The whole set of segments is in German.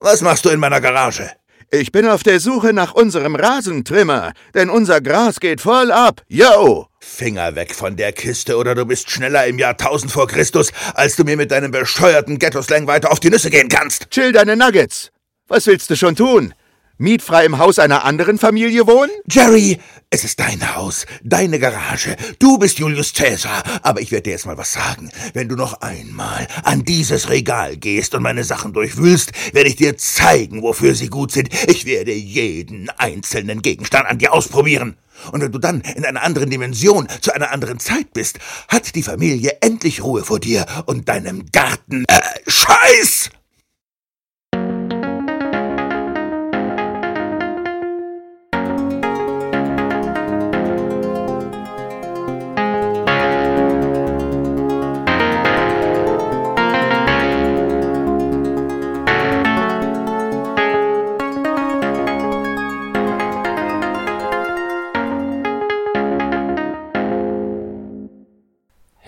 Was machst du in meiner Garage? Ich bin auf der Suche nach unserem Rasentrimmer, denn unser Gras geht voll ab. Yo! Finger weg von der Kiste oder du bist schneller im Jahr 1000 vor Christus, als du mir mit deinem bescheuerten Ghetto-Slang weiter auf die Nüsse gehen kannst. Chill deine Nuggets. Was willst du schon tun? Mietfrei im Haus einer anderen Familie wohnen? Jerry, es ist dein Haus, deine Garage. Du bist Julius Caesar. Aber ich werde dir jetzt mal was sagen. Wenn du noch einmal an dieses Regal gehst und meine Sachen durchwühlst, werde ich dir zeigen, wofür sie gut sind. Ich werde jeden einzelnen Gegenstand an dir ausprobieren. Und wenn du dann in einer anderen Dimension zu einer anderen Zeit bist, hat die Familie endlich Ruhe vor dir und deinem Garten. Äh, Scheiß!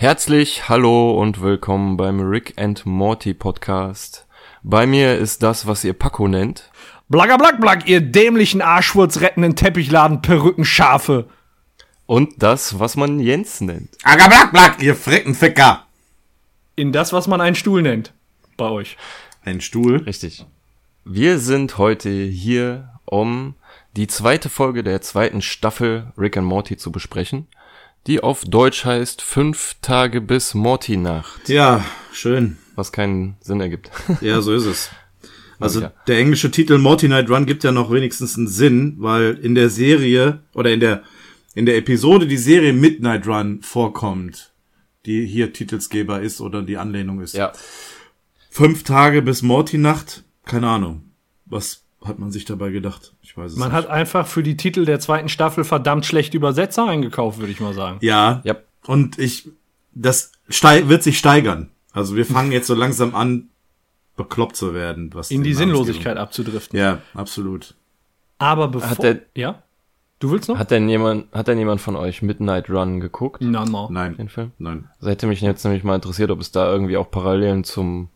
Herzlich hallo und willkommen beim Rick and Morty Podcast. Bei mir ist das, was ihr Paco nennt. Blagger black black, ihr dämlichen Arschwurz rettenden Teppichladen Perücken Schafe. Und das, was man Jens nennt. Aga black black, ihr Freckenficker. In das, was man einen Stuhl nennt. Bei euch. Ein Stuhl. Richtig. Wir sind heute hier, um die zweite Folge der zweiten Staffel Rick and Morty zu besprechen, die auf Deutsch heißt Fünf Tage bis Morty-Nacht, Ja, schön. was keinen Sinn ergibt. Ja, so ist es. Also Ja. der englische Titel Morty Night Run gibt ja noch wenigstens einen Sinn, weil in der Serie oder in der in der Episode die Serie Midnight Run vorkommt, die hier Titelsgeber ist oder die Anlehnung ist. ja, Fünf Tage bis Morty Nacht, keine Ahnung. Was hat man sich dabei gedacht? Ich weiß es Man nicht. hat einfach für die Titel der zweiten Staffel verdammt schlechte Übersetzer eingekauft, würde ich mal sagen. ja, ja, Und ich, das stei wird sich steigern. Also wir fangen jetzt so langsam an, bekloppt zu werden. Was In die Sinnlosigkeit abzudriften. Ja, absolut. Aber bevor. Hat der- ja? Du willst noch? hat denn jemand, hat denn jemand von euch Midnight Run geguckt? Na, na. Nein, Den Film? nein. Das hätte mich jetzt nämlich mal interessiert, ob es da irgendwie auch Parallelen zum,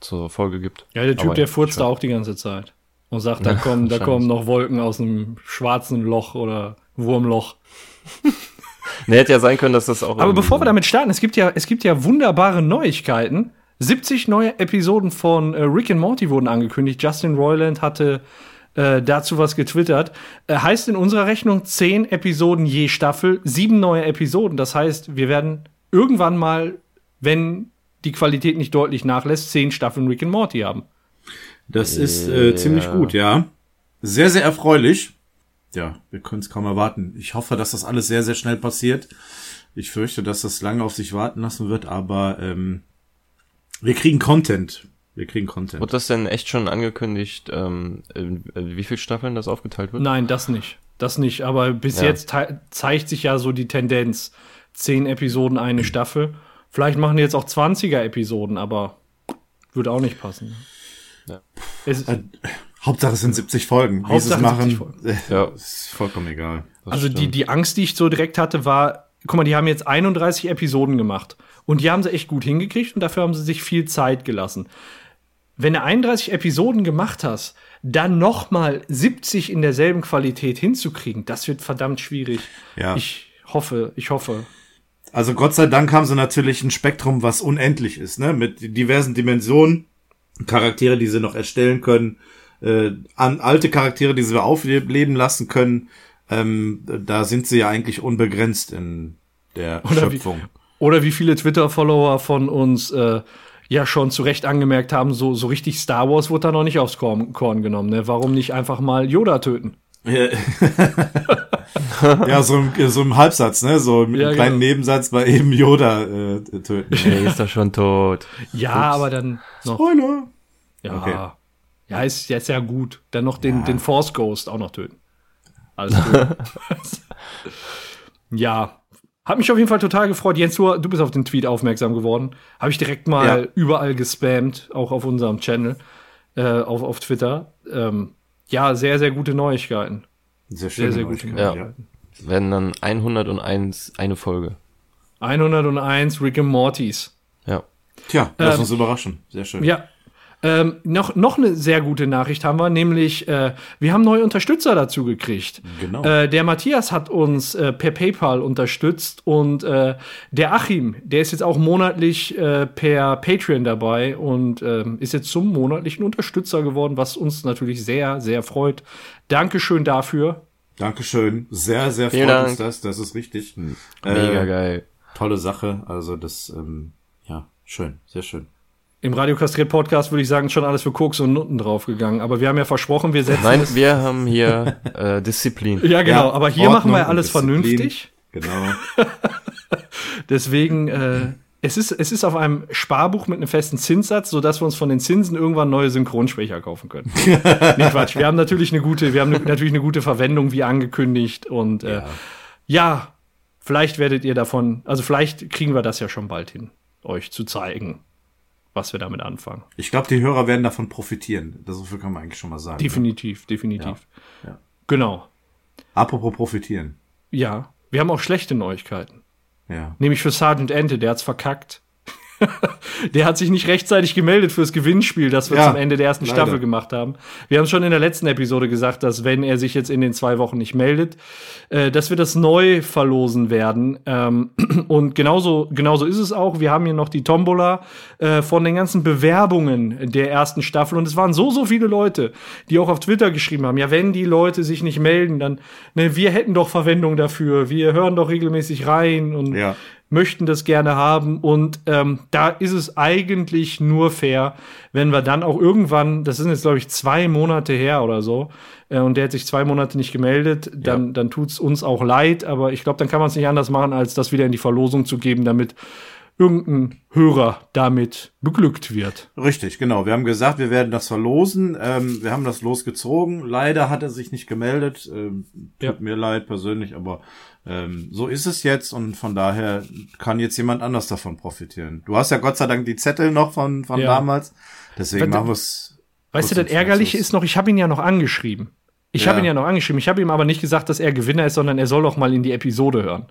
zur Folge gibt. Ja, der Typ, Aber der furzt da auch die ganze Zeit. Und sagt, da Ja, kommen, da kommen noch Wolken aus einem schwarzen Loch oder Wurmloch. Ne, hätte ja sein können, dass das auch. Aber bevor wir damit starten, es gibt ja, es gibt ja wunderbare Neuigkeiten. 70 neue Episoden von äh, Rick and Morty wurden angekündigt. Justin Roiland hatte äh, dazu was getwittert. Äh, heißt in unserer Rechnung 10 Episoden je Staffel, sieben neue Episoden. Das heißt, wir werden irgendwann mal, wenn die Qualität nicht deutlich nachlässt, 10 Staffeln Rick and Morty haben. Das ist äh, ziemlich gut, ja. Sehr, sehr erfreulich. Ja, wir können es kaum erwarten. Ich hoffe, dass das alles sehr, sehr schnell passiert. Ich fürchte, dass das lange auf sich warten lassen wird, aber ähm, wir kriegen Content. Wir kriegen Content. Wurde das denn echt schon angekündigt, ähm, äh, wie viele Staffeln das aufgeteilt wird? Nein, das nicht. Das nicht. Aber bis Ja. jetzt zeigt sich ja so die Tendenz. Zehn Episoden, eine Staffel. Vielleicht machen die jetzt auch 20er Episoden, aber würde auch nicht passen. Ja. Äh, Hauptsache es sind 70 Folgen. Wie sie es machen, 70 Folgen. äh, Ja. ist vollkommen egal. Das also die, die Angst, die ich so direkt hatte, war, guck mal, die haben jetzt 31 Episoden gemacht. Und die haben sie echt gut hingekriegt und dafür haben sie sich viel Zeit gelassen. Wenn du 31 Episoden gemacht hast, dann noch mal 70 in derselben Qualität hinzukriegen, das wird verdammt schwierig. Ja. Ich hoffe, ich hoffe. Also Gott sei Dank haben sie natürlich ein Spektrum, was unendlich ist, ne? Mit diversen Dimensionen, Charaktere, die sie noch erstellen können, äh, an alte Charaktere, die sie aufleben lassen können. Ähm, da sind sie ja eigentlich unbegrenzt in der Oder wie- Schöpfung. Oder wie viele Twitter-Follower von uns äh, ja schon zu Recht angemerkt haben, so, so richtig Star Wars wurde da noch nicht aufs Korn, Korn genommen. Ne? Warum nicht einfach mal Yoda töten? Ja, ja so, im, so im Halbsatz, ne? So mit Ja, einem kleinen genau. Nebensatz bei eben Yoda äh, töten. Nee, ist doch schon tot. Ja, aber dann noch. Spoiler! Ja, Okay. ja ist jetzt ja gut. Dann noch den, den Force Ghost auch noch töten. Alles gut. ja. Hat mich auf jeden Fall total gefreut. Jens, du, du bist auf den Tweet aufmerksam geworden. Habe ich direkt mal Ja. überall gespammt, auch auf unserem Channel, äh, auf, auf Twitter. Ähm, ja, sehr, sehr gute Neuigkeiten. Sehr schön. Sehr, sehr gute Ja. Neuigkeiten. Es werden dann 101 eine Folge. 101 Rick and Mortys. Ja. Tja, lass Ähm, uns überraschen. Sehr schön. Ja. Ähm, noch, noch eine sehr gute Nachricht haben wir, nämlich äh, wir haben neue Unterstützer dazu gekriegt. Genau. Äh, der Matthias hat uns äh, per PayPal unterstützt und äh, der Achim, der ist jetzt auch monatlich äh, per Patreon dabei und ähm, ist jetzt zum monatlichen Unterstützer geworden, was uns natürlich sehr, sehr freut. Dankeschön dafür. Dankeschön. Sehr, sehr Vielen freut Dank. uns das. Das ist richtig. Mega Äh, geil. Tolle Sache. Also das, ähm, ja, schön, sehr schön. Im Radio Kastriert Podcast würde ich sagen, schon alles für Koks und Nutten draufgegangen. Aber wir haben ja versprochen, wir setzen Nein, es. wir haben hier äh, Disziplin. Ja, genau. Ja, aber hier Ordnung machen wir alles Disziplin. vernünftig. Genau. Deswegen, äh, es, ist, es ist auf einem Sparbuch mit einem festen Zinssatz, sodass wir uns von den Zinsen irgendwann neue Synchronsprecher kaufen können. nee, Quatsch. Wir haben natürlich eine gute, wir haben ne- natürlich eine gute Verwendung, wie angekündigt. Und äh, ja. vielleicht werdet ihr davon, also vielleicht kriegen wir das ja schon bald hin, euch zu zeigen, was wir damit anfangen. Ich glaube, die Hörer werden davon profitieren. Das viel kann man eigentlich schon mal sagen. Definitiv, definitiv. Ja, ja. Genau. Apropos profitieren. Ja. Wir haben auch schlechte Neuigkeiten. Ja. Nämlich für Sergeant Ente, der hat's verkackt. der hat sich nicht rechtzeitig gemeldet fürs Gewinnspiel, das wir Ja, zum Ende der ersten leider. Staffel gemacht haben. Wir haben schon in der letzten Episode gesagt, dass wenn er sich jetzt in den zwei Wochen nicht meldet, äh, dass wir das neu verlosen werden. Ähm, und genauso, genauso ist es auch. Wir haben hier noch die Tombola äh, von den ganzen Bewerbungen der ersten Staffel. Und es waren so, so viele Leute, die auch auf Twitter geschrieben haben, ja, wenn die Leute sich nicht melden, dann, ne, wir hätten doch Verwendung dafür. Wir hören doch regelmäßig rein und Ja. Möchten das gerne haben. Und ähm, da ist es eigentlich nur fair, wenn wir dann auch irgendwann, das sind jetzt, glaube ich, zwei Monate her oder so, äh, und der hat sich zwei Monate nicht gemeldet, dann, dann tut's uns auch leid, aber ich glaube, dann kann man es nicht anders machen, als das wieder in die Verlosung zu geben, damit irgendein Hörer damit beglückt wird. Richtig, genau. Wir haben gesagt, wir werden das verlosen. Ähm, wir haben das losgezogen. Leider hat er sich nicht gemeldet. Ähm, tut Ja. mir leid persönlich, aber ähm, so ist es jetzt und von daher kann jetzt jemand anders davon profitieren. Du hast ja Gott sei Dank die Zettel noch von, von Ja. damals. Deswegen machen wir es. Weißt du, das Ärgerliche ist noch, ich habe ihn ja noch angeschrieben. Ich Ja. habe ihn ja noch angeschrieben. Ich habe ihm aber nicht gesagt, dass er Gewinner ist, sondern er soll doch mal in die Episode hören.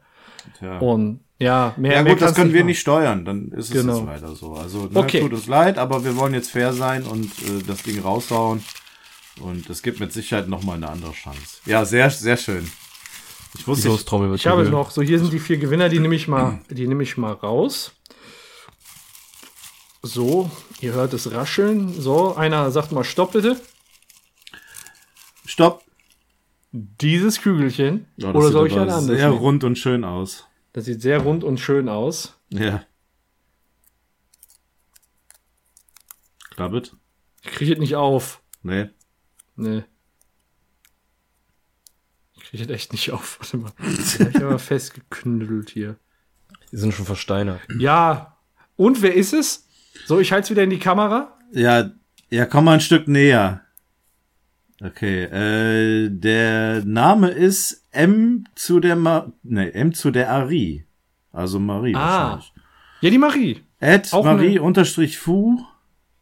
Ja. Und ja, mehr, Ja mehr gut, das kann's können wir machen. nicht steuern, dann ist es Genau. jetzt leider so. Also ne, Okay. tut uns leid, aber wir wollen jetzt fair sein und äh, das Ding raushauen. Und es gibt mit Sicherheit noch mal eine andere Chance. Ja, sehr, sehr schön. Ich wusste, ich, Ich habe noch, so hier sind die vier Gewinner, die nehme ich mal, die nehme ich mal raus. So, ihr hört es rascheln. So, einer sagt mal Stopp bitte. stopp. Dieses Kügelchen. Ja, das Oder sieht soll ich ein anderes? Sehr nehmen? rund und schön aus. Das sieht sehr rund und schön aus. Ja. Klappet? Ich kriege es nicht auf. Nee. Nee. Ich kriege es echt nicht auf. Warte mal. Den hab ich aber festgeknüttelt hier. Die sind schon versteinert. Ja. Und wer ist es? So, ich halte es wieder in die Kamera. Ja, ja, komm mal ein Stück näher. Okay, äh, der Name ist M zu der Ma nee, M zu der Ari. Also Marie Ah. wahrscheinlich. Ja, die Marie. Ed Marie unterstrich Fu.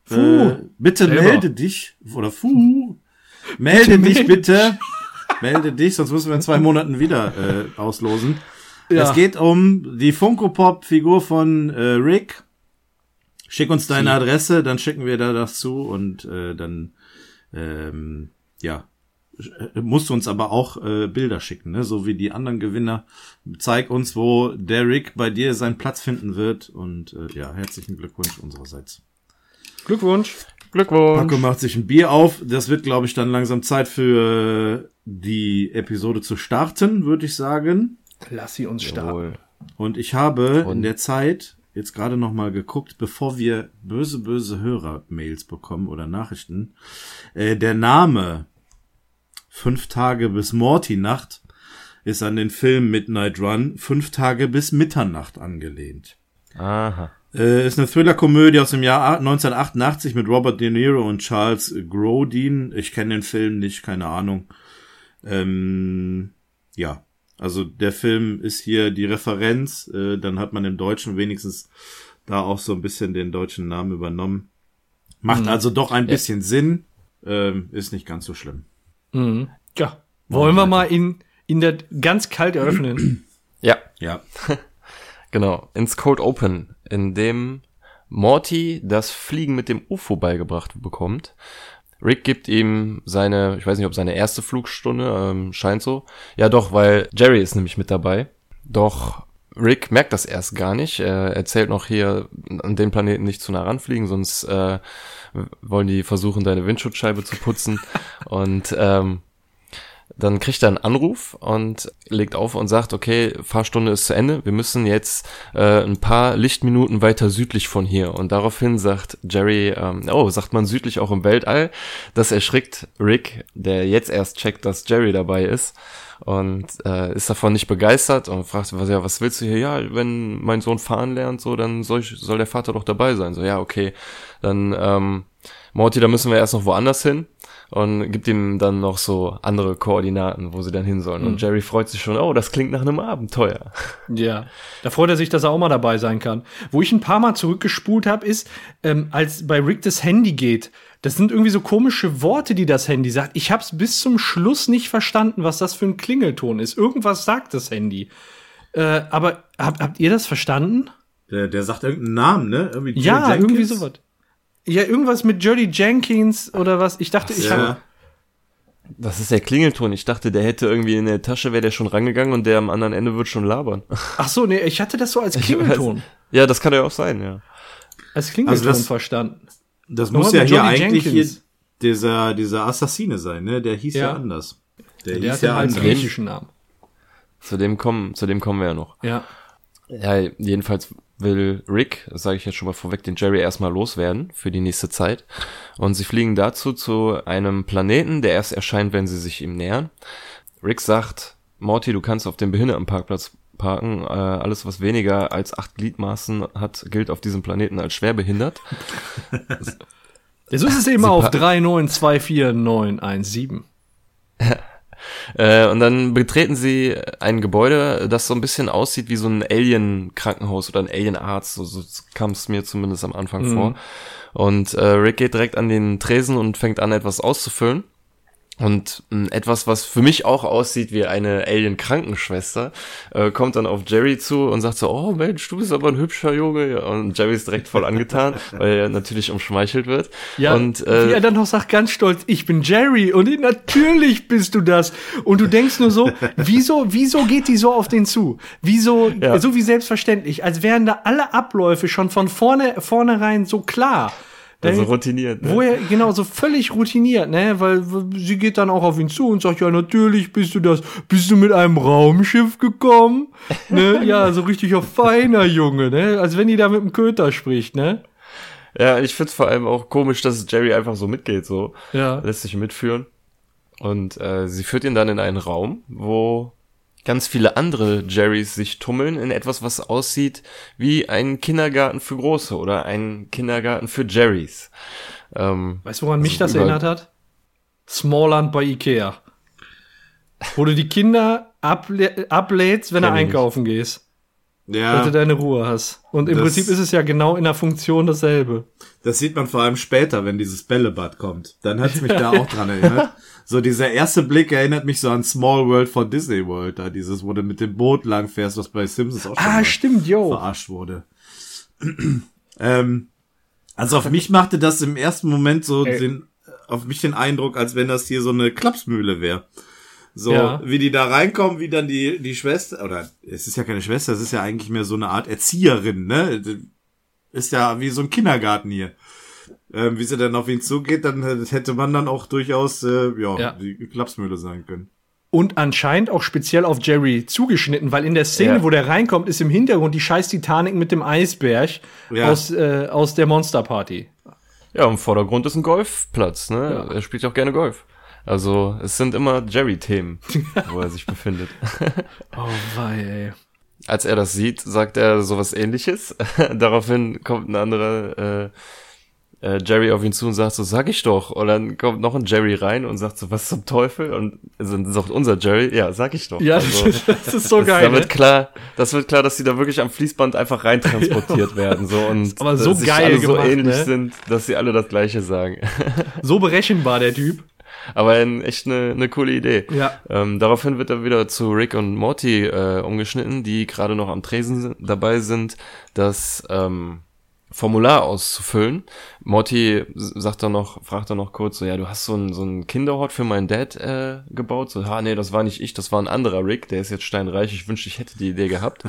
Fu. Äh, bitte Selber. melde dich. Oder Fu. Melde dich melde bitte. Melde dich, sonst müssen wir in zwei Monaten wieder äh, auslosen. Ja. Es geht um die Funko Pop Figur von äh, Rick. Schick uns deine Adresse, dann schicken wir da das zu und äh, dann ähm, ja äh, musst du uns aber auch äh, Bilder schicken, ne? so wie die anderen Gewinner. Zeig uns, wo der Rick bei dir seinen Platz finden wird und äh, ja, herzlichen Glückwunsch unsererseits. Glückwunsch. Glückwunsch. Paco macht sich ein Bier auf. Das wird, glaube ich, dann langsam Zeit für die Episode zu starten, würde ich sagen. Lass sie uns starten. Jawohl. Und ich habe in Und? der Zeit jetzt gerade noch mal geguckt, bevor wir böse, böse Hörer-Mails bekommen oder Nachrichten. Äh, der Name Fünf Tage bis Morty-Nacht ist an den Film Midnight Run Fünf Tage bis Mitternacht angelehnt. Aha. Äh, ist eine Thriller-Komödie aus dem Jahr 1988 mit Robert De Niro und Charles Grodin. Ich kenne den Film nicht, keine Ahnung. Ähm, ja, also der Film ist hier die Referenz. Äh, dann hat man im Deutschen wenigstens da auch so ein bisschen den deutschen Namen übernommen. Macht also doch ein bisschen Sinn. Ähm, ist nicht ganz so schlimm. Mhm. Ja. Wollen wir mal in, in der ganz kalt eröffnen? Ja, Ja. genau. Ins Cold Open, in dem Morty das Fliegen mit dem UFO beigebracht bekommt. Rick gibt ihm seine, ich weiß nicht, ob seine erste Flugstunde, ähm, scheint so. Ja doch, weil Jerry ist nämlich mit dabei. Doch Rick merkt das erst gar nicht. Er erzählt noch hier, an den Planeten nicht zu nah ranfliegen, sonst äh, wollen die versuchen, deine Windschutzscheibe zu putzen. und ähm, dann kriegt er einen Anruf und legt auf und sagt, okay, Fahrstunde ist zu Ende, wir müssen jetzt äh, ein paar Lichtminuten weiter südlich von hier. Und daraufhin sagt Jerry, ähm, oh, sagt man südlich auch im Weltall? Das erschrickt Rick, der jetzt erst checkt, dass Jerry dabei ist und äh, ist davon nicht begeistert und fragt, was, ja, was willst du hier? Ja, wenn mein Sohn fahren lernt, so, dann soll, ich, soll der Vater doch dabei sein. So, ja, okay, dann ähm, Morty, da müssen wir erst noch woanders hin und gibt ihm dann noch so andere Koordinaten, wo sie dann hin sollen. Mhm. Und Jerry freut sich schon, oh, das klingt nach einem Abenteuer. Ja, da freut er sich, dass er auch mal dabei sein kann. Wo ich ein paar Mal zurückgespult habe, ist, ähm, als bei Rick das Handy geht, das sind irgendwie so komische Worte, die das Handy sagt. Ich habe es bis zum Schluss nicht verstanden, was das für ein Klingelton ist. Irgendwas sagt das Handy. Äh, aber hab, habt ihr das verstanden? Der, der sagt irgendeinen Namen, ne? Irgendwie ja, Jenkins? irgendwie sowas. Ja, irgendwas mit Jody Jenkins oder was. Ich dachte, ich ja. Das ist der Klingelton. Ich dachte, der hätte irgendwie in der Tasche, wäre der schon rangegangen und der am anderen Ende wird schon labern. Ach so, nee, ich hatte das so als Klingelton. ja, das kann ja auch sein, ja. Als Klingelton also das, verstanden. Das muss ja hier Jody eigentlich hier dieser, dieser Assassine sein, ne? Der hieß ja, ja anders. Der, der hieß ja einen griechischen Namen. Zu dem kommen, zu dem kommen wir ja noch. Ja. Ja, jedenfalls will Rick, sage ich jetzt schon mal vorweg, den Jerry erstmal loswerden für die nächste Zeit. Und sie fliegen dazu zu einem Planeten, der erst erscheint, wenn sie sich ihm nähern. Rick sagt, Morty, du kannst auf dem Behindertenparkplatz parken. Äh, alles, was weniger als acht Gliedmaßen hat, gilt auf diesem Planeten als schwerbehindert. so ist es eben auf 3924917. Äh, und dann betreten sie ein Gebäude, das so ein bisschen aussieht wie so ein Alien-Krankenhaus oder ein Alien-Arzt. So, so kam es mir zumindest am Anfang mhm. vor. Und äh, Rick geht direkt an den Tresen und fängt an, etwas auszufüllen. Und äh, etwas, was für mich auch aussieht wie eine Alien-Krankenschwester, äh, kommt dann auf Jerry zu und sagt so, oh Mensch, du bist aber ein hübscher Junge. Und Jerry ist direkt voll angetan, weil er natürlich umschmeichelt wird. Ja, und, äh, wie er dann noch sagt, ganz stolz, ich bin Jerry und natürlich bist du das. Und du denkst nur so, wieso, wieso geht die so auf den zu? Wieso, ja. so wie selbstverständlich, als wären da alle Abläufe schon von vorne, vornherein so klar. Also routiniert. Ne? Wo er, genau, so völlig routiniert, ne? Weil sie geht dann auch auf ihn zu und sagt, ja, natürlich bist du das. Bist du mit einem Raumschiff gekommen? ne? Ja, so richtig auf feiner Junge, ne? Als wenn die da mit dem Köter spricht, ne? Ja, ich find's vor allem auch komisch, dass Jerry einfach so mitgeht, so. Ja. Lässt sich mitführen. Und äh, sie führt ihn dann in einen Raum, wo ganz viele andere Jerrys sich tummeln in etwas, was aussieht wie ein Kindergarten für Große oder ein Kindergarten für Jerrys. Ähm, weißt du, woran mich also das erinnert hat? Smallland bei Ikea. Wo du die Kinder ablädst, wenn du einkaufen gehst. Ja. Dass du deine Ruhe hast. Und im Prinzip ist es ja genau in der Funktion dasselbe. Das sieht man vor allem später, wenn dieses Bällebad kommt. Dann hat's mich da auch dran erinnert. So dieser erste Blick erinnert mich so an Small World von Disney World, da dieses, wo du mit dem Boot lang fährst, was bei Simpsons auch schon ah, stimmt, yo. verarscht wurde. ähm, also auf mich machte das im ersten Moment so den, auf mich den Eindruck, als wenn das hier so eine Klapsmühle wäre. So, ja. wie die da reinkommen, wie dann die, die Schwester, oder es ist ja keine Schwester, es ist ja eigentlich mehr so eine Art Erzieherin, ne? Ist ja wie so ein Kindergarten hier. Ähm, wie sie dann auf ihn zugeht, dann hätte man dann auch durchaus, äh, ja, ja, die Klapsmühle sein können. Und anscheinend auch speziell auf Jerry zugeschnitten, weil in der Szene, ja. wo der reinkommt, ist im Hintergrund die scheiß Titanic mit dem Eisberg ja. aus, äh, aus der Monster Party. Ja, im Vordergrund ist ein Golfplatz, ne? Ja. Er spielt auch gerne Golf. Also es sind immer Jerry-Themen, wo er sich befindet. oh wei, ey. Als er das sieht, sagt er sowas ähnliches. Daraufhin kommt ein anderer äh, äh, Jerry auf ihn zu und sagt so, sag ich doch. Und dann kommt noch ein Jerry rein und sagt so, was zum Teufel? Und dann sagt unser Jerry, ja, sag ich doch. Ja, also, das ist so geil. Da wird ne? klar, das wird klar, dass die da wirklich am Fließband einfach reintransportiert ja. werden. So und aber so geil alle gemacht, so ähnlich ne? sind, dass sie alle das Gleiche sagen. So berechenbar der Typ. Aber ein, echt eine, eine coole Idee. Ja. Ähm, daraufhin wird er wieder zu Rick und Morty äh, umgeschnitten, die gerade noch am Tresen dabei sind, das ähm, Formular auszufüllen. Morty sagt dann noch, fragt dann noch kurz so, ja, du hast so ein so ein Kinderhort für meinen Dad äh, gebaut. So, ha, nee, das war nicht ich, das war ein anderer Rick, der ist jetzt steinreich. Ich wünschte, ich hätte die Idee gehabt.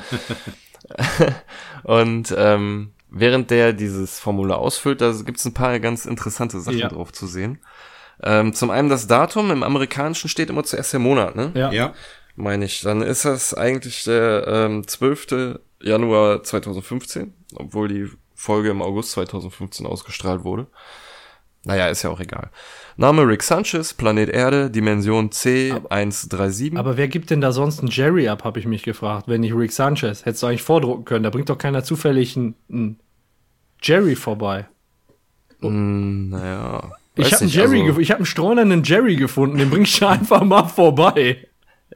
und ähm, während der dieses Formular ausfüllt, da gibt's ein paar ganz interessante Sachen Ja. drauf zu sehen. Ähm, zum einen das Datum, im amerikanischen steht immer zuerst der Monat, ne? Ja. Ja. meine ich. Dann ist das eigentlich der ähm, 12. Januar 2015, obwohl die Folge im August 2015 ausgestrahlt wurde. Naja, ist ja auch egal. Name Rick Sanchez, Planet Erde, Dimension C137. Aber wer gibt denn da sonst einen Jerry ab, habe ich mich gefragt, wenn nicht Rick Sanchez? Hättest du eigentlich vordrucken können. Da bringt doch keiner zufällig einen, einen Jerry vorbei. Hm, naja. Ich habe einen Jerry, also- ich habe einen streunernden Jerry gefunden, den bring ich einfach mal vorbei.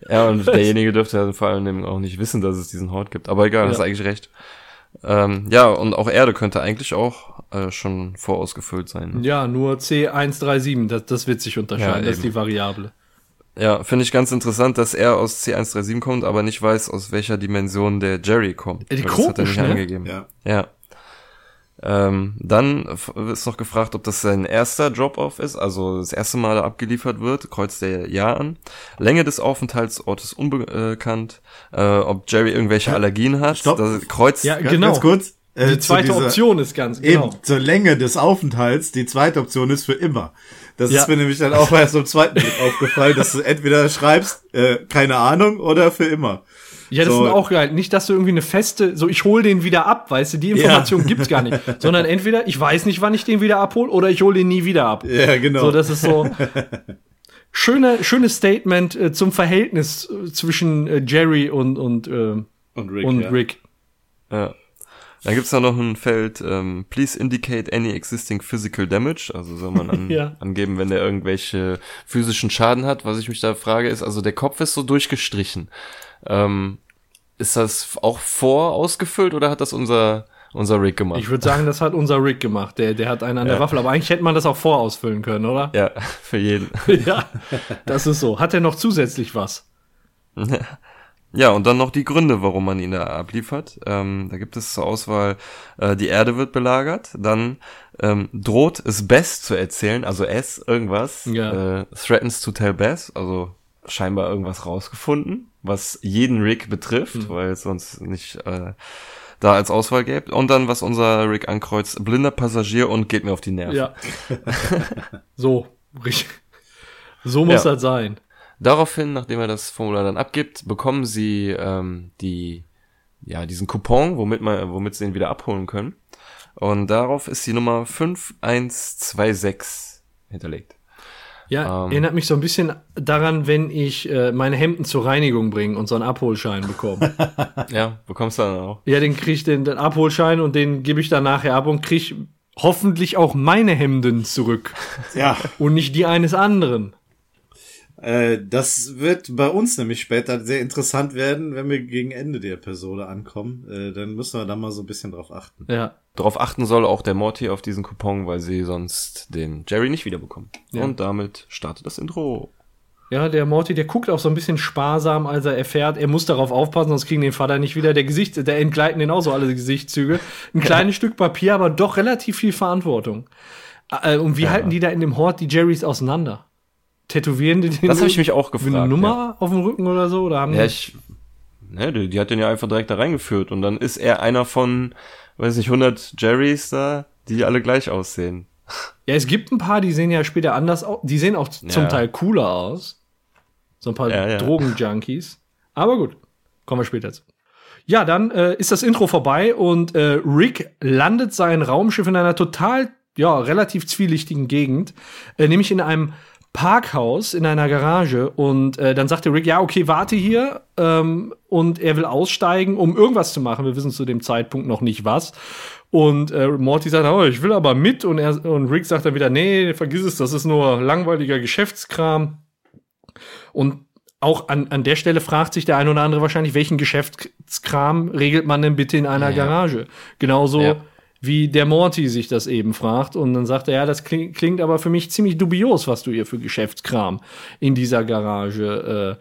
Ja, und derjenige dürfte ja vor allem auch nicht wissen, dass es diesen Hort gibt. Aber egal, Ja. hast eigentlich recht. Ähm, ja, und auch Erde könnte eigentlich auch äh, schon vorausgefüllt sein. Ne? Ja, nur C137, das, das wird sich unterscheiden, Ja, das ist die Variable. Ja, finde ich ganz interessant, dass er aus C137 kommt, aber nicht weiß, aus welcher Dimension der Jerry kommt. Ja, die Weil das hat er komisch, nicht ne? angegeben. Ja. Ja. Ähm, dann ist noch gefragt, ob das sein erster Drop-Off ist, also das erste Mal abgeliefert wird, kreuzt er Ja an. Länge des Aufenthaltsortes unbekannt, äh, ob Jerry irgendwelche Allergien hat, Stopp. das kreuzt, Ja, Ganz, genau. ganz kurz. äh, Die zweite dieser- Option ist ganz, genau. Eben, zur Länge des Aufenthalts, die zweite Option ist für immer. Das Ja. ist mir nämlich dann auch erst im zweiten Blick aufgefallen, dass du entweder schreibst, äh, keine Ahnung, oder für immer. Ja, das So. ist auch geil. Nicht, dass du irgendwie eine feste, so ich hole den wieder ab, weißt du, die Information gibt's gar nicht. Sondern entweder ich weiß nicht, wann ich den wieder abhole, oder ich hole den nie wieder ab. Ja, genau. So, das ist so. Schöne, schönes Statement äh, zum Verhältnis äh, zwischen äh, Jerry und, und, äh, und Rick. und ja. Rick. Ja. Dann gibt's da noch ein Feld, ähm, please indicate any existing physical damage. Also soll man an, Ja. angeben, wenn der irgendwelche physischen Schaden hat. Was ich mich da frage, ist, also der Kopf ist so durchgestrichen. Ähm, ist das auch vor ausgefüllt oder hat das unser, unser Rick gemacht? Ich würde sagen, das hat unser Rick gemacht. Der, der hat einen an der Ja. Waffel. Aber eigentlich hätte man das auch vorausfüllen können, oder? ja, für jeden. ja, das ist so. Hat er noch zusätzlich was? Ja, und dann noch die Gründe, warum man ihn da abliefert. Ähm, da gibt es zur Auswahl, äh, die Erde wird belagert, dann ähm, droht es Bess zu erzählen, also S, irgendwas, Ja. äh, threatens to tell Bess, also scheinbar irgendwas rausgefunden, was jeden Rick betrifft, Hm. weil es sonst nicht äh, da als Auswahl gäbe. Und dann, was unser Rick ankreuzt, blinder Passagier und geht mir auf die Nerven. Ja. so, richtig. So muss Ja. das sein. Daraufhin, nachdem er das Formular dann abgibt, bekommen sie ähm, die, ja, diesen Coupon, womit man, womit sie ihn wieder abholen können. Und darauf ist die Nummer 5126 hinterlegt. Ja, Ähm. erinnert mich so ein bisschen daran, wenn ich äh, meine Hemden zur Reinigung bringe und so einen Abholschein bekomme. Ja, bekommst du dann auch. ja, den krieg ich den, den Abholschein und den gebe ich dann nachher ab und krieg hoffentlich auch meine Hemden zurück Ja, und nicht die eines anderen. äh, das wird bei uns nämlich später sehr interessant werden, wenn wir gegen Ende der Episode ankommen. Äh, dann müssen wir da mal so ein bisschen drauf achten. Ja. Darauf achten soll auch der Morty auf diesen Coupon, weil sie sonst den Jerry nicht wiederbekommen. Ja. Und damit startet das Intro. Ja, der Morty, der guckt auch so ein bisschen sparsam, als er erfährt, er muss darauf aufpassen, sonst kriegen den Vater nicht wieder. Der Gesicht, der entgleiten den auch so alle Gesichtszüge. Ein kleines Stück Papier, aber doch relativ viel Verantwortung. Äh, und wie halten die da in dem Hort die Jerrys auseinander? Tätowieren die den? Das habe ich mich auch gefragt. eine ja. Nummer auf dem Rücken oder so? Oder haben Ja, ich, ne, die, die hat den ja einfach direkt da reingeführt und dann ist er einer von, weiß nicht, 100 Jerrys da, die alle gleich aussehen. ja, es gibt ein paar, die sehen ja später anders aus. Die sehen auch zum Ja. Teil cooler aus. So ein paar Ja, ja. Drogenjunkies. Aber gut, kommen wir später zu. Ja, dann äh, ist das Intro vorbei und äh, Rick landet sein Raumschiff in einer total, ja, relativ zwielichtigen Gegend, äh, nämlich in einem Parkhaus in einer Garage und äh, dann sagte Rick, ja, okay, warte hier ähm, und er will aussteigen, um irgendwas zu machen. Wir wissen zu dem Zeitpunkt noch nicht was. Und äh, Morty sagt, oh, ich will aber mit und, er, und Rick sagt dann wieder, nee, vergiss es, das ist nur langweiliger Geschäftskram. Und auch an, an der Stelle fragt sich der eine oder andere wahrscheinlich, welchen Geschäftskram regelt man denn bitte in einer Ja. Garage? Genauso Ja. Wie der Morty sich das eben fragt. Und dann sagt er, ja, das klingt, klingt aber für mich ziemlich dubios, was du hier für Geschäftskram in dieser Garage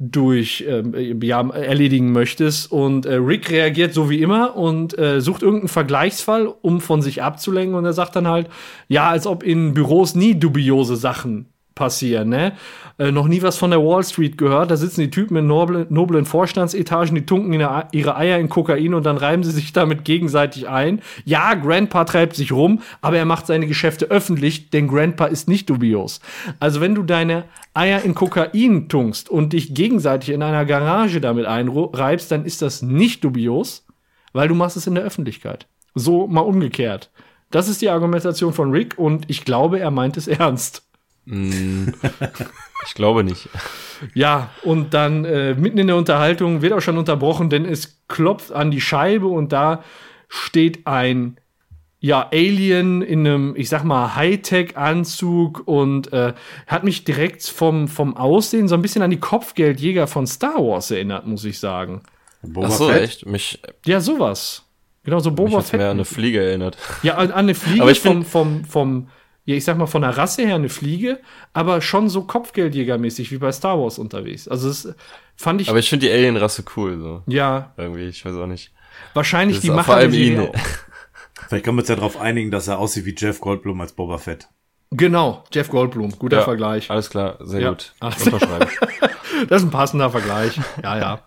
durch ähm, ja, erledigen möchtest. Und äh, Rick reagiert so wie immer und äh, sucht irgendeinen Vergleichsfall, um von sich abzulenken. Und er sagt dann halt, ja, als ob in Büros nie dubiose Sachen passieren, ne? Äh, noch nie was von der Wall Street gehört. Da sitzen die Typen in noblen, noblen Vorstandsetagen, die tunken ihre, ihre Eier in Kokain und dann reiben sie sich damit gegenseitig ein. Ja, Grandpa treibt sich rum, aber er macht seine Geschäfte öffentlich, denn Grandpa ist nicht dubios. Also wenn du deine Eier in Kokain tunkst und dich gegenseitig in einer Garage damit einreibst, dann ist das nicht dubios, weil du machst es in der Öffentlichkeit. So mal umgekehrt. Das ist die Argumentation von Rick und ich glaube, er meint es ernst. Mm, ich glaube nicht. Ja, und dann äh, mitten in der Unterhaltung wird auch schon unterbrochen, denn es klopft an die Scheibe und da steht ein ja, Alien in einem, ich sag mal, Hightech-Anzug und äh, hat mich direkt vom, vom Aussehen so ein bisschen an die Kopfgeldjäger von Star Wars erinnert, muss ich sagen. Boba Ach so, Fett? echt? Mich, Ja, sowas. Genau, so mich Boba hat's mehr an eine Fett. Fliege erinnert. Ja, an, an eine Fliege Aber ich vom, find- vom, vom, ja, ich sag mal, von der Rasse her eine Fliege, aber schon so Kopfgeldjägermäßig wie bei Star Wars unterwegs. Also das fand ich, Aber ich finde die Alien-Rasse cool, so. ja, Irgendwie, ich weiß auch nicht. wahrscheinlich Das die ist Macher vor allem der ihn. Vielleicht können wir uns ja darauf einigen, dass er aussieht wie Jeff Goldblum als Boba Fett. Genau, Jeff Goldblum, guter Ja, Vergleich. Alles klar, sehr Ja. gut. Ach. Unterschreiben. Das ist ein passender Vergleich. Ja, ja.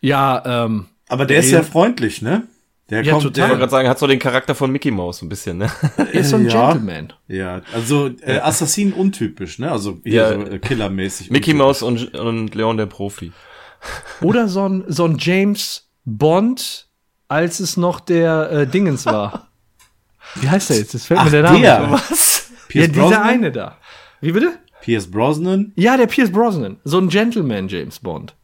Ja, ähm, Aber der ist Alien- sehr freundlich, ne? Der Ja, kommt, total. Ich wollte der, gerade sagen, hat so den Charakter von Mickey Mouse ein bisschen, ne? er ist so ein Ja. Gentleman. ja, also äh, Assassin untypisch, ne? Also hier Ja. so äh, killermäßig. Mickey untypisch. Mouse und, und Leon der Profi. Oder so ein, so ein James Bond, als es noch der äh, Dingens war. Wie heißt der jetzt? Das fällt Ach, mir der Name der. Was? Ja, Pierce dieser Brosnan? eine da. Wie bitte? Pierce Brosnan. Ja, der Pierce Brosnan. So ein Gentleman James Bond.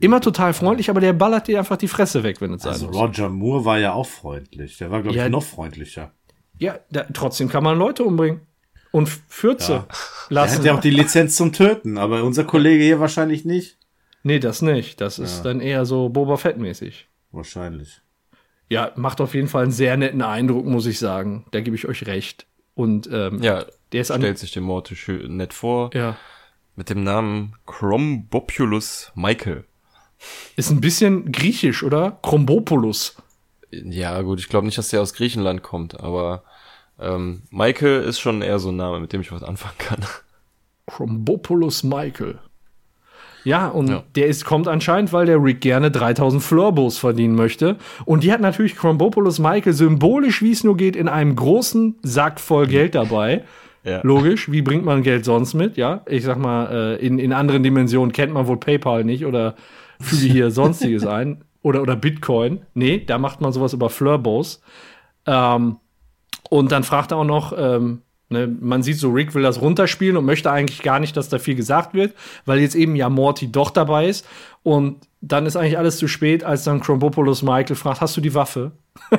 Immer total freundlich, aber der ballert dir einfach die Fresse weg, wenn es sein Also muss. Roger Moore war ja auch freundlich. Der war, glaube Ja. ich, noch freundlicher. Ja, da, trotzdem kann man Leute umbringen. Und Fürze Er lassen. hat ja auch die Lizenz zum Töten, aber unser Kollege hier wahrscheinlich nicht. nee, das nicht. Das ist dann eher so Boba Fett-mäßig. Wahrscheinlich. Ja, macht auf jeden Fall einen sehr netten Eindruck, muss ich sagen. Da gebe ich euch recht. Und ähm, Ja, der ist an. stellt sich dem Morty schön nett vor. Ja. Mit dem Namen Chrombopulus Michael. Ist ein bisschen griechisch, oder? Chrombopoulos. Ja, gut, ich glaube nicht, dass der aus Griechenland kommt, aber ähm, Michael ist schon eher so ein Name, mit dem ich was anfangen kann. Chrombopoulos Michael. Ja, und Ja. der ist, kommt anscheinend, weil der Rick gerne 3000 Flurbos verdienen möchte. Und die hat natürlich Chrombopoulos Michael symbolisch, wie es nur geht, in einem großen Sack voll Geld dabei. Ja. Logisch, wie bringt man Geld sonst mit? Ja, ich sag mal, äh, in, in anderen Dimensionen kennt man wohl PayPal nicht oder füge hier sonstiges ein. Oder, oder Bitcoin. Nee, da macht man sowas über Flurbos. Ähm, und dann fragt er auch noch, ähm, ne, man sieht so, Rick will das runterspielen und möchte eigentlich gar nicht, dass da viel gesagt wird, weil jetzt eben ja Morty doch dabei ist. Und dann ist eigentlich alles zu spät, als dann Chrombopoulos Michael fragt, hast du die Waffe?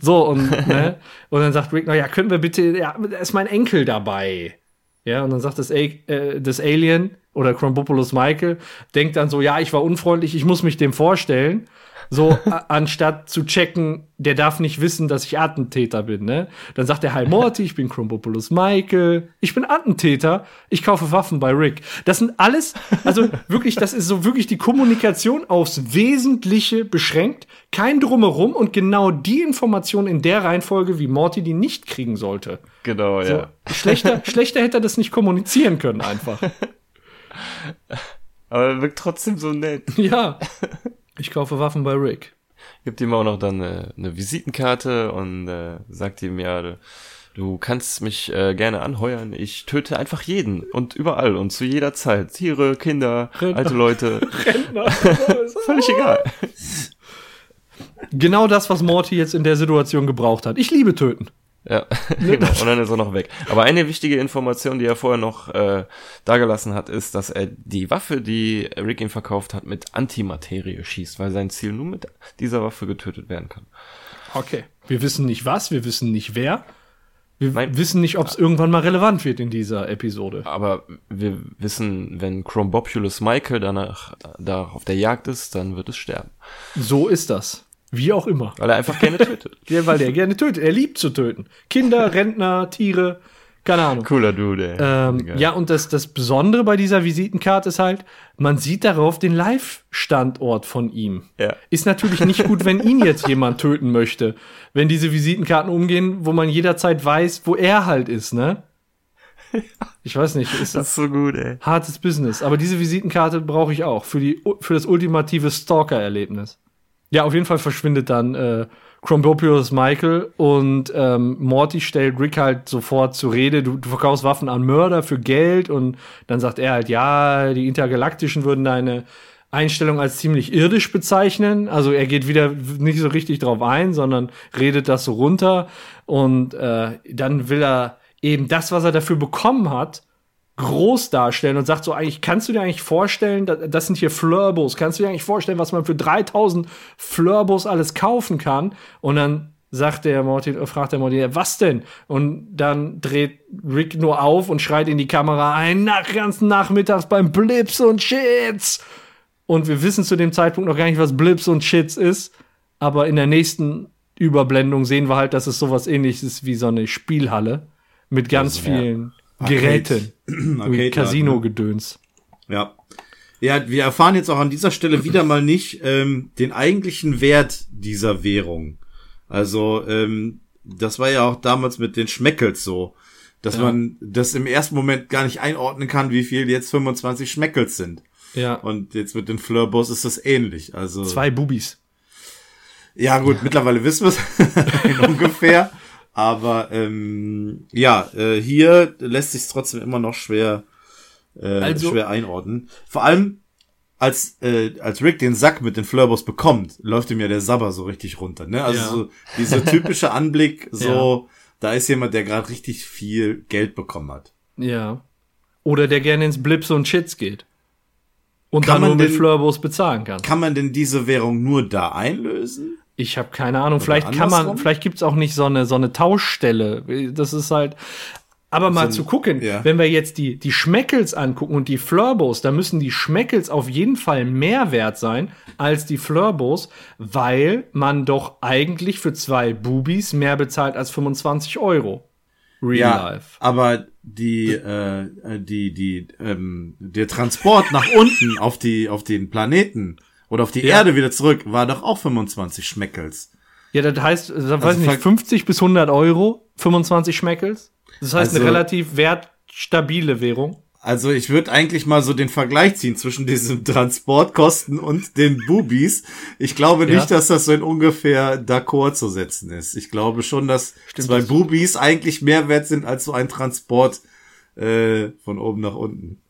so, und, ne, und dann sagt Rick, na ja, können wir bitte, ja, ist mein Enkel dabei. Ja, und dann sagt das, äh, das Alien oder Chrombopoulos Michael, denkt dann so, ja, ich war unfreundlich, ich muss mich dem vorstellen. So, anstatt zu checken, der darf nicht wissen, dass ich Attentäter bin, ne? Dann sagt er, hi Morty, ich bin Chrombopoulos Michael, ich bin Attentäter, ich kaufe Waffen bei Rick. Das sind alles, also wirklich, das ist so wirklich die Kommunikation aufs Wesentliche beschränkt, kein Drumherum und genau die Information in der Reihenfolge, wie Morty die nicht kriegen sollte. Genau, So, ja. schlechter, schlechter hätte er das nicht kommunizieren können, einfach. Aber er wirkt trotzdem so nett. Ja. Ich kaufe Waffen bei Rick. Gibt ihm auch noch dann eine, eine Visitenkarte und äh, sagt ihm, ja, du, kannst mich äh, gerne anheuern. Ich töte einfach jeden und überall und zu jeder Zeit. Tiere, Kinder, Rentner. alte Leute. Völlig egal. Genau das, was Morty jetzt in der Situation gebraucht hat. Ich liebe töten. Ja, genau. Und dann ist er noch weg. Aber eine wichtige Information, die er vorher noch äh, dagelassen hat, ist, dass er die Waffe, die Rick ihm verkauft hat, mit Antimaterie schießt, weil sein Ziel nur mit dieser Waffe getötet werden kann. Okay. Wir wissen nicht was, wir wissen nicht wer. Wir Nein. wissen nicht, ob es irgendwann mal relevant wird in dieser Episode. Aber wir wissen, wenn Chrombopulus Michael danach da auf der Jagd ist, dann wird es sterben. So ist das. Wie auch immer. Weil er einfach gerne tötet. Ja, weil der gerne tötet. Er liebt zu töten. Kinder, Rentner, Tiere, Keine Ahnung. Cooler Dude, ey. Ähm, ja, und das, das Besondere bei dieser Visitenkarte ist halt, man sieht darauf den Live-Standort von ihm. Ja. Ist natürlich nicht gut, wenn ihn jetzt jemand töten möchte. Wenn diese Visitenkarten umgehen, wo man jederzeit weiß, wo er halt ist, ne? Ich weiß nicht, ist Das das ist so gut, ey. hartes Business. Aber diese Visitenkarte brauche ich auch für, die, für das ultimative Stalker-Erlebnis. Ja, auf jeden Fall verschwindet dann äh, Chrombopius Michael und ähm, Morty stellt Rick halt sofort zur Rede, du, du verkaufst Waffen an Mörder für Geld und dann sagt er halt, ja, die Intergalaktischen würden deine Einstellung als ziemlich irdisch bezeichnen. Also er geht wieder nicht so richtig drauf ein, sondern redet das so runter und äh, dann will er eben das, was er dafür bekommen hat, groß darstellen und sagt so, eigentlich kannst du dir eigentlich vorstellen, da- das sind hier Flurbos, kannst du dir eigentlich vorstellen, was man für 3000 Flurbos alles kaufen kann? Und dann sagt der Morty, äh, fragt der Morty, was denn? Und dann dreht Rick nur auf und schreit in die Kamera ein, nach ganzen Nachmittags beim Blips und Shits. Und wir wissen zu dem Zeitpunkt noch gar nicht, was Blips und Shits ist. Aber in der nächsten Überblendung sehen wir halt, dass es sowas ähnliches ist wie so eine Spielhalle mit ganz vielen Geräten. Wie Arcade-Art, Casino-Gedöns. Ja. Ja, wir erfahren jetzt auch an dieser Stelle wieder mal nicht ähm, den eigentlichen Wert dieser Währung. Also, ähm, das war ja auch damals mit den Schmeckels so, dass man das im ersten Moment gar nicht einordnen kann, wie viel jetzt 25 Schmeckels sind. Ja. Und jetzt mit den Flurbos ist das ähnlich. Also Zwei Bubis. ja gut, mittlerweile wissen wir es ungefähr. Aber ähm, ja, äh, hier lässt sich trotzdem immer noch schwer, äh, Also- schwer einordnen. Vor allem als äh, als Rick den Sack mit den Flurbos bekommt, läuft ihm ja der Sabber so richtig runter. Ne? Also Ja. so dieser typische Anblick, so da ist jemand, der gerade richtig viel Geld bekommen hat. Ja. Oder der gerne ins Blips und Shits geht. Und Kann dann nur man mit denn- Flurbos bezahlen kann. Kann man denn diese Währung nur da einlösen? Ich habe keine Ahnung. Vielleicht kann man, vielleicht gibt's auch nicht so eine, so eine Tauschstelle. Das ist halt. Aber mal zu gucken, ja. wenn wir jetzt die, die Schmeckels angucken und die Flurbos, da müssen die Schmeckels auf jeden Fall mehr wert sein als die Flurbos, weil man doch eigentlich für zwei Bubis mehr bezahlt als 25 Euro. Real life. aber die, äh, die, die, ähm, der Transport nach unten auf die, auf den Planeten oder auf die Ja. Erde wieder zurück war doch auch 25 Schmeckels. Ja, das heißt, das weiß ich nicht, ver- 50 bis 100 Euro, 25 Schmeckels. Das heißt, eine Also- relativ wertstabile Währung. Also ich würde eigentlich mal so den Vergleich ziehen zwischen diesen Transportkosten und den Bubis. Ich glaube Ja. nicht, dass das so in ungefähr d'accord zu setzen ist. Ich glaube schon, dass zwei das- Bubis eigentlich mehr wert sind als so ein Transport äh, von oben nach unten.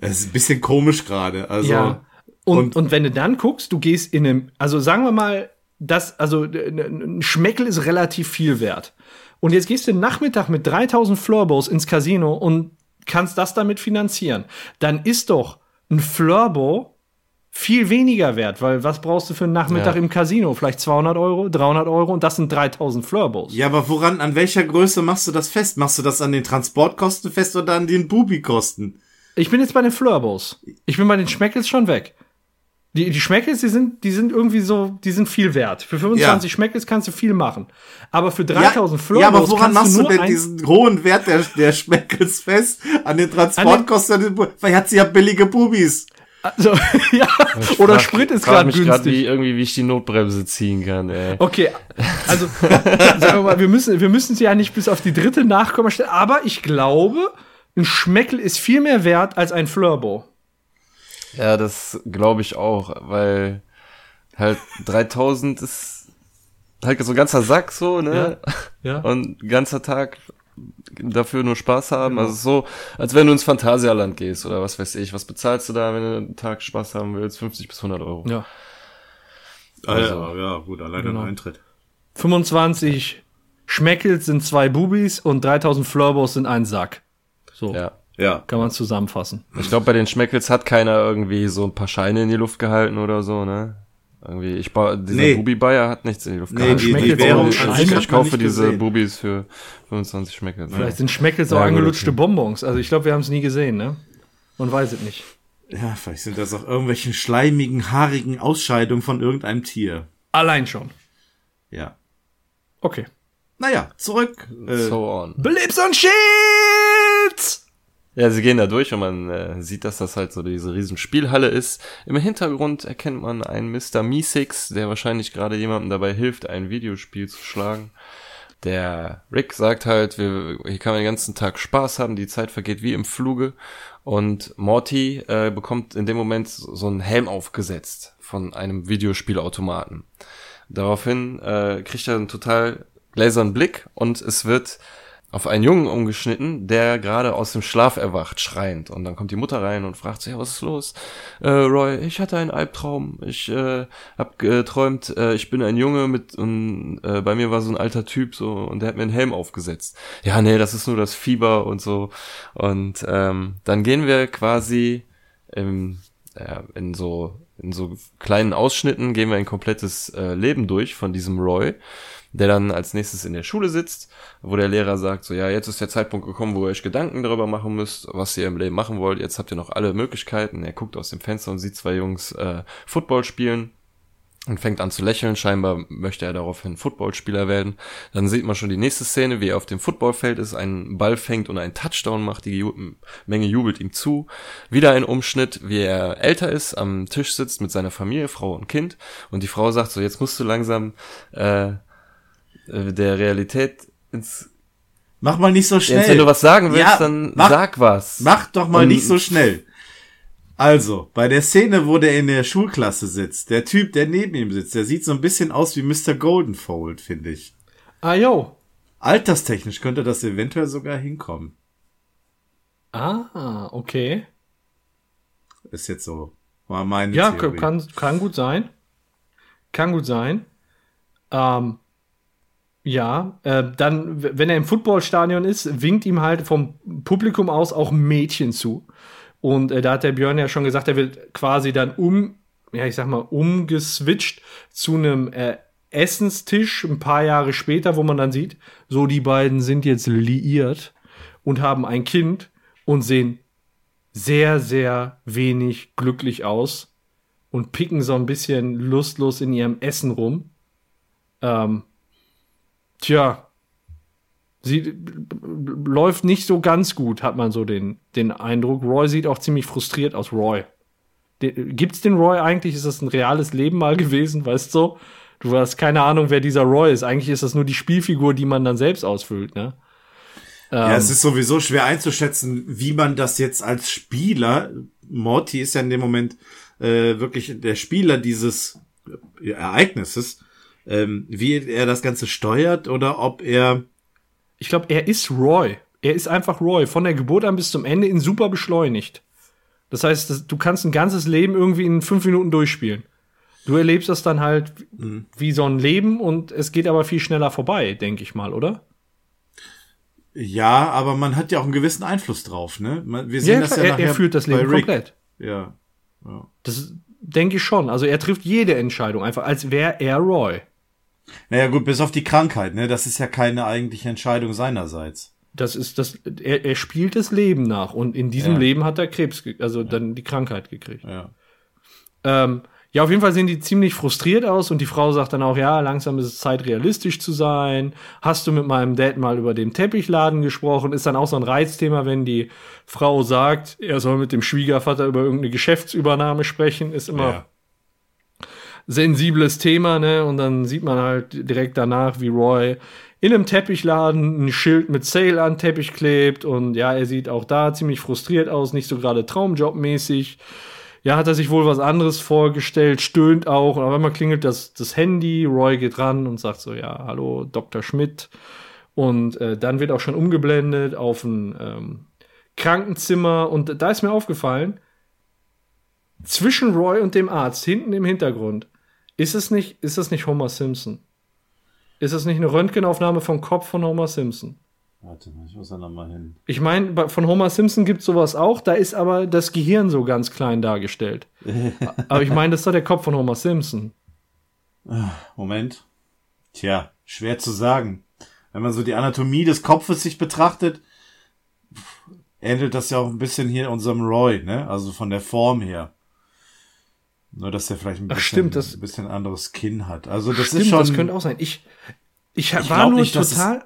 Es ist ein bisschen komisch gerade. Also ja. Und, und- und, wenn du dann guckst, du gehst in einem, also sagen wir mal, das, also äh, ein Schmeckel ist relativ viel wert. Und jetzt gehst du Nachmittag mit 3000 Flurbos ins Casino und kannst das damit finanzieren. Dann ist doch ein Flurbo viel weniger wert, weil was brauchst du für einen Nachmittag Ja. im Casino? Vielleicht 200 Euro, 300 Euro und das sind 3000 Flurbos. Ja, aber woran, an welcher Größe machst du das fest? Machst du das an den Transportkosten fest oder an den Bubi-Kosten? Ich bin jetzt bei den Flurbos. Ich bin bei den Schmeckels schon weg. Die, die Schmeckels, die sind, die sind irgendwie so, die sind viel wert. Für 25 Ja. Schmeckels kannst du viel machen. Aber für 3000 Flurbos ja, aber woran machst du denn diesen hohen Wert der, der Schmeckels fest? An den Transportkosten? an den Bu- Weil hat sie ja billige Bubis. Also, ja, oder Frag- Sprit ist gerade mich grad, günstig. wie irgendwie wie ich die Notbremse ziehen kann, ey. Okay, also sagen wir mal, wir müssen, wir müssen sie ja nicht bis auf die dritte Nachkommastelle, aber ich glaube, ein Schmeckel ist viel mehr wert als ein Flurbo. Ja, das glaube ich auch, weil halt 3000 ist halt so ein ganzer Sack so, ne? Ja. Und ein ganzer Tag dafür nur Spaß haben. Also so, als wenn du ins Phantasialand gehst oder was weiß ich. Was bezahlst du da, wenn du einen Tag Spaß haben willst? 50 bis 100 Euro. Ja. Also- ja, ja, gut, alleine Genau. der Eintritt. 25 Schmeckels sind zwei Bubis und 3000 Flurbos sind ein Sack. So Ja. Ja. kann man zusammenfassen. Ich glaube, bei den Schmeckels hat keiner irgendwie so ein paar Scheine in die Luft gehalten oder so, ne? Irgendwie, ich baue, dieser Nee. Bubi-Bayer hat nichts in die Luft Nee, gehalten. die, die Schmeckels Währung auch ich, an Scheine sich ich, kaufe diese gesehen. Bubis für 25 Schmeckels. Vielleicht sind Schmeckels auch Ja, gut, angelutschte. Bonbons. Also ich glaube, wir haben es nie gesehen, ne? Man weiß es nicht. Ja, vielleicht sind das auch irgendwelche schleimigen, haarigen Ausscheidungen von irgendeinem Tier. Allein schon. Ja. Okay. naja, zurück. Äh, So on. Blips und Shits! Ja, sie gehen da durch und man äh, sieht, dass das halt so diese riesen Spielhalle ist. Im Hintergrund erkennt man einen Mr. Meesix, der wahrscheinlich gerade jemandem dabei hilft, ein Videospiel zu schlagen. Der Rick sagt halt, wir, hier kann man den ganzen Tag Spaß haben, die Zeit vergeht wie im Fluge. Und Morty äh, bekommt in dem Moment so einen Helm aufgesetzt von einem Videospielautomaten. Daraufhin äh, kriegt er einen total gläsernen Blick und es wird auf einen Jungen umgeschnitten, der gerade aus dem Schlaf erwacht, schreiend. Und dann kommt die Mutter rein und fragt sich, ja, was ist los? Äh, Roy, ich hatte einen Albtraum. Ich äh, hab geträumt, äh, ich bin ein Junge mit und äh, bei mir war so ein alter Typ so und der hat mir einen Helm aufgesetzt. Ja, nee, das ist nur das Fieber und so. Und ähm, dann gehen wir quasi im, ja, in so in so kleinen Ausschnitten gehen wir ein komplettes äh, Leben durch von diesem Roy, der dann als nächstes in der Schule sitzt, wo der Lehrer sagt, so ja, jetzt ist der Zeitpunkt gekommen, wo ihr euch Gedanken darüber machen müsst, was ihr im Leben machen wollt. Jetzt habt ihr noch alle Möglichkeiten. Er guckt aus dem Fenster und sieht zwei Jungs äh, Football spielen und fängt an zu lächeln. Scheinbar möchte er daraufhin Footballspieler werden. Dann sieht man schon die nächste Szene, wie er auf dem Footballfeld ist, einen Ball fängt und einen Touchdown macht. Die Ju Menge jubelt ihm zu. Wieder ein Umschnitt, wie er älter ist, am Tisch sitzt mit seiner Familie, Frau und Kind. Und die Frau sagt so, jetzt musst du langsam äh, der Realität ins... mach mal nicht so schnell. Jetzt, wenn du was sagen willst, Ja, dann mach- sag was. Mach doch mal Und- nicht so schnell. Also, bei der Szene, wo der in der Schulklasse sitzt, der Typ, der neben ihm sitzt, der sieht so ein bisschen aus wie Mr. Goldenfold, finde ich. Ah, yo. Alterstechnisch könnte das eventuell sogar hinkommen. Ah, okay. Ist jetzt so. War meine Ja, Theorie. kann, kann gut sein. Kann gut sein. Ähm, ja, äh, dann, wenn er im Footballstadion ist, winkt ihm halt vom Publikum aus auch Mädchen zu. Und äh, da hat der Björn ja schon gesagt, er wird quasi dann um, ja, ich sag mal, umgeswitcht zu einem äh, Essenstisch ein paar Jahre später, wo man dann sieht, so die beiden sind jetzt liiert und haben ein Kind und sehen sehr, sehr wenig glücklich aus und picken so ein bisschen lustlos in ihrem Essen rum. Ähm, tja, sie b- läuft nicht so ganz gut, hat man so den, den Eindruck. Roy sieht auch ziemlich frustriert aus. Roy. De, gibt's den Roy eigentlich? Ist das ein reales Leben mal gewesen, weißt du? Du hast keine Ahnung, wer dieser Roy ist. Eigentlich ist das nur die Spielfigur, die man dann selbst ausfüllt, ne? Ja, Ähm, es ist sowieso schwer einzuschätzen, wie man das jetzt als Spieler, Morty ist ja in dem Moment äh, wirklich der Spieler dieses äh, Ereignisses, ähm, wie er das Ganze steuert oder ob er Ich glaube, er ist Roy. Er ist einfach Roy. Von der Geburt an bis zum Ende in super beschleunigt. Das heißt, das, du kannst ein ganzes Leben irgendwie in fünf Minuten durchspielen. Du erlebst das dann halt wie so ein Leben und es geht aber viel schneller vorbei, denke ich mal, oder? ja, aber man hat ja auch einen gewissen Einfluss drauf, ne? Wir sehen das klar, ja er, nachher er führt das Leben komplett. Ja. ja. Das denke ich schon. Also er trifft jede Entscheidung einfach, als wäre er Roy. Naja, gut, bis auf die Krankheit, ne? Das ist ja keine eigentliche Entscheidung seinerseits. Das ist das. Er, er spielt das Leben nach und in diesem Ja. Leben hat er Krebs, also dann die Krankheit gekriegt. Ja. Ähm, ja, auf jeden Fall sehen die ziemlich frustriert aus und die Frau sagt dann auch, ja, langsam ist es Zeit, realistisch zu sein. Hast du mit meinem Dad mal über den Teppichladen gesprochen? Ist dann auch so ein Reizthema, wenn die Frau sagt, er soll mit dem Schwiegervater über irgendeine Geschäftsübernahme sprechen, ist immer ja. Sensibles Thema, ne? Und dann sieht man halt direkt danach, wie Roy in einem Teppichladen ein Schild mit Sale an Teppich klebt und ja, er sieht auch da ziemlich frustriert aus, nicht so gerade Traumjobmäßig. Ja, hat er sich wohl was anderes vorgestellt, stöhnt auch und auf einmal klingelt das, das Handy, Roy geht ran und sagt so, ja, hallo, Dr. Schmidt. Und äh, dann wird auch schon umgeblendet auf ein ähm, Krankenzimmer und da ist mir aufgefallen, zwischen Roy und dem Arzt, hinten im Hintergrund, ist es nicht, ist es nicht Homer Simpson? Ist es nicht eine Röntgenaufnahme vom Kopf von Homer Simpson? Warte mal, ich muss da nochmal hin. Ich meine, von Homer Simpson gibt sowas auch, da ist aber das Gehirn so ganz klein dargestellt. aber ich meine, das ist doch der Kopf von Homer Simpson. Moment. Tja, schwer zu sagen. Wenn man so die Anatomie des Kopfes sich betrachtet, ähnelt das ja auch ein bisschen hier unserem Roy, ne? Also von der Form her. Nur, dass er vielleicht ein Ach, bisschen, stimmt, das- ein bisschen anderes Kinn hat. Also das Stimmt, ist schon. das könnte auch sein. Ich, Ich, Ich war nur nicht, total.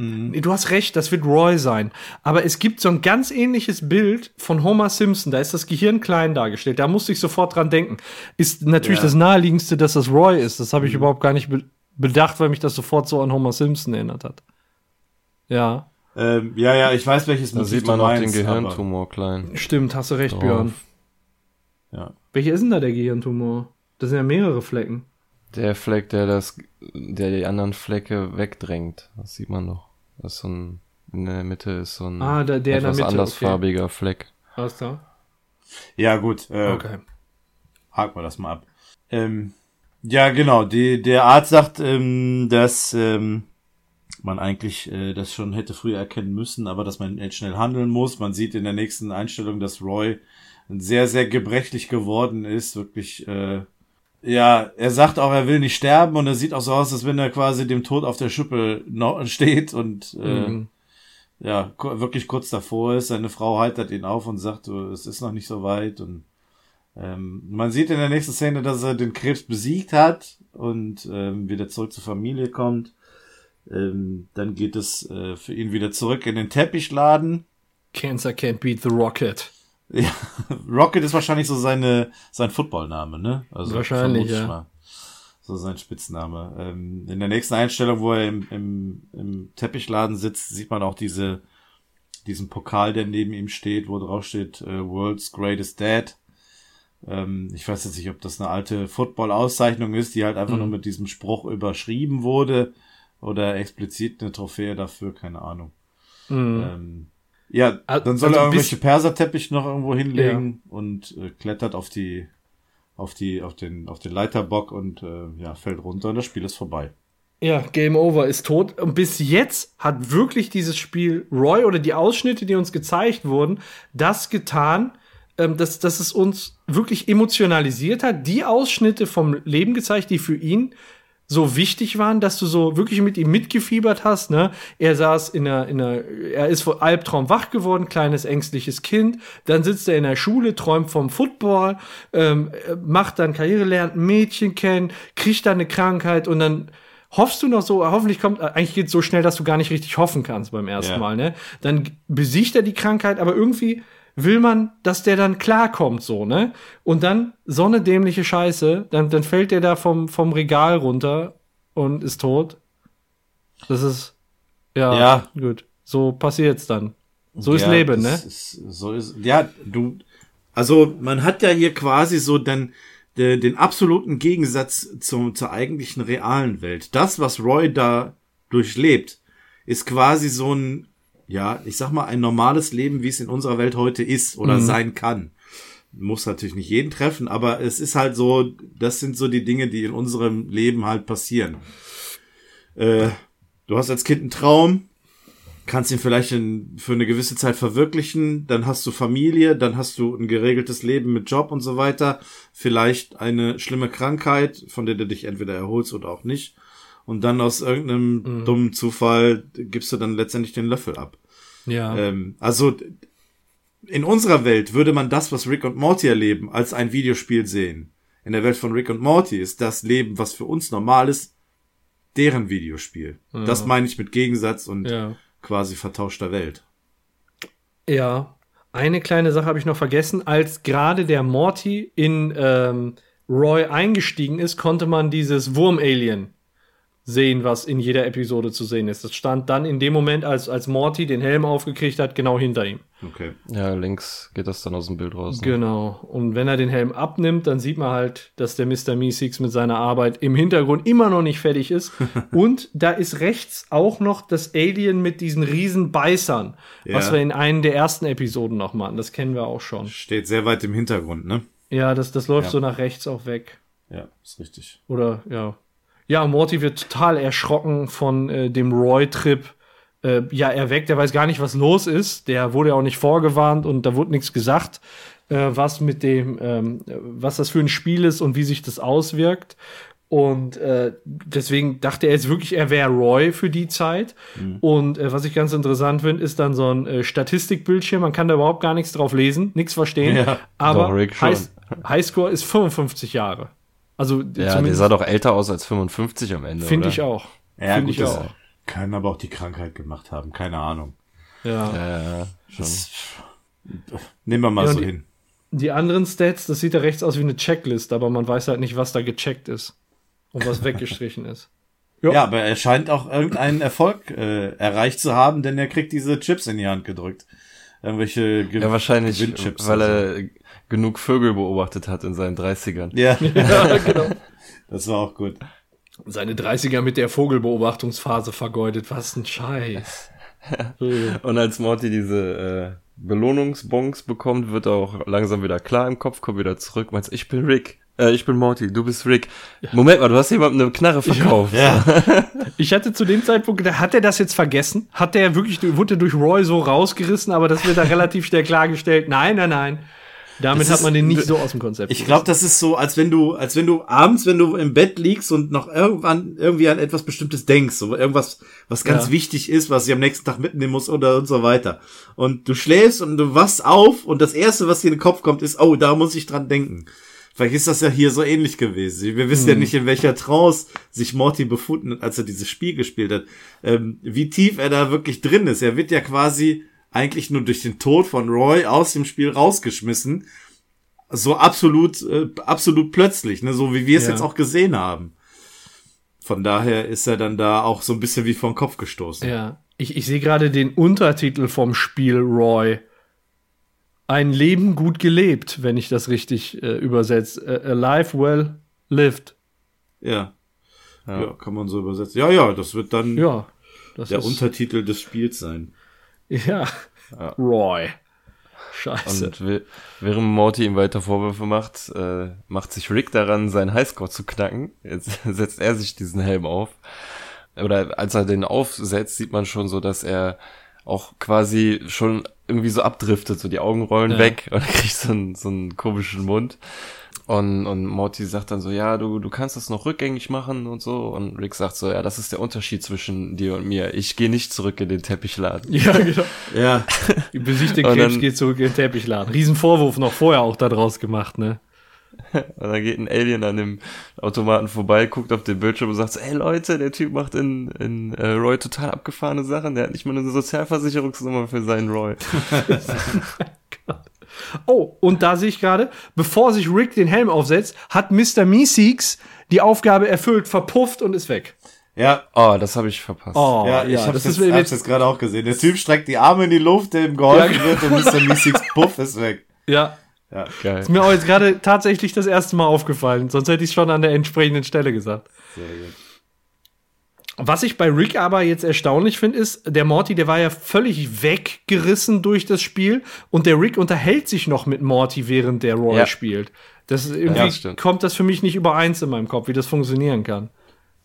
Nee, Du hast recht, das wird Roy sein. Aber es gibt so ein ganz ähnliches Bild von Homer Simpson. Da ist das Gehirn klein dargestellt. Da musste ich sofort dran denken. Ist natürlich Ja. das naheliegendste, dass das Roy ist. Das habe ich überhaupt gar nicht be bedacht, weil mich das sofort so an Homer Simpson erinnert hat. Ja, Ähm, ja, ja, ich weiß, welches Da Motiv sieht man du auch meinst, den Gehirntumor klein. stimmt, hast du recht, Drauf. Björn. Ja. Welcher ist denn da der Gehirntumor? Das sind ja mehrere Flecken. Der Fleck, der das, der die anderen Flecke wegdrängt. Das sieht man doch. Das ist so ein, in der Mitte ist so ein Ah, der- der in der etwas Mitte, andersfarbiger Fleck. Alles klar? ja, gut. Äh, Okay. haken wir das mal ab. Ähm, ja, genau. Die, der Arzt sagt, ähm, dass ähm, man eigentlich äh, das schon hätte früher erkennen müssen, aber dass man schnell handeln muss. Man sieht in der nächsten Einstellung, dass Roy sehr, sehr gebrechlich geworden ist. Wirklich, äh, ja, er sagt auch, er will nicht sterben und er sieht auch so aus, als wenn er quasi dem Tod auf der Schippe steht und äh, Mhm. ja, wirklich kurz davor ist. Seine Frau heitert ihn auf und sagt, es ist noch nicht so weit. Und ähm, man sieht in der nächsten Szene, dass er den Krebs besiegt hat und ähm, wieder zurück zur Familie kommt. Ähm, dann geht es äh, für ihn wieder zurück in den Teppichladen. Cancer can't beat the rocket. Ja, Rocket ist wahrscheinlich so seine sein Footballname, ne? Also Wahrscheinlich, ja. mal. So sein Spitzname. Ähm, in der nächsten Einstellung, wo er im, im, im Teppichladen sitzt, sieht man auch diese diesen Pokal, der neben ihm steht, wo drauf steht äh, World's Greatest Dad. Ähm, ich weiß jetzt nicht, ob das eine alte Football-Auszeichnung ist, die halt einfach Mhm. nur mit diesem Spruch überschrieben wurde oder explizit eine Trophäe dafür, keine Ahnung. Mhm. Ähm, ja, Al- dann soll also er irgendwelche Perserteppich noch irgendwo hinlegen und äh, klettert auf die, auf die, auf den, auf den Leiterbock und äh, ja, fällt runter und das Spiel ist vorbei. Ja, Game Over ist tot. Und bis jetzt hat wirklich dieses Spiel Roy oder die Ausschnitte, die uns gezeigt wurden, das getan, ähm, dass, dass es uns wirklich emotionalisiert hat. Die Ausschnitte vom Leben gezeigt, die für ihn so wichtig waren, dass du so wirklich mit ihm mitgefiebert hast, ne? Er saß in einer, in einer, er ist vor Albtraum wach geworden, kleines ängstliches Kind, dann sitzt er in der Schule, träumt vom Football, ähm, äh, macht dann Karriere, lernt ein Mädchen kennen, kriegt dann eine Krankheit und dann hoffst du noch so, hoffentlich kommt, eigentlich geht's so schnell, dass du gar nicht richtig hoffen kannst beim ersten Ja. Mal, ne? Dann besiegt er die Krankheit, aber irgendwie will man, dass der dann klarkommt, so, ne? Und dann so eine dämliche Scheiße, dann, dann fällt der da vom, vom Regal runter und ist tot. Das ist, ja, Ja. gut. So passiert's dann. So ist Ja, Leben, ne? Ist, so ist, ja, du, also man hat ja hier quasi so dann de, den absoluten Gegensatz zum, zur eigentlichen realen Welt. Das, was Roy da durchlebt, ist quasi so ein, ja, ich sag mal, ein normales Leben, wie es in unserer Welt heute ist oder sein kann. Muss natürlich nicht jeden treffen, aber es ist halt so, das sind so die Dinge, die in unserem Leben halt passieren. Äh, du hast als Kind einen Traum, kannst ihn vielleicht in, für eine gewisse Zeit verwirklichen, dann hast du Familie, dann hast du ein geregeltes Leben mit Job und so weiter, vielleicht eine schlimme Krankheit, von der du dich entweder erholst oder auch nicht, und dann aus irgendeinem dummen Zufall gibst du dann letztendlich den Löffel ab. Ja. Ähm, also in unserer Welt würde man das, was Rick und Morty erleben, als ein Videospiel sehen. In der Welt von Rick und Morty ist das Leben, was für uns normal ist, deren Videospiel. Das meine ich mit Gegensatz und ja. quasi vertauschter Welt. Ja, eine kleine Sache habe ich noch vergessen. Als gerade der Morty in ähm, Roy eingestiegen ist, konnte man dieses Wurm-Alien sehen, was in jeder Episode zu sehen ist. Das stand dann in dem Moment, als, als Morty den Helm aufgekriegt hat, genau hinter ihm. Okay. Ja, links geht das dann aus dem Bild raus. Ne? Genau. Und wenn er den Helm abnimmt, dann sieht man halt, dass der Mr. Meeseeks mit seiner Arbeit im Hintergrund immer noch nicht fertig ist. Und da ist rechts auch noch das Alien mit diesen riesen Beißern, was Ja. wir in einer der ersten Episoden noch machen. Das kennen wir auch schon. Steht sehr weit im Hintergrund, ne? Ja, das, das läuft Ja. so nach rechts auch weg. Ja, ist richtig. Oder, ja. Ja, Morty wird total erschrocken von äh, dem Roy-Trip. Äh, ja, er weg, der weiß gar nicht, was los ist. Der wurde ja auch nicht vorgewarnt und da wurde nichts gesagt, äh, was mit dem, ähm, was das für ein Spiel ist und wie sich das auswirkt. Und äh, deswegen dachte er jetzt wirklich, er wäre Roy für die Zeit. Und äh, was ich ganz interessant finde, ist dann so ein äh, Statistikbildschirm. Man kann da überhaupt gar nichts drauf lesen, nichts verstehen. Ja, aber. High- Highscore ist 55 Jahre. Also Ja, der sah doch älter aus als 55 am Ende. Finde ich auch. Ja, Find gut, ich auch. kann aber auch die Krankheit gemacht haben, keine Ahnung. Ja. Ja, schon. Nehmen wir mal Ja, so die- hin. Die anderen Stats, das sieht da rechts aus wie eine Checklist, aber man weiß halt nicht, was da gecheckt ist und was weggestrichen ist. Ja. Ja, aber er scheint auch irgendeinen Erfolg äh, erreicht zu haben, denn er kriegt diese Chips in die Hand gedrückt. Irgendwelche Ge Ja, wahrscheinlich, weil er genug Vögel beobachtet hat in seinen 30ern. so. Ja, ja, genau. das war auch gut. Seine 30er mit der Vogelbeobachtungsphase vergeudet. Was ein Scheiß. Und als Morty diese äh, Belohnungsbons bekommt, wird er auch langsam wieder klar im Kopf, kommt wieder zurück, meinst, ich bin Rick. Äh, ich bin Morty, du bist Rick. Moment mal, du hast jemandem eine Knarre verkauft. Ja, Ich hatte zu dem Zeitpunkt gedacht, hat er das jetzt vergessen? Hat der wirklich, wurde durch Roy so rausgerissen, aber das wird da relativ schnell klargestellt. Nein, nein, nein. Damit Das hat man den nicht so aus dem Konzept. ich glaube, das ist so, als wenn du, als wenn du abends, wenn du im Bett liegst und noch irgendwann irgendwie an etwas Bestimmtes denkst, so irgendwas, was ganz Ja. wichtig ist, was ich am nächsten Tag mitnehmen muss oder und so weiter. Und du schläfst und du wachst auf und das erste, was dir in den Kopf kommt, ist, oh, da muss ich dran denken. Vielleicht ist das ja hier so ähnlich gewesen. Wir wissen ja nicht, in welcher Trance sich Morty befunden hat, als er dieses Spiel gespielt hat. Ähm, wie tief er da wirklich drin ist. Er wird ja quasi eigentlich nur durch den Tod von Roy aus dem Spiel rausgeschmissen. So absolut, äh, absolut plötzlich, ne? so wie wir es Ja. jetzt auch gesehen haben. Von daher ist er dann da auch so ein bisschen wie vor den Kopf gestoßen. Ja. Ich, ich sehe gerade den Untertitel vom Spiel Roy. Ein Leben gut gelebt, wenn ich das richtig äh, übersetze. Äh, a life well lived. Ja. ja. kann man so übersetzen. Ja, ja, das wird dann Ja. Das der Untertitel des Spiels sein. Ja. Roy. Scheiße. Und während Morty ihm weiter Vorwürfe macht, äh, macht sich Rick daran, seinen Highscore zu knacken. Jetzt setzt er sich diesen Helm auf. Oder als er den aufsetzt, sieht man schon so, dass er auch quasi schon irgendwie so abdriftet, so die Augen rollen Ja. weg und er kriegt so einen, so einen komischen Mund. Und, und Morty sagt dann so, ja, du, du kannst das noch rückgängig machen und so. Und Rick sagt so, ja, das ist der Unterschied zwischen dir und mir. Ich gehe nicht zurück in den Teppichladen. ja, genau. Ja, Besiegt den Und Krebs, geht zurück in den Teppichladen. Riesenvorwurf noch vorher auch da draus gemacht, ne? Und dann geht ein Alien an dem Automaten vorbei, guckt auf den Bildschirm und sagt so, ey Leute, der Typ macht in, in äh, Roy total abgefahrene Sachen. Der hat nicht mal eine Sozialversicherungsnummer für seinen Roy. Oh, und da sehe ich gerade, bevor sich Rick den Helm aufsetzt, hat Mr. Meeseeks die Aufgabe erfüllt, verpufft und ist weg. ja, Oh, das habe ich verpasst. Oh, ja, ich hab's das jetzt, ist hab's jetzt gerade auch gesehen. Der Typ streckt die Arme in die Luft, der ihm geholfen Ja, wird und Mr. Meeseeks Puff ist weg. ja, Ja, Geil. ist mir auch jetzt gerade tatsächlich das erste Mal aufgefallen, sonst hätte ich es schon an der entsprechenden Stelle gesagt. sehr gut. Was ich bei Rick aber jetzt erstaunlich finde, ist, der Morty, der war ja völlig weggerissen durch das Spiel und der Rick unterhält sich noch mit Morty, während der Roy Ja. spielt. Das ist irgendwie Ja, kommt das für mich nicht übereins in meinem Kopf, wie das funktionieren kann.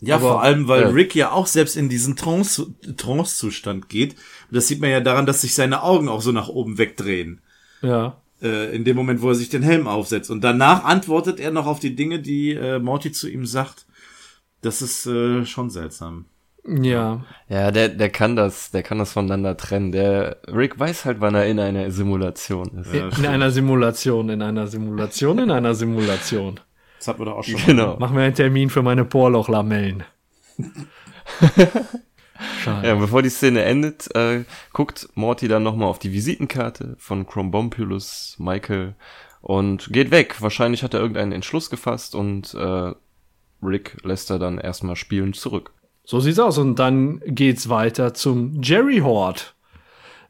Ja, Aber- vor allem, weil ja. Rick ja auch selbst in diesen Trance- Trance-Zustand geht. Und das sieht man ja daran, dass sich seine Augen auch so nach oben wegdrehen. Ja. Äh, in dem Moment, wo er sich den Helm aufsetzt. Und danach antwortet er noch auf die Dinge, die äh, Morty zu ihm sagt. Das ist äh, schon seltsam. Ja. Ja, der, der kann das, der kann das voneinander trennen. Der Rick weiß halt, wann er in einer Simulation ist. Ja, In einer Simulation, in einer Simulation, in einer Simulation. Das hat man doch auch schon. Genau. Mach mir einen Termin für meine Porlochlamellen. Schade. Ja, bevor die Szene endet, äh, guckt Morty dann nochmal auf die Visitenkarte von Crombompulus Michael und geht weg. Wahrscheinlich hat er irgendeinen Entschluss gefasst und äh, Rick lässt er dann erstmal spielen zurück. So sieht's aus. Und dann geht's weiter zum Jerry Hort.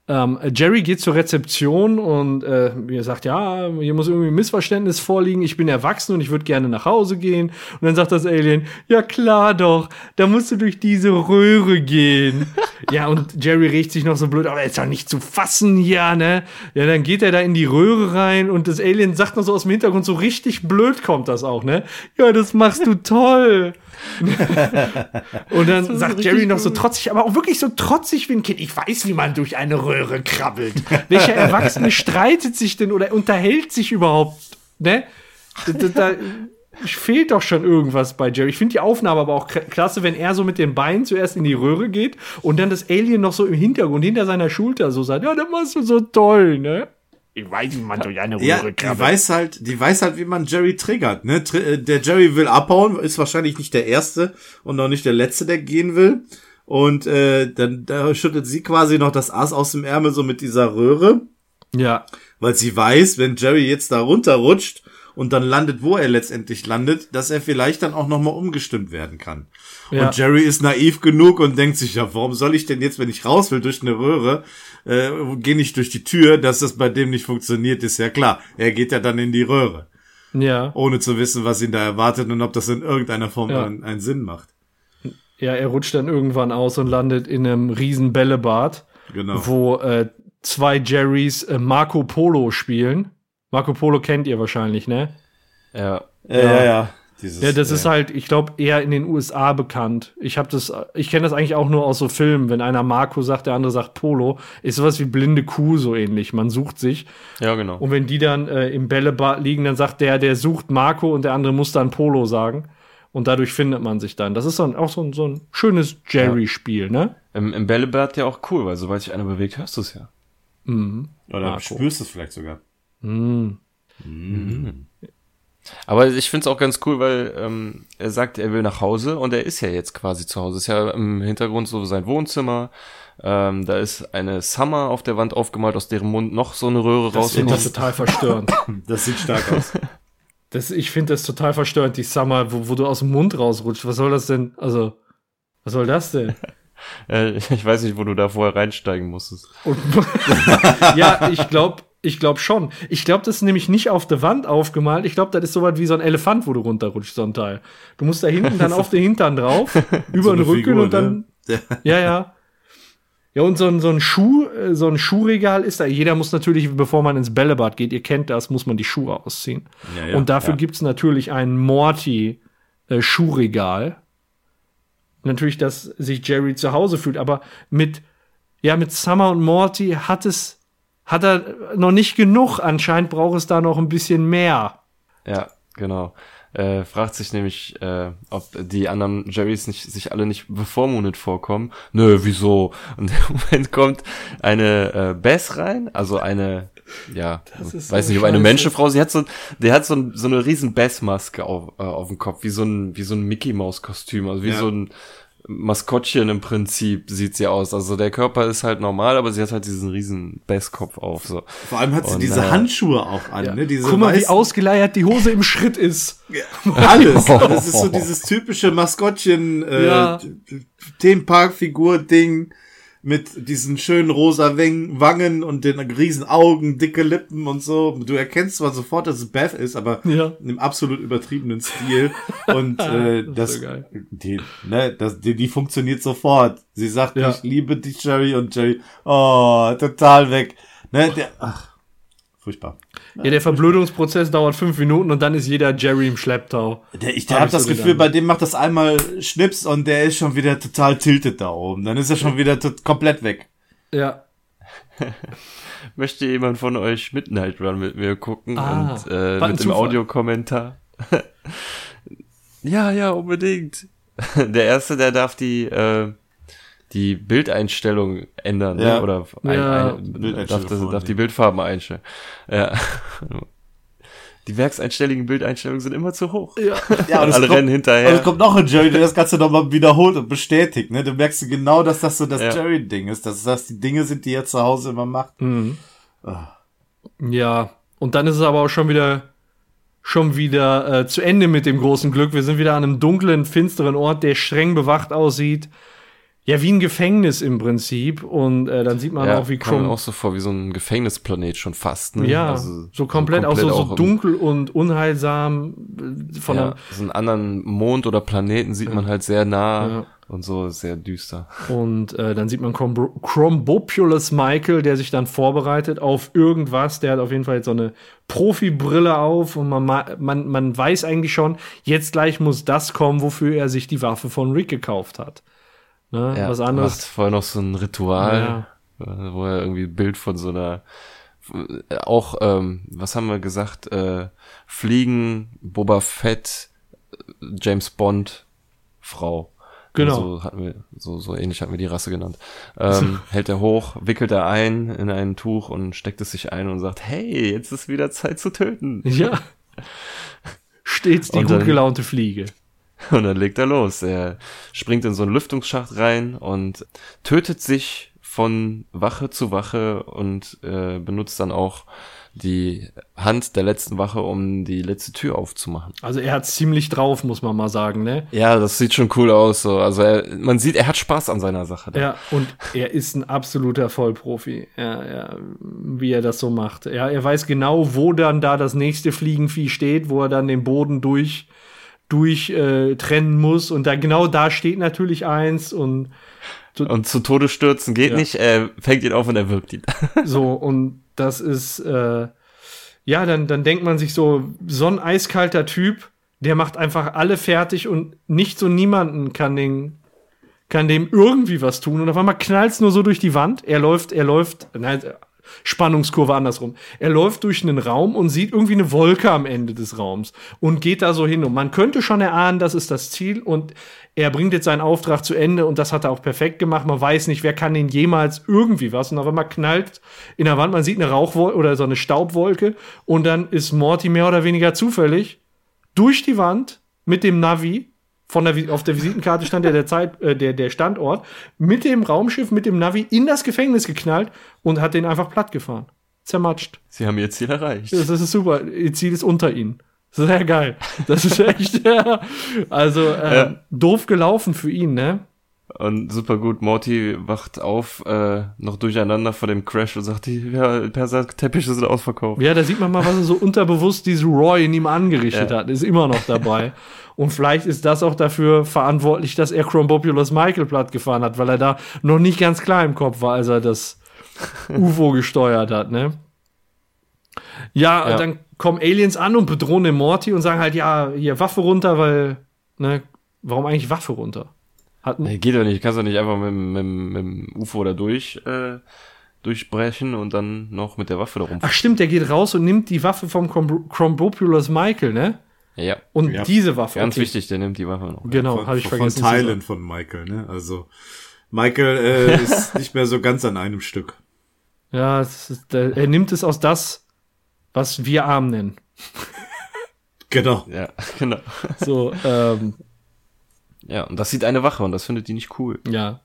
Ähm, Jerry geht zur Rezeption und äh, er sagt, ja, hier muss irgendwie ein Missverständnis vorliegen. Ich bin erwachsen und ich würde gerne nach Hause gehen. Und dann sagt das Alien, ja klar doch, da musst du durch diese Röhre gehen. ja, und Jerry regt sich noch so blöd, aber ist doch nicht zu fassen hier, ne? Ja, dann geht er da in die Röhre rein und das Alien sagt noch so aus dem Hintergrund, so richtig blöd kommt das auch, ne? Ja, das machst du toll. Und dann sagt Jerry noch so trotzig, aber auch wirklich so trotzig wie ein Kind. Ich weiß, wie man durch eine Röhre krabbelt. Welcher Erwachsene streitet sich denn oder unterhält sich überhaupt? Ne? Da, da, fehlt doch schon irgendwas bei Jerry. Ich finde die Aufnahme aber auch klasse, wenn er so mit den Beinen zuerst in die Röhre geht und dann das Alien noch so im Hintergrund, hinter seiner Schulter so sagt, ja, das machst du so toll, ne? Ich weiß, wie man durch eine Ja, die weiß halt, die weiß halt, wie man Jerry triggert. Ne? Äh, der Jerry will abhauen, ist wahrscheinlich nicht der erste und auch nicht der letzte, der gehen will. Und äh, dann da schüttelt sie quasi noch das Ass aus dem Ärmel so mit dieser Röhre, Ja, weil sie weiß, wenn Jerry jetzt da runterrutscht und dann landet, wo er letztendlich landet, dass er vielleicht dann auch nochmal umgestimmt werden kann. Ja. Und Jerry ist naiv genug und denkt sich, ja, warum soll ich denn jetzt, wenn ich raus will durch eine Röhre, äh, gehe nicht durch die Tür, dass das bei dem nicht funktioniert, ist ja klar. Er geht ja dann in die Röhre, ja. ohne zu wissen, was ihn da erwartet und ob das in irgendeiner Form Ja. einen, einen Sinn macht. Ja, er rutscht dann irgendwann aus und landet in einem riesen Bällebad, Genau. wo äh, zwei Jerrys äh, Marco Polo spielen. Marco Polo kennt ihr wahrscheinlich, ne? Ja. ja, ja, ja. Dieses, Ja, das ist äh, halt, ich glaube, eher in den USA bekannt. Ich habe das, ich kenne das eigentlich auch nur aus so Filmen. Wenn einer Marco sagt, der andere sagt Polo, ist sowas wie blinde Kuh so ähnlich. Man sucht sich. Ja, genau. Und wenn die dann äh, im Bällebad liegen, dann sagt der, der sucht Marco und der andere muss dann Polo sagen. Und dadurch findet man sich dann. Das ist dann auch so ein, so ein schönes Jerry-Spiel, ne? Im, im Bällebad ja auch cool, weil sobald sich einer bewegt, hörst du es ja. Oder Marco. spürst du es vielleicht sogar. Aber ich find's auch ganz cool, weil ähm, er sagt, er will nach Hause und er ist ja jetzt quasi zu Hause. Ist ja im Hintergrund so sein Wohnzimmer. Ähm, da ist eine Summer auf der Wand aufgemalt, aus deren Mund noch so eine Röhre Ich finde das rauskommt. total verstörend. Das sieht stark aus. Das, ich finde das total verstörend, die Summer, wo, wo du aus dem Mund rausrutscht. Was soll das denn? Also, was soll das denn? Äh, ich weiß nicht, wo du da vorher reinsteigen musstest. Und, ja, ich glaube, ich glaube schon. Ich glaube, das ist nämlich nicht auf der Wand aufgemalt. Ich glaube, das ist so was wie so ein Elefant, wo du runterrutscht, so ein Teil. Du musst da hinten dann auf den Hintern drauf, über den eine Rücken Figur, und dann, ne? ja, ja. Ja, und so ein, so ein Schuh, äh, so ein Schuhregal ist da. Jeder muss natürlich, bevor man ins Bällebad geht, ihr kennt das, muss man die Schuhe ausziehen. Ja, ja, und dafür ja. gibt's natürlich ein Morty äh, Schuhregal. Natürlich, dass sich Jerry zu Hause fühlt, aber mit ja mit Summer und Morty hat es hat er noch nicht genug. Anscheinend braucht es da noch ein bisschen mehr. Ja, genau. Äh, fragt sich nämlich, äh, ob die anderen Jerrys nicht, sich alle nicht bevormundet vorkommen. Nö, wieso? Und im Moment kommt eine äh, Bess rein, also eine, ja, weiß so nicht, ob eine. Menschenfrau, sie hat so, der hat so, ein, so eine riesen Bess-Maske auf, äh, auf dem Kopf, wie so ein, wie so ein Mickey-Maus-Kostüm, also wie Ja. so ein Maskottchen im Prinzip sieht sie aus. Also der Körper ist halt normal, aber sie hat halt diesen riesen Bess-Kopf auf, so. Vor allem hat sie Und, diese äh, Handschuhe auch an, ne? Diese Guck mal, wie ausgeleiert die Hose im Schritt ist. Alles. Das ist so dieses typische Maskottchen, äh, Ja. Themenpark-Figur-Ding mit diesen schönen rosa Wangen und den riesen Augen, dicke Lippen und so. Du erkennst zwar sofort, dass es Beth ist, aber Ja. im absolut übertriebenen Stil. Und äh, Das das, so die, ne, das, die, die funktioniert sofort. Sie sagt, Ja. ich liebe dich, Jerry, und Jerry, oh, total weg. Ne, der, ach, furchtbar. Ja, der Verblödungsprozess dauert fünf Minuten und dann ist jeder Jerry im Schlepptau. Der, ich Hab habe ich das so Gefühl, gedacht. bei dem macht das einmal Schnips und der ist schon wieder total tiltet da oben. Dann ist er schon wieder tot- komplett weg. Ja. Möchte jemand von euch Midnight Run mit mir gucken Ah, und äh, mit dem. Audiokommentar? ja, ja, unbedingt. Der erste, der darf die äh, die Bildeinstellung ändern Ja. ne? oder ein, Ja. ein, darf, das, darf die Bildfarben einstellen. Ja. Die werkseinstelligen Bildeinstellungen sind immer zu hoch. Ja. Ja, und Alle kommt, rennen hinterher. Und es kommt noch ein Jerry, der das Ganze nochmal wiederholt und bestätigt. Ne? Du merkst genau, dass das so das Ja. Jerry-Ding ist. Dass das die Dinge sind, die er zu Hause immer macht. Mhm. Ja, und dann ist es aber auch schon wieder schon wieder äh, zu Ende mit dem großen Glück. Wir sind wieder an einem dunklen, finsteren Ort, der streng bewacht aussieht. Ja, wie ein Gefängnis im Prinzip. Und äh, dann sieht man ja, auch, wie Chrome. auch so vor wie so ein Gefängnisplanet schon fast. Ne? ja, Also so komplett, auch so, so im- dunkel und unheilsam äh, von ja, so einen anderen Mond oder Planeten sieht man halt sehr nah Ja. und so sehr düster. Und äh, dann sieht man Chrombopulus Michael, der sich dann vorbereitet auf irgendwas. Der hat auf jeden Fall jetzt so eine Profibrille auf und man, ma- man, man weiß eigentlich schon, jetzt gleich muss das kommen, wofür er sich die Waffe von Rick gekauft hat. Ne? Ja, Was macht anderes. vorher noch so ein Ritual, äh, wo er irgendwie ein Bild von so einer auch, ähm, was haben wir gesagt, äh, Fliegen, Boba Fett, James Bond, Frau. Genau. So hatten wir, so, so ähnlich hatten wir die Rasse genannt. Ähm, hält er hoch, wickelt er ein in ein Tuch und steckt es sich ein und sagt, hey, jetzt ist wieder Zeit zu töten. Ja. Stets die gut gelaunte Fliege. Und dann legt er los. Er springt in so einen Lüftungsschacht rein und tötet sich von Wache zu Wache und äh, benutzt dann auch die Hand der letzten Wache, um die letzte Tür aufzumachen. Also er hat ziemlich drauf, muss man mal sagen, ne? Ja, das sieht schon cool aus. So. Also er, man sieht, er hat Spaß an seiner Sache. da. Ja, und er ist ein absoluter Vollprofi. Ja, ja, wie er das so macht. Ja, er weiß genau, wo dann da das nächste Fliegenvieh steht, wo er dann den Boden durch durch äh, trennen muss und da genau da steht natürlich eins und Und zu Tode stürzen geht Ja. nicht. Er fängt ihn auf und er wirkt ihn. so und das ist äh, ja dann dann denkt man sich so so ein eiskalter Typ, der macht einfach alle fertig und nicht so niemanden kann den kann dem irgendwie was tun und auf einmal knallt's nur so durch die Wand. Er läuft, er läuft, nein, Spannungskurve andersrum. Er läuft durch einen Raum und sieht irgendwie eine Wolke am Ende des Raums und geht da so hin. Und man könnte schon erahnen, das ist das Ziel und er bringt jetzt seinen Auftrag zu Ende und das hat er auch perfekt gemacht. Man weiß nicht, wer kann ihn jemals irgendwie was. Und auf einmal knallt in der Wand, man sieht eine Rauchwolke oder so eine Staubwolke und dann ist Morty mehr oder weniger zufällig durch die Wand mit dem Navi von der, auf der Visitenkarte stand ja der Zeit, äh, der, der Standort, mit dem Raumschiff, mit dem Navi in das Gefängnis geknallt und hat den einfach platt gefahren. Zermatscht. Sie haben ihr Ziel erreicht. Das, das ist super. Ihr Ziel ist unter ihnen. Sehr geil. Das ist echt, ja. Also, äh, Ja. doof gelaufen für ihn, ne? Und super gut, Morty wacht auf, äh, noch durcheinander vor dem Crash und sagt, die ja, Perser-Teppiche sind ausverkauft. Ja, da sieht man mal, was er so unterbewusst diese Roy in ihm angerichtet Ja. hat. Ist immer noch dabei. Und vielleicht ist das auch dafür verantwortlich, dass er Chrombopulous Michael platt gefahren hat, weil er da noch nicht ganz klar im Kopf war, als er das UFO gesteuert hat, ne? Ja, Ja. und dann kommen Aliens an und bedrohen den Morty und sagen halt, ja, hier Waffe runter, weil, ne, warum eigentlich Waffe runter? Hat, Nee, geht doch nicht, kannst doch nicht einfach mit, dem- mit, mit dem UFO da durch, äh, durchbrechen und dann noch mit der Waffe da rum. Ach stimmt, der geht raus und nimmt die Waffe vom Chrom- Chrombopulous Michael, ne? Ja, Und Ja. diese Waffe. ganz okay. wichtig, der nimmt die Waffe noch. Genau, von, habe ich von vergessen. zu Teilen von Michael, ne? Also Michael äh, ist nicht mehr so ganz an einem Stück. Ja, ist, der, er nimmt es aus das, was wir arm nennen. Genau. Ja, genau. So, ähm, Ja, und das sieht eine Wache und das findet die nicht cool. ja.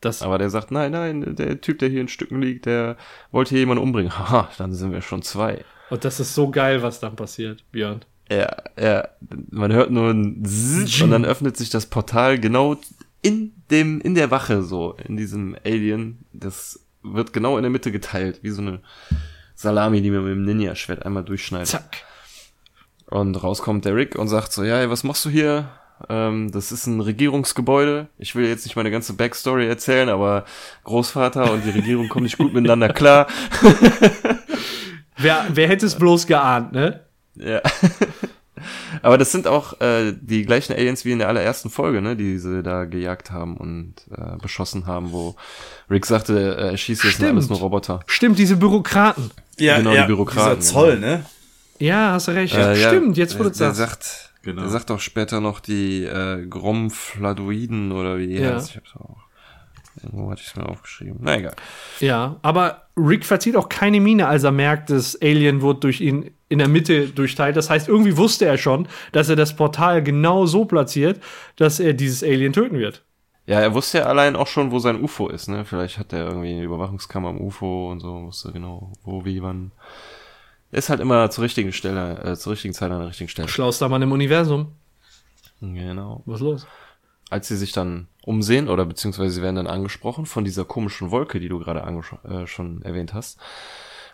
Das, Aber der sagt, nein, nein, der Typ, der hier in Stücken liegt, der wollte hier jemanden umbringen. Haha, dann sind wir schon zwei. und das ist so geil, was dann passiert, Björn. Ja, ja, man hört nur ein Zzz und dann öffnet sich das Portal genau in dem, in der Wache so, in diesem Alien. Das wird genau in der Mitte geteilt, wie so eine Salami, die man mit dem Ninja-Schwert einmal durchschneidet. Zack. Und rauskommt der Rick und sagt so, ja, ey, was machst du hier? Ähm, das ist ein Regierungsgebäude. Ich will jetzt nicht meine ganze Backstory erzählen, aber Großvater und die Regierung kommen nicht gut miteinander klar. Wer, wer hätte es bloß geahnt, ne? Ja. Aber das sind auch äh, die gleichen Aliens wie in der allerersten Folge, ne, die sie da gejagt haben und äh, beschossen haben, wo Rick sagte, äh, er schießt jetzt alles nur Roboter. Stimmt, diese Bürokraten. Ja, Genau, die Bürokraten, Dieser Zoll, ne? Ja, hast du recht. Äh, ja, Stimmt, jetzt wurde es der sagt. sagt, Genau. der sagt auch später noch die äh, Gromfladoiden oder wie die Ja. heißt. Ich hab's auch. Irgendwo hatte ich es mir aufgeschrieben. Na egal. Ja, aber Rick verzieht auch keine Miene, als er merkt, das Alien wird durch ihn in der Mitte durchteilt. Das heißt, irgendwie wusste er schon, dass er das Portal genau so platziert, dass er dieses Alien töten wird. Ja, er wusste ja allein auch schon, wo sein UFO ist, ne? Vielleicht hat er irgendwie eine Überwachungskammer am UFO und so, wusste genau, wo, wie, wann. Ist halt immer zur richtigen Stelle, äh, zur richtigen Zeit an der richtigen Stelle. Schlauster Mann im Universum. Genau. Was ist los? Als sie sich dann umsehen, oder beziehungsweise sie werden dann angesprochen von dieser komischen Wolke, die du gerade äh, schon erwähnt hast.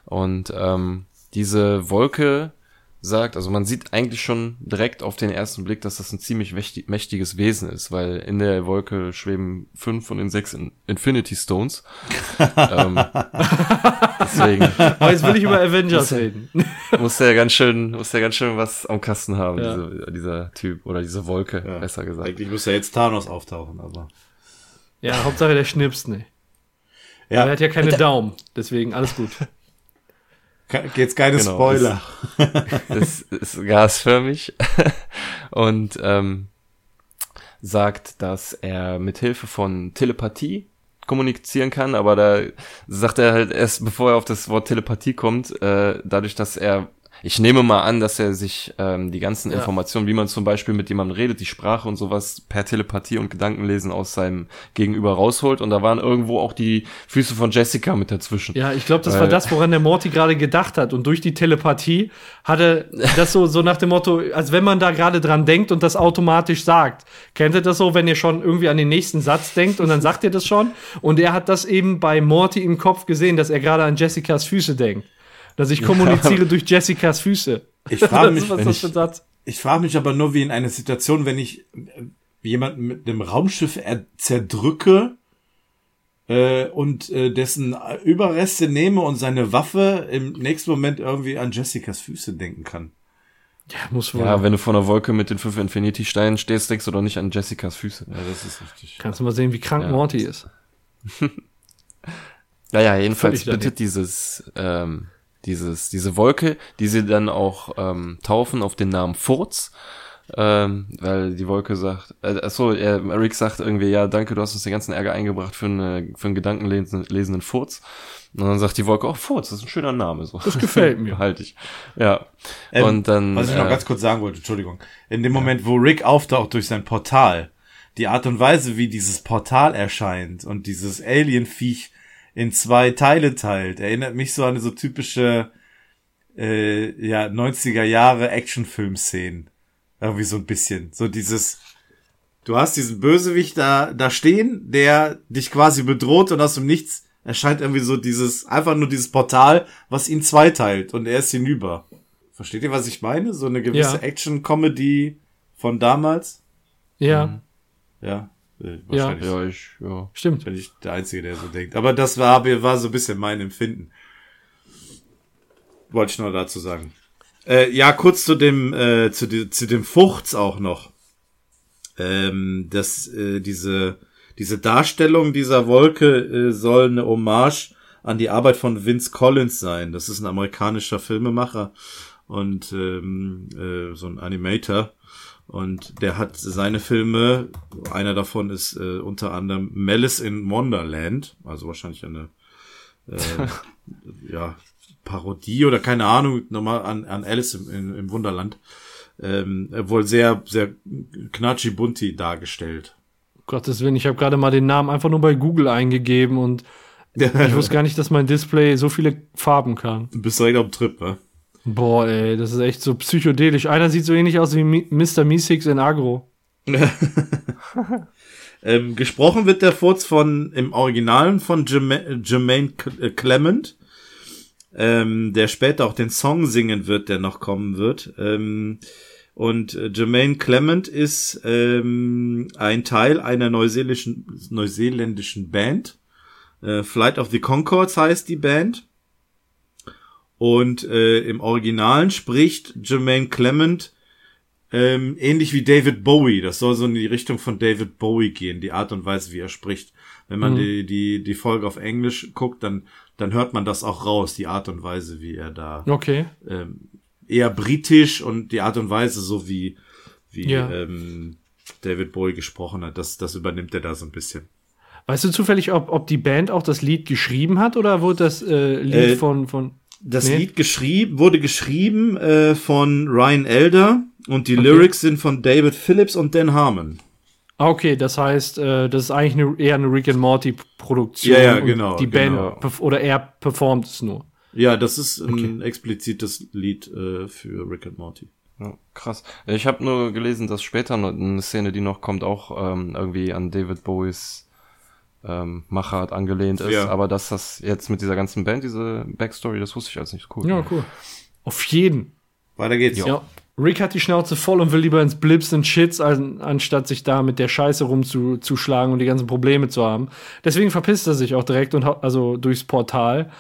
Und ähm, diese Wolke sagt, also man sieht eigentlich schon direkt auf den ersten Blick, dass das ein ziemlich mächtig, mächtiges Wesen ist, weil in der Wolke schweben fünf von den sechs in Infinity Stones. ähm, deswegen Aber jetzt will ich über Avengers reden. muss der ganz schön, muss der ganz schön was am Kasten haben, Ja. diese, dieser Typ oder diese Wolke, Ja. besser gesagt. Eigentlich muss ja jetzt Thanos auftauchen, aber. Ja, Hauptsache der schnipst nicht. Ja, Er hat ja keine Daumen, deswegen alles gut. jetzt keine Genau, Spoiler. Es ist gasförmig und ähm, sagt, dass er mit Hilfe von Telepathie kommunizieren kann, aber da sagt er halt erst, bevor er auf das Wort Telepathie kommt, äh, dadurch, dass er ich nehme mal an, dass er sich ähm, die ganzen Ja. Informationen, wie man zum Beispiel mit jemandem redet, die Sprache und sowas per Telepathie und Gedankenlesen aus seinem Gegenüber rausholt. Und da waren irgendwo auch die Füße von Jessica mit dazwischen. Ja, ich glaube, das war Weil- das, woran der Morty gerade gedacht hat. Und durch die Telepathie hatte das so, so nach dem Motto, als wenn man da gerade dran denkt und das automatisch sagt. Kennt ihr das so, wenn ihr schon irgendwie an den nächsten Satz denkt und dann sagt ihr das schon? Und er hat das eben bei Morty im Kopf gesehen, dass er gerade an Jessicas Füße denkt. Dass ich kommuniziere durch Jessicas Füße. Ich frage mich, was wenn das ich- für ein Satz? Ich frage mich aber nur, wie in einer Situation, wenn ich äh, jemanden mit einem Raumschiff er zerdrücke äh, und äh, dessen Überreste nehme und seine Waffe im nächsten Moment irgendwie an Jessicas Füße denken kann. Ja, muss wohl. Ja, wenn du vor einer Wolke mit den fünf Infinity-Steinen stehst, denkst du doch nicht an Jessicas Füße. Ja, das ist richtig. Kannst du mal sehen, wie krank Ja. Morty ist. Ja, ja, jedenfalls bittet dieses, ähm, dieses, diese Wolke, die sie dann auch ähm, taufen auf den Namen Furz, ähm, weil die Wolke sagt, äh, achso, er, Rick sagt irgendwie, ja, danke, du hast uns den ganzen Ärger eingebracht für, eine, für einen gedankenlesenden Furz. Und dann sagt die Wolke, oh, Furz, das ist ein schöner Name. So. Das gefällt mir. Halt ich. Ja. Ähm, und dann. Was ich noch äh, ganz kurz sagen wollte, Entschuldigung. In dem Moment, wo Rick auftaucht durch sein Portal, die Art und Weise, wie dieses Portal erscheint und dieses Alien-Viech in zwei Teile teilt, erinnert mich so an so typische äh, ja, 90er Jahre Actionfilm-Szenen. Irgendwie so ein bisschen. So dieses, du hast diesen Bösewicht da, da stehen, der dich quasi bedroht und aus dem Nichts erscheint irgendwie so dieses, einfach nur dieses Portal, was ihn zweiteilt und er ist hinüber. Versteht ihr, was ich meine? So eine gewisse Ja. Action-Comedy von damals? Ja, Ja, äh, wahrscheinlich. ja, ich, ja. stimmt. Bin ich der Einzige, der so denkt. Aber das war, war so ein bisschen mein Empfinden. Wollte ich noch dazu sagen. Äh, ja, kurz zu dem, äh, zu, die, zu dem Fuchs auch noch. Ähm, dass äh, diese, diese Darstellung dieser Wolke äh, soll eine Hommage an die Arbeit von Vince Collins sein. Das ist ein amerikanischer Filmemacher und ähm, äh, so ein Animator. Und der hat seine Filme, einer davon ist äh, unter anderem Malice in Wonderland, also wahrscheinlich eine äh, ja, Parodie oder keine Ahnung, nochmal an, an Alice im, im, im Wunderland. Ähm, wohl sehr, sehr knatschi-bunti dargestellt. Gottes Willen, ich habe gerade mal den Namen einfach nur bei Google eingegeben und ich wusste gar nicht, dass mein Display so viele Farben kann. Du bist direkt auf dem Trip, ne? Boah, ey, das ist echt so psychedelisch. Einer sieht so ähnlich aus wie Mi- Mr. Meeseeks in Agro. Ähm, gesprochen wird der Furz von im Originalen von Jermaine, Jermaine äh, Clement, ähm, der später auch den Song singen wird, der noch kommen wird. Ähm, und äh, Jermaine Clement ist ähm, ein Teil einer neuseeländischen, neuseeländischen Band. Äh, Flight of the Concords heißt die Band. Und äh, im Originalen spricht Jermaine Clement ähm, ähnlich wie David Bowie. Das soll so in die Richtung von David Bowie gehen, die Art und Weise, wie er spricht. Wenn man die, die, die Folge auf Englisch guckt, dann, dann hört man das auch raus, die Art und Weise, wie er da Okay. ähm, eher britisch und die Art und Weise, so wie, wie Ja. ähm, David Bowie gesprochen hat, das, das übernimmt er da so ein bisschen. Weißt du zufällig, ob, ob die Band auch das Lied geschrieben hat oder wurde das äh, Lied Äh, von, von. Das Nee. Lied geschrieben, wurde geschrieben äh, von Ryan Elder und die Lyrics sind von David Phillips und Dan Harmon. Ah, okay, das heißt, äh, das ist eigentlich eine, eher eine Rick and Morty Produktion. Ja, ja, und genau, Die Band genau. perf- oder er performt es nur. Ja, das ist ein explizites Lied äh, für Rick and Morty. Ja, krass. Ich habe nur gelesen, dass später noch eine Szene, die noch kommt, auch ähm, irgendwie an David Bowies ähm, Machart angelehnt ist. Ja. Aber dass das jetzt mit dieser ganzen Band, diese Backstory, das wusste ich als nicht cool. Ja, cool. Auf jeden. Weiter geht's. Ja. Rick hat die Schnauze voll und will lieber ins Blips und Shits, an, anstatt sich da mit der Scheiße rumzuschlagen und die ganzen Probleme zu haben. Deswegen verpisst er sich auch direkt und also durchs Portal.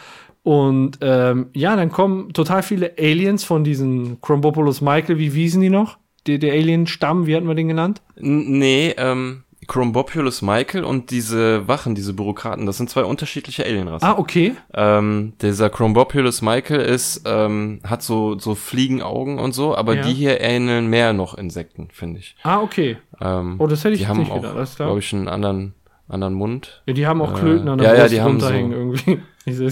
Und ähm, ja, dann kommen total viele Aliens von diesen Chrombopoulos Michael, wie wiesen die noch? Der, der Alien-Stamm, wie hatten wir den genannt? N nee, ähm, Chrombopulus Michael und diese Wachen, diese Bürokraten, das sind zwei unterschiedliche Alienrassen. Ah, okay. Ähm, dieser Chrombopulus Michael ist, ähm, hat so, so Fliegenaugen und so, aber Ja. die hier ähneln mehr noch Insekten, finde ich. Ah, okay. Ähm, Oh, das hätte ich die haben nicht auch, glaube ich, einen anderen, anderen Mund. Ja, die haben auch Äh, Klöten an der ja, ja, Brust die haben so- irgendwie.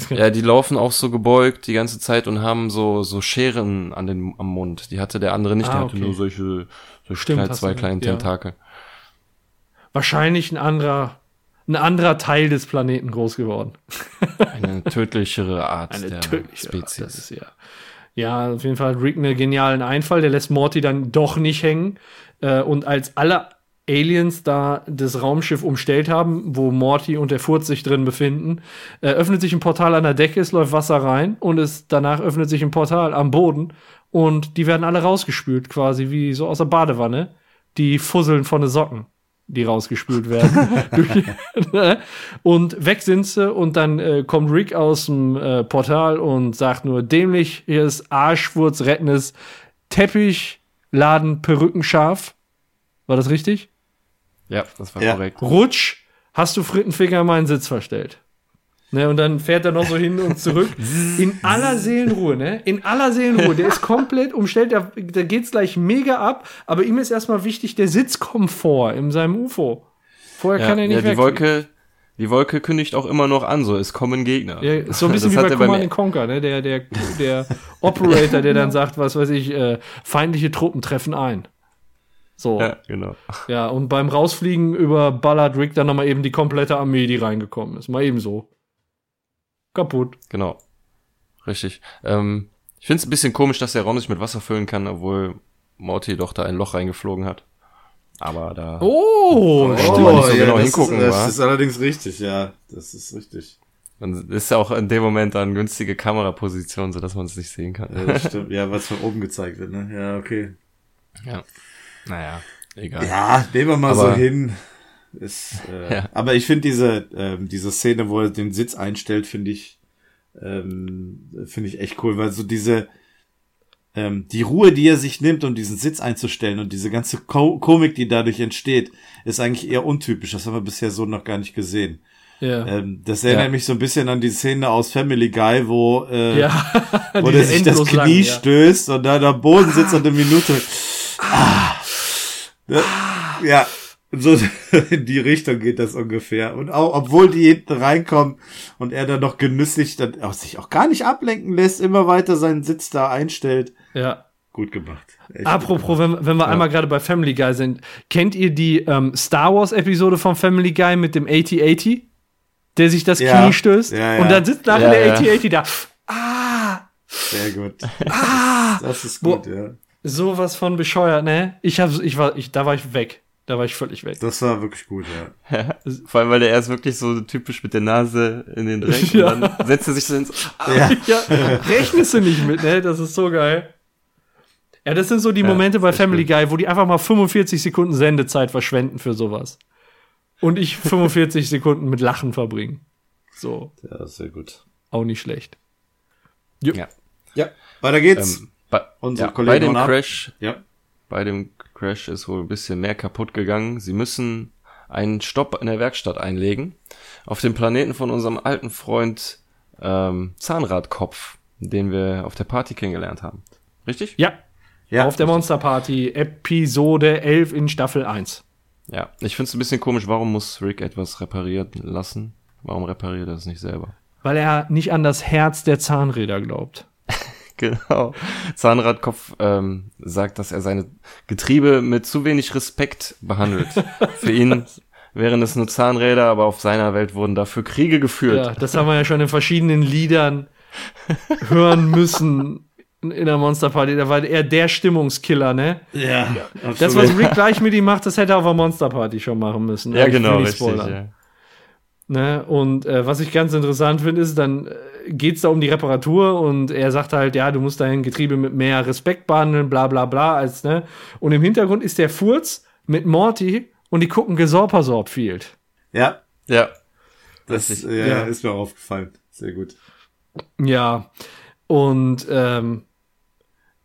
Ja, die laufen auch so gebeugt die ganze Zeit und haben so, so Scheren an den, am Mund. Die hatte der andere nicht, Ah, der hatte okay. nur solche, so Stimmt, kleine, hast zwei kleine recht, ja. Wahrscheinlich ein anderer, ein anderer Teil des Planeten groß geworden. Eine tödlichere Art Eine der tödliche Art, Spezies. Das ist ja. Ja, auf jeden Fall hat Rick einen genialen Einfall. Der lässt Morty dann doch nicht hängen. Äh, und als alle Aliens da das Raumschiff umstellt haben, wo Morty und der Furz sich drin befinden, äh, öffnet sich ein Portal an der Decke, es läuft Wasser rein und es danach öffnet sich ein Portal am Boden und die werden alle rausgespült, quasi wie so aus der Badewanne. Die fusseln von den Socken, die rausgespült werden. Durch- und weg sind sie und dann äh, kommt Rick aus dem äh, Portal und sagt nur dämlich, hier ist Arschwurz rettendes Teppich, Laden, Perücken scharf. War das richtig? Ja, das war Ja. korrekt. Rutsch, hast du Frittenfinger in meinen Sitz verstellt. Ne, und dann fährt er noch so hin und zurück. In aller Seelenruhe, ne? In aller Seelenruhe. Der ist komplett umstellt, da, da geht's gleich mega ab. Aber ihm ist erstmal wichtig der Sitzkomfort in seinem UFO. Vorher Ja, kann er nicht ja, die weg. Wolke, die Wolke kündigt auch immer noch an, so, es kommen Gegner. Ja, so ein bisschen Das wie bei Command Conquer, ne? Der, der, der Operator, der dann sagt, was weiß ich, äh, feindliche Truppen treffen ein. So. Ja, genau. Ja, und beim Rausfliegen überballert Rick dann nochmal eben die komplette Armee, die reingekommen ist. Mal eben so. Kaputt. Genau. Richtig. Ähm, ich finde es ein bisschen komisch, dass der Raum nicht mit Wasser füllen kann, obwohl Morty doch da ein Loch reingeflogen hat. Aber da. Oh, Oh, stimmt. nicht so genau das hingucken, ist, das ist allerdings richtig, ja. Das ist richtig. Dann ist ja auch in dem Moment dann günstige Kameraposition, sodass man es nicht sehen kann. Ja, das stimmt. Ja, was von oben gezeigt wird, ne? Ja, okay. Ja. Naja, egal. Ja, nehmen wir mal Aber- so hin. Ist, äh, Ja. Aber ich finde diese, ähm, diese Szene, wo er den Sitz einstellt, finde ich, ähm, finde ich echt cool, weil so diese, ähm, die Ruhe, die er sich nimmt, um diesen Sitz einzustellen und diese ganze Ko Komik, die dadurch entsteht, ist eigentlich eher untypisch. Das haben wir bisher so noch gar nicht gesehen. Ja. Ähm, das erinnert Ja. mich so ein bisschen an die Szene aus Family Guy, wo, äh, ja. wo der sich das Knie lang, ja. stößt und da am Boden sitzt und eine Minute. Ah. Ne? Ja, so in die Richtung geht das ungefähr. Und auch, obwohl die hinten reinkommen und er dann noch genüsslich dann auch sich auch gar nicht ablenken lässt, immer weiter seinen Sitz da einstellt. Ja. Gut gemacht. Echt Apropos, wenn, wenn wir einmal gerade bei Family Guy sind, kennt ihr die ähm, Star Wars Episode von Family Guy mit dem 8080? Der sich das Ja. Knie stößt Ja, ja. und dann sitzt nachher Ja, der ja. 8080 da. Ah! Sehr gut. Ah! Das ist Wo- gut, ja. Sowas von bescheuert, ne? Ich hab, ich war, ich, da war ich weg. Da war ich völlig weg. Das war wirklich gut, ja. Vor allem, weil der erst wirklich so typisch mit der Nase in den Dreck Ja. und dann setzt er sich so ins. Ja, ja, rechnest du nicht mit, ne? Das ist so geil. Ja, das sind so die Ja, Momente bei Family. Guy, wo die einfach mal 45 Sekunden Sendezeit verschwenden für sowas. Und ich 45 Sekunden mit Lachen verbringen. So, ja, sehr gut. auch nicht schlecht. Ja. Ja, weiter geht's. Ähm, bei, Unsere ja, Kollegen bei dem. Crash, ja. bei dem Crash ist wohl ein bisschen mehr kaputt gegangen. Sie müssen einen Stopp in der Werkstatt einlegen. Auf dem Planeten von unserem alten Freund ähm, Zahnradkopf, den wir auf der Party kennengelernt haben. Richtig? Ja, Ja. auf der Monster Party, Episode 11 in Staffel 1. Ja. Ich finde es ein bisschen komisch, warum muss Rick etwas reparieren lassen? Warum repariert er es nicht selber? Weil er nicht an das Herz der Zahnräder glaubt. Genau. Zahnradkopf ähm, sagt, dass er seine Getriebe mit zu wenig Respekt behandelt. Für ihn wären es nur Zahnräder, aber auf seiner Welt wurden dafür Kriege geführt. Ja, das haben wir ja schon in verschiedenen Liedern hören müssen in der Monster Party. Da war er der Stimmungskiller, ne? Ja, Das, was Rick gleich mit ihm macht, das hätte er auf der Monster Party schon machen müssen. Ja, genau, richtig. Ja. Ne? Und äh, was ich ganz interessant finde, ist, dann äh, geht's da um die Reparatur und er sagt halt, ja, du musst dein Getriebe mit mehr Respekt behandeln, bla bla bla, als, ne? Und im Hintergrund ist der Furz mit Morty und die gucken Gesorpersorb Field. Ja, ja. das ja, Ja. ist mir aufgefallen. Sehr gut. Ja. Und ähm,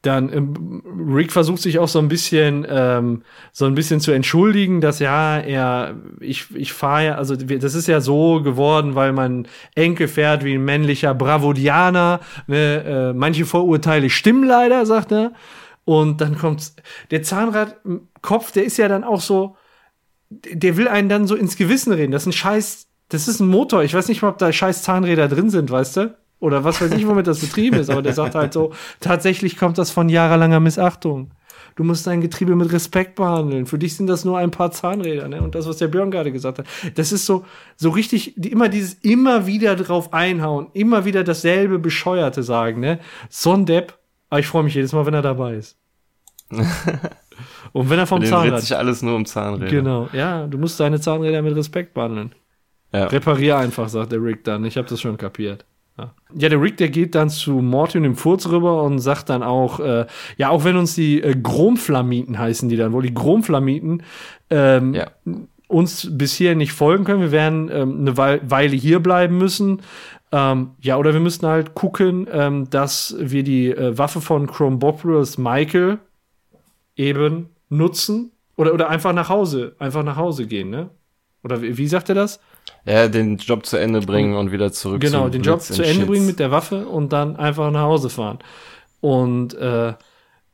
dann ähm, Rick versucht sich auch so ein bisschen ähm, so ein bisschen zu entschuldigen, dass ja er ich ich fahre ja also das ist ja so geworden, weil mein Enkel fährt wie ein männlicher Bravodianer. Ne? Äh, manche Vorurteile stimmen leider, sagt er. Und dann kommt's. Der Zahnradkopf, der ist ja dann auch so, der will einen dann so ins Gewissen reden. Das ist ein Scheiß, das ist ein Motor. Ich weiß nicht mal, ob da scheiß Zahnräder drin sind, weißt du? Oder was weiß ich, womit das betrieben ist. Aber der sagt halt so, tatsächlich kommt das von jahrelanger Missachtung. Du musst dein Getriebe mit Respekt behandeln. Für dich sind das nur ein paar Zahnräder, ne? Und das, was der Björn gerade gesagt hat, das ist so, so richtig, die, immer dieses, immer wieder drauf einhauen, immer wieder dasselbe Bescheuerte sagen, ne? So ein Depp. Aber ich freue mich jedes Mal, wenn er dabei ist. Und wenn er vom Zahnrad. dreht sich alles nur um Zahnräder. Genau, ja, du musst deine Zahnräder mit Respekt behandeln. Ja. Reparier einfach, sagt der Rick dann. Ich habe das schon kapiert. Ja. ja, der Rick, der geht dann zu Morty und dem Furz rüber und sagt dann auch, äh, ja, auch wenn uns die äh, Gromflamiten heißen, die dann wohl die Gromflamiten ähm, Ja. uns bis hier nicht folgen können. Wir werden ähm, eine Wei- Weile hier bleiben müssen. Ähm, ja, oder wir müssten halt gucken, ähm, dass wir die äh, Waffe von Chrombopoulos Michael eben nutzen oder, oder einfach nach Hause, einfach nach Hause gehen, ne? Oder wie, wie sagt er das? Ja, den Job zu Ende bringen und wieder zurück Genau, den Job zu Ende Shits. bringen mit der Waffe und dann einfach nach Hause fahren. Und äh,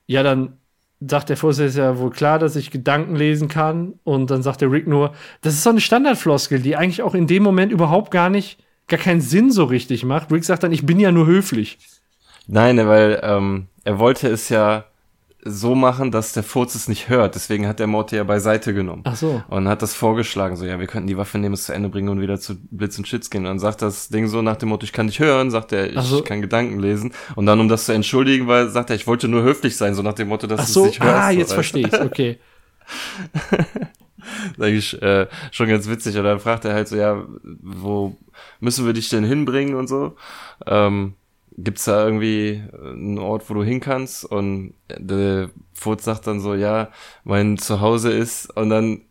ja, dann sagt der Vorsitzende, ist ja wohl klar, dass ich Gedanken lesen kann. Und dann sagt der Rick nur, das ist so eine Standardfloskel, die eigentlich auch in dem Moment überhaupt gar nicht, gar keinen Sinn so richtig macht. Rick sagt dann, ich bin ja nur höflich. Nein, weil ähm, er wollte es ja so machen, dass der Furz es nicht hört. Deswegen hat der Morty ja beiseite genommen. Ach so. Und hat das vorgeschlagen, so, ja, wir könnten die Waffe nehmen, es zu Ende bringen und wieder zu Blitz und Shits gehen. Und dann sagt das Ding so nach dem Motto, ich kann dich hören, sagt er, ich so. kann Gedanken lesen. Und dann, um das zu entschuldigen, weil, sagt er, ich wollte nur höflich sein, so nach dem Motto, dass Ach du so, es nicht hörst. ah, jetzt verstehe ich's, okay. Sag ich, äh, schon ganz witzig. Und dann fragt er halt so, ja, wo müssen wir dich denn hinbringen und so? Ähm, gibt's da irgendwie einen Ort, wo du hin kannst? Und der Furz sagt dann so, ja, mein Zuhause ist, und dann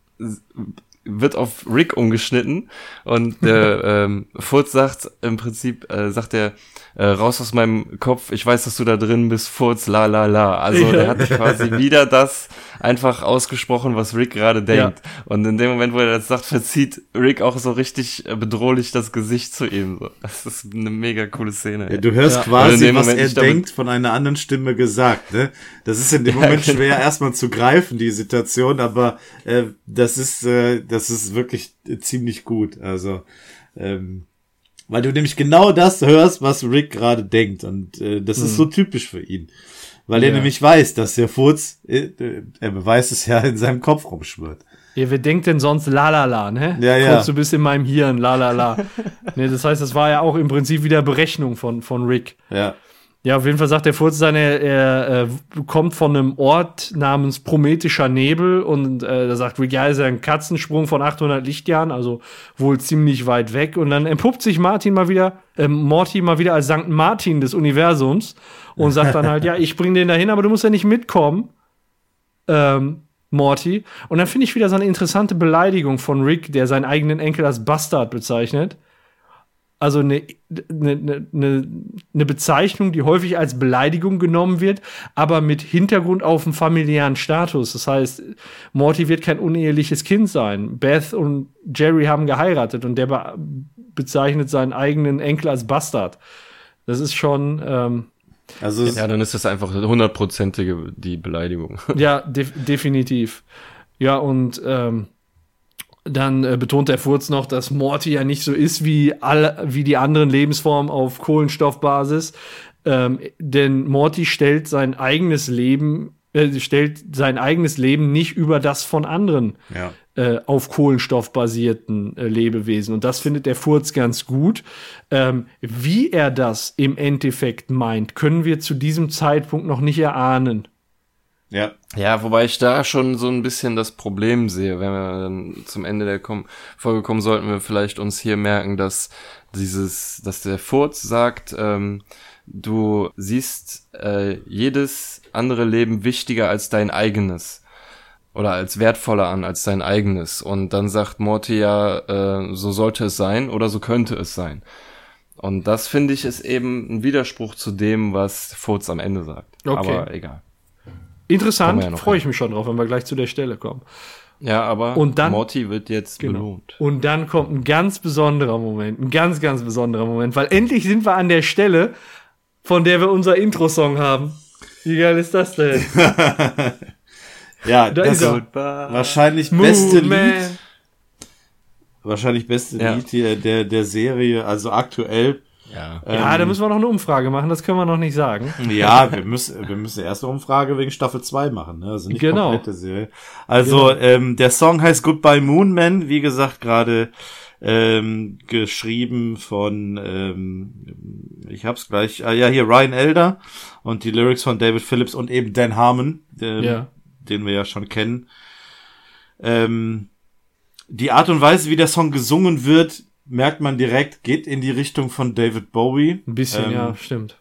wird auf Rick umgeschnitten und der ähm, Furz sagt im Prinzip, äh, sagt er, äh, raus aus meinem Kopf, ich weiß, dass du da drin bist, Furz, la la la. Also Ja. er hat quasi wieder das einfach ausgesprochen, was Rick gerade denkt. Und in dem Moment, wo er das sagt, verzieht Rick auch so richtig äh, bedrohlich das Gesicht zu ihm. So. Das ist eine mega coole Szene. Ja, du hörst Ja. Quasi, was Moment er denkt, von einer anderen Stimme gesagt. Ne? Das ist in dem Moment genau. schwer erstmal zu greifen, die Situation, aber äh, das ist äh, das ist wirklich ziemlich gut. Also ähm, weil du nämlich genau das hörst, was Rick gerade denkt und äh, das ist so typisch für ihn. Weil er Ja. nämlich weiß, dass der Furz, äh, äh, er beweist es ja in seinem Kopf rumschwirrt. Ja, wer denkt denn sonst la la la, ne? Ja, ja. Kurz, du bist in meinem Hirn, la la la. ne, das heißt, das war ja auch im Prinzip wieder Berechnung von, von Rick. Ja. Ja, auf jeden Fall sagt der Furz dann, er, er äh, kommt von einem Ort namens Prometischer Nebel und äh, da sagt Rick, ja, ist ja ein Katzensprung von 800 Lichtjahren, also wohl ziemlich weit weg. Und dann entpuppt sich Martin mal wieder, äh, Morty mal wieder als Sankt Martin des Universums und sagt dann halt, ja, ich bring den dahin, aber du musst ja nicht mitkommen, ähm, Morty. Und dann finde ich wieder so eine interessante Beleidigung von Rick, der seinen eigenen Enkel als Bastard bezeichnet also eine, eine, eine, eine Bezeichnung, die häufig als Beleidigung genommen wird, aber mit Hintergrund auf dem familiären Status. Das heißt, Morty wird kein uneheliches Kind sein. Beth und Jerry haben geheiratet und der be bezeichnet seinen eigenen Enkel als Bastard. Das ist schon, ähm, Also Ja, dann ist das einfach hundertprozentige die Beleidigung. ja, def definitiv. Ja, und ähm, dann äh, betont der Furz noch, dass Morty ja nicht so ist wie alle, wie die anderen Lebensformen auf Kohlenstoffbasis. Ähm, denn Morty stellt sein eigenes Leben, äh, stellt sein eigenes Leben nicht über das von anderen ja. äh, auf Kohlenstoff basierten äh, Lebewesen. Und das findet der Furz ganz gut. Ähm, wie er das im Endeffekt meint, können wir zu diesem Zeitpunkt noch nicht erahnen. Ja. Ja, wobei ich da schon so ein bisschen das Problem sehe. Wenn wir dann zum Ende der Kom Folge kommen, sollten wir vielleicht uns hier merken, dass dieses, dass der Furz sagt, ähm, du siehst äh, jedes andere Leben wichtiger als dein eigenes oder als wertvoller an als dein eigenes. Und dann sagt Morty ja, äh, so sollte es sein oder so könnte es sein. Und das finde ich ist eben ein Widerspruch zu dem, was Furz am Ende sagt. Okay. Aber egal. Interessant, ja freue hin. ich mich schon drauf, wenn wir gleich zu der Stelle kommen. Ja, aber Und dann- Morty wird jetzt Genau. belohnt. Und dann kommt ein ganz besonderer Moment, ein ganz, ganz besonderer Moment, weil endlich sind wir an der Stelle, von der wir unser Intro-Song haben. Wie geil ist das denn? Ja, Da das ist er. wahrscheinlich beste Moon Man. Lied, wahrscheinlich beste Ja. Lied der, der Serie, also aktuell. Ja. Ja, Ähm, da müssen wir noch eine Umfrage machen, das können wir noch nicht sagen. Ja, wir müssen, wir müssen erst eine Umfrage wegen Staffel 2 machen, ne? Also nicht Genau. komplette Serie. Also, ähm, der Song heißt Goodbye Moon Man, wie gesagt, gerade ähm, geschrieben von, ähm, ich hab's gleich, ah, ja, hier Ryan Elder und die Lyrics von David Phillips und eben Dan Harmon, ähm, Ja. den wir ja schon kennen. Ähm, die Art und Weise, wie der Song gesungen wird, merkt man direkt, geht in die Richtung von David Bowie. Ein bisschen, Ähm, ja, stimmt.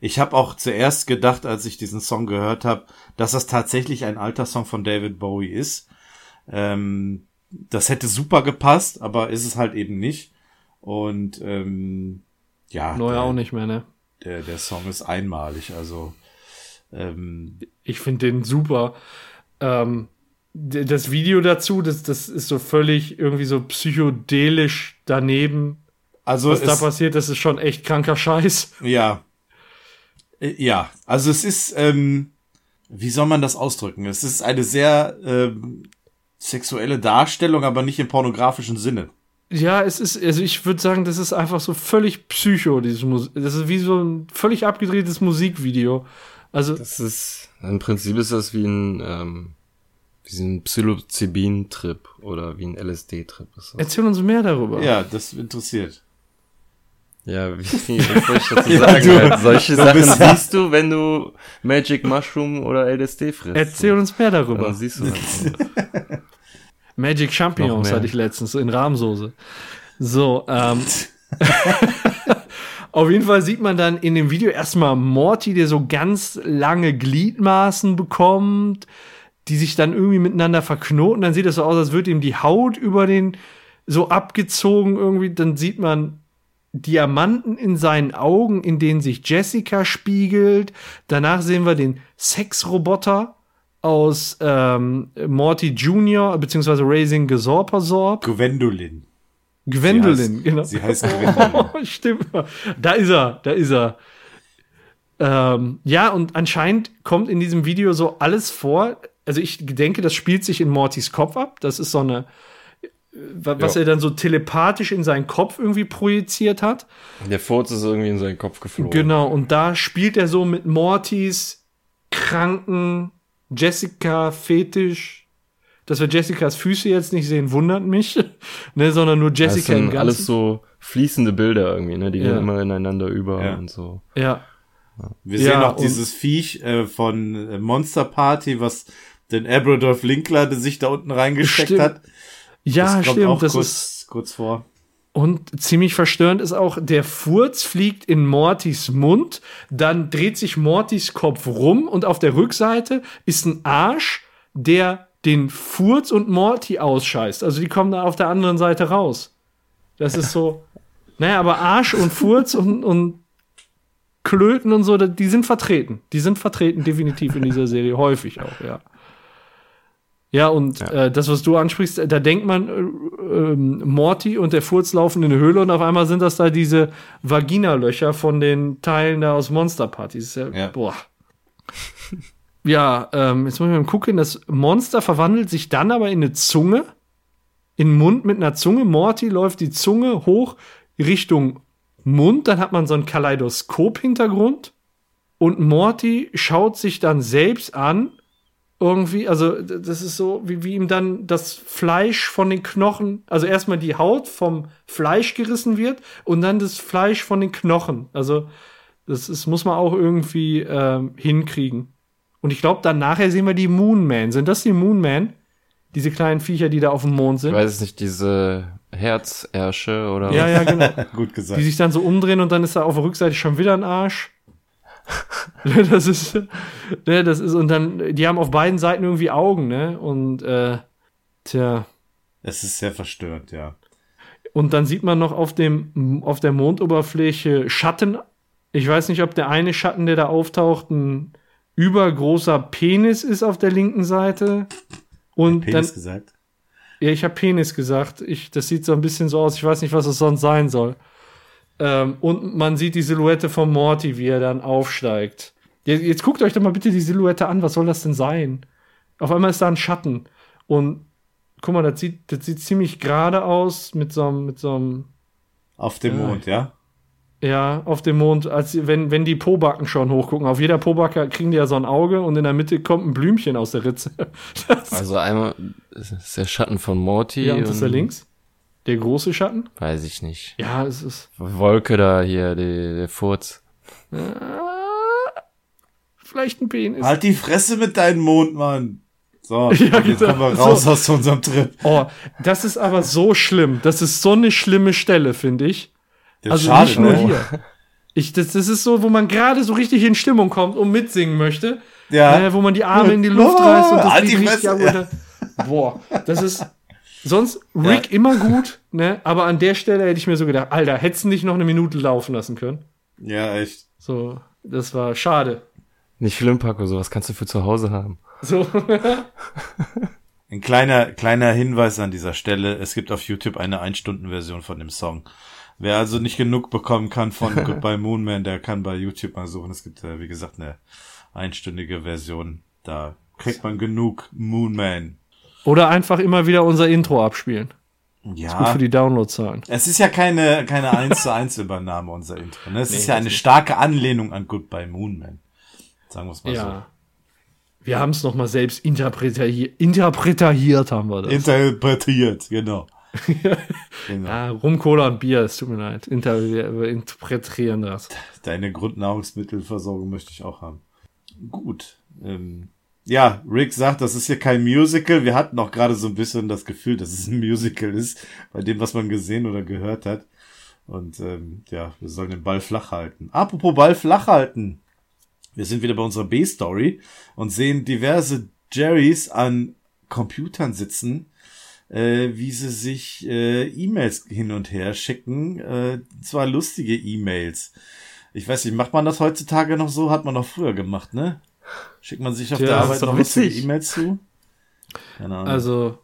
Ich habe auch zuerst gedacht, als ich diesen Song gehört habe, dass das tatsächlich ein alter Song von David Bowie ist. Ähm, das hätte super gepasst, aber ist es halt eben nicht. Und ähm, ja, Neuer der, auch nicht mehr, ne? Der, der Song ist einmalig. Also ähm, Ich finde den super. Ähm, das Video dazu, das, das ist so völlig irgendwie so psychedelisch daneben. also Was da passiert, das ist schon echt kranker Scheiß. ja, Äh, ja, also es ist, ähm, wie soll man das ausdrücken? Es ist eine sehr ähm, sexuelle Darstellung, aber nicht im pornografischen Sinne. Ja, es ist, also ich würde sagen, das ist einfach so völlig psycho, dieses Musik. Das ist wie so ein völlig abgedrehtes Musikvideo. Also, Das ist, im Prinzip ist das wie ein, ähm, wie ein Psilocybin-Trip oder wie ein LSD-Trip. ist das. erzähl uns mehr darüber. Ja, das interessiert. Ja, wie, soll ich dazu sagen? du- halt, solche Sachen bist- siehst du, wenn du Magic Mushroom oder LSD frisst. Erzähl uns mehr darüber. Dann siehst du halt. Magic Champignons hatte ich letztens in Rahmsoße. So, ähm. Auf jeden Fall sieht man dann in dem Video erstmal Morty, der so ganz lange Gliedmaßen bekommt, die sich dann irgendwie miteinander verknoten. Dann sieht es so aus, als würde ihm die Haut über den so abgezogen irgendwie. Dann sieht man Diamanten in seinen Augen, in denen sich Jessica spiegelt. Danach sehen wir den Sexroboter aus ähm, Morty Jr. beziehungsweise Raising Gesorpersorb. Gwendolyn. Gwendolyn, sie heißt, genau. Sie heißt Gwendolyn. Oh, stimmt. Da ist er, da ist er. Ähm, ja, und anscheinend kommt in diesem Video so alles vor. Also ich denke, das spielt sich in Mortys Kopf ab. Das ist so eine, wa- was Ja. er dann so telepathisch in seinen Kopf irgendwie projiziert hat. Der Furz ist irgendwie in seinen Kopf geflogen. Genau, und da spielt er so mit Mortys kranken Jessica-Fetisch. Dass wir Jessicas Füße jetzt nicht sehen, wundert mich. ne, sondern nur Das Jessica im sind Ganzen. alles so fließende Bilder irgendwie, ne? Die Ja. gehen immer ineinander über Ja. und so. ja. Wir Ja, sehen auch dieses Viech äh, von Monster Party, was den Abradolf Linkler der sich da unten reingesteckt Stimmt. hat. Ja, das kommt stimmt. auch das kurz, ist, kurz vor. und ziemlich verstörend ist auch, der Furz fliegt in Mortys Mund, dann dreht sich Mortys Kopf rum und auf der Rückseite ist ein Arsch, der den Furz und Morty ausscheißt. Also die kommen da auf der anderen Seite raus. Das ist so, naja, aber Arsch und Furz und, und Klöten und so, die sind vertreten. Die sind vertreten definitiv in dieser Serie, häufig auch, ja. Ja, und Äh, das, was du ansprichst, da denkt man, äh, ähm, Morty und der Furz laufen in eine Höhle und auf einmal sind das da diese Vaginalöcher von den Teilen da aus Monster Party. Das ist ja, Ja. Boah. ja, ähm, jetzt muss ich mal gucken. Das Monster verwandelt sich dann aber in eine Zunge, in den Mund mit einer Zunge. Morty läuft die Zunge hoch Richtung Mund, dann hat man so einen Kaleidoskop-Hintergrund und Morty schaut sich dann selbst an irgendwie, also das ist so, wie, wie ihm dann das Fleisch von den Knochen, also erstmal die Haut vom Fleisch gerissen wird und dann das Fleisch von den Knochen. Also das ist, muss man auch irgendwie ähm, hinkriegen. Und ich glaube, dann nachher sehen wir die Moonman. Sind das die Moonman? Diese kleinen Viecher, die da auf dem Mond Ich sind? weiß es nicht, diese Herzersche oder Ja, ja, genau. Gut gesagt. die sich dann so umdrehen und dann ist da auf der Rückseite schon wieder ein Arsch. das ist, ne, das ist, und dann, die haben auf beiden Seiten irgendwie Augen, ne? Und, äh, tja. Es ist sehr verstörend, ja. Und dann sieht man noch auf dem, auf der Mondoberfläche Schatten. Ich weiß nicht, ob der eine Schatten, der da auftaucht, ein übergroßer Penis ist auf der linken Seite. Und Penis dann, gesagt. ja, ich habe Penis gesagt. Ich, das sieht so ein bisschen so aus. Ich weiß nicht, was es sonst sein soll. Ähm, und man sieht die Silhouette von Morty, wie er dann aufsteigt. Jetzt, jetzt guckt euch doch mal bitte die Silhouette an. Was soll das denn sein? Auf einmal ist da ein Schatten. Und guck mal, das sieht, das sieht ziemlich gerade aus mit so einem, mit so einem, Auf dem Ja. Mond, ja? ja, auf dem Mond, als wenn, wenn die Pobacken schon hochgucken. Auf jeder Pobacke kriegen die ja so ein Auge und in der Mitte kommt ein Blümchen aus der Ritze. Das, Also einmal ist der Schatten von Morty. ja, und das ist der links. Der große Schatten? Weiß ich nicht. Ja, es ist. Wolke da hier, die, der Furz. Vielleicht ein Penis. Halt die Fresse mit deinem Mond, Mann. So, Ja, jetzt genau. kommen wir raus So. aus unserem Trip. Oh, das ist aber so schlimm. Das ist so eine schlimme Stelle, finde ich. Das Also schade, nicht nur ne? hier. Ich, das, das ist so, wo man gerade so richtig in Stimmung kommt und mitsingen möchte. Ja. Äh, wo man die Arme in die Luft Oh, reißt und das halt die richtig Fresse, runter. Boah, das ist sonst Rick immer gut, ne? Aber an der Stelle hätte ich mir so gedacht, Alter, hättest du nicht noch eine Minute laufen lassen können? Ja, echt. So, das war schade. Nicht schlimm, Paco, sowas kannst du für zu Hause haben. So, Ein kleiner, kleiner Hinweis an dieser Stelle. Es gibt auf YouTube eine Ein-Stunden-Version von dem Song. Wer also nicht genug bekommen kann von Goodbye Moonman, der kann bei YouTube mal suchen. Es gibt, äh, wie gesagt, eine einstündige Version. Da kriegt man genug Moonman. Oder einfach immer wieder unser Intro abspielen. Gut Ja. für die Downloadzahlen. Es ist ja keine, keine 1 zu 1 Übernahme unser Intro. Ne? Es ist ja eine starke Anlehnung an Goodbye Moonman. Sagen wir es mal Ja. Wir haben es nochmal selbst interpretiert, interpretiert haben wir so. das. Interpretiert, genau. genau. Ja, Rum, Cola und Bier, es tut mir leid. Inter interpretieren das. Deine Grundnahrungsmittelversorgung möchte ich auch haben. Gut. Ähm, ja, Rick sagt, das ist hier kein Musical. Wir hatten auch gerade so ein bisschen das Gefühl, dass es ein Musical ist, bei dem, was man gesehen oder gehört hat. Und ähm, ja, wir sollen den Ball flach halten. Apropos Ball flach halten. Wir sind wieder bei unserer B-Story und sehen diverse Jerrys an Computern sitzen, äh, wie sie sich äh, E-Mails hin und her schicken. Äh, zwar lustige E-Mails. Ich weiß nicht, macht man das heutzutage noch so? Hat man noch früher gemacht, ne? Schickt man sich auf Tja, der Arbeit noch lustige witzig. E-Mails zu? Keine Ahnung. Also,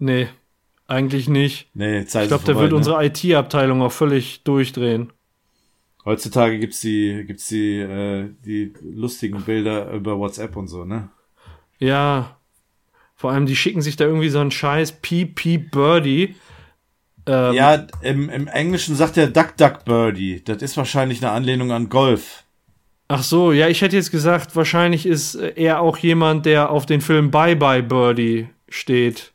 nee, eigentlich nicht. nee, Zeit Ich glaube, da wird ne? unsere IT-Abteilung auch völlig durchdrehen. Heutzutage gibt's die, gibt's die, äh, die lustigen Bilder über WhatsApp und so, ne? Ja. Vor allem, die schicken sich da irgendwie so einen scheiß Piep Birdie. Ähm, ja, im, im Englischen sagt er Duck Duck Birdie. Das ist wahrscheinlich eine Anlehnung an Golf. Ach so, ja, ich hätte jetzt gesagt, wahrscheinlich ist äh, er auch jemand, der auf den Film Bye Bye Birdie steht.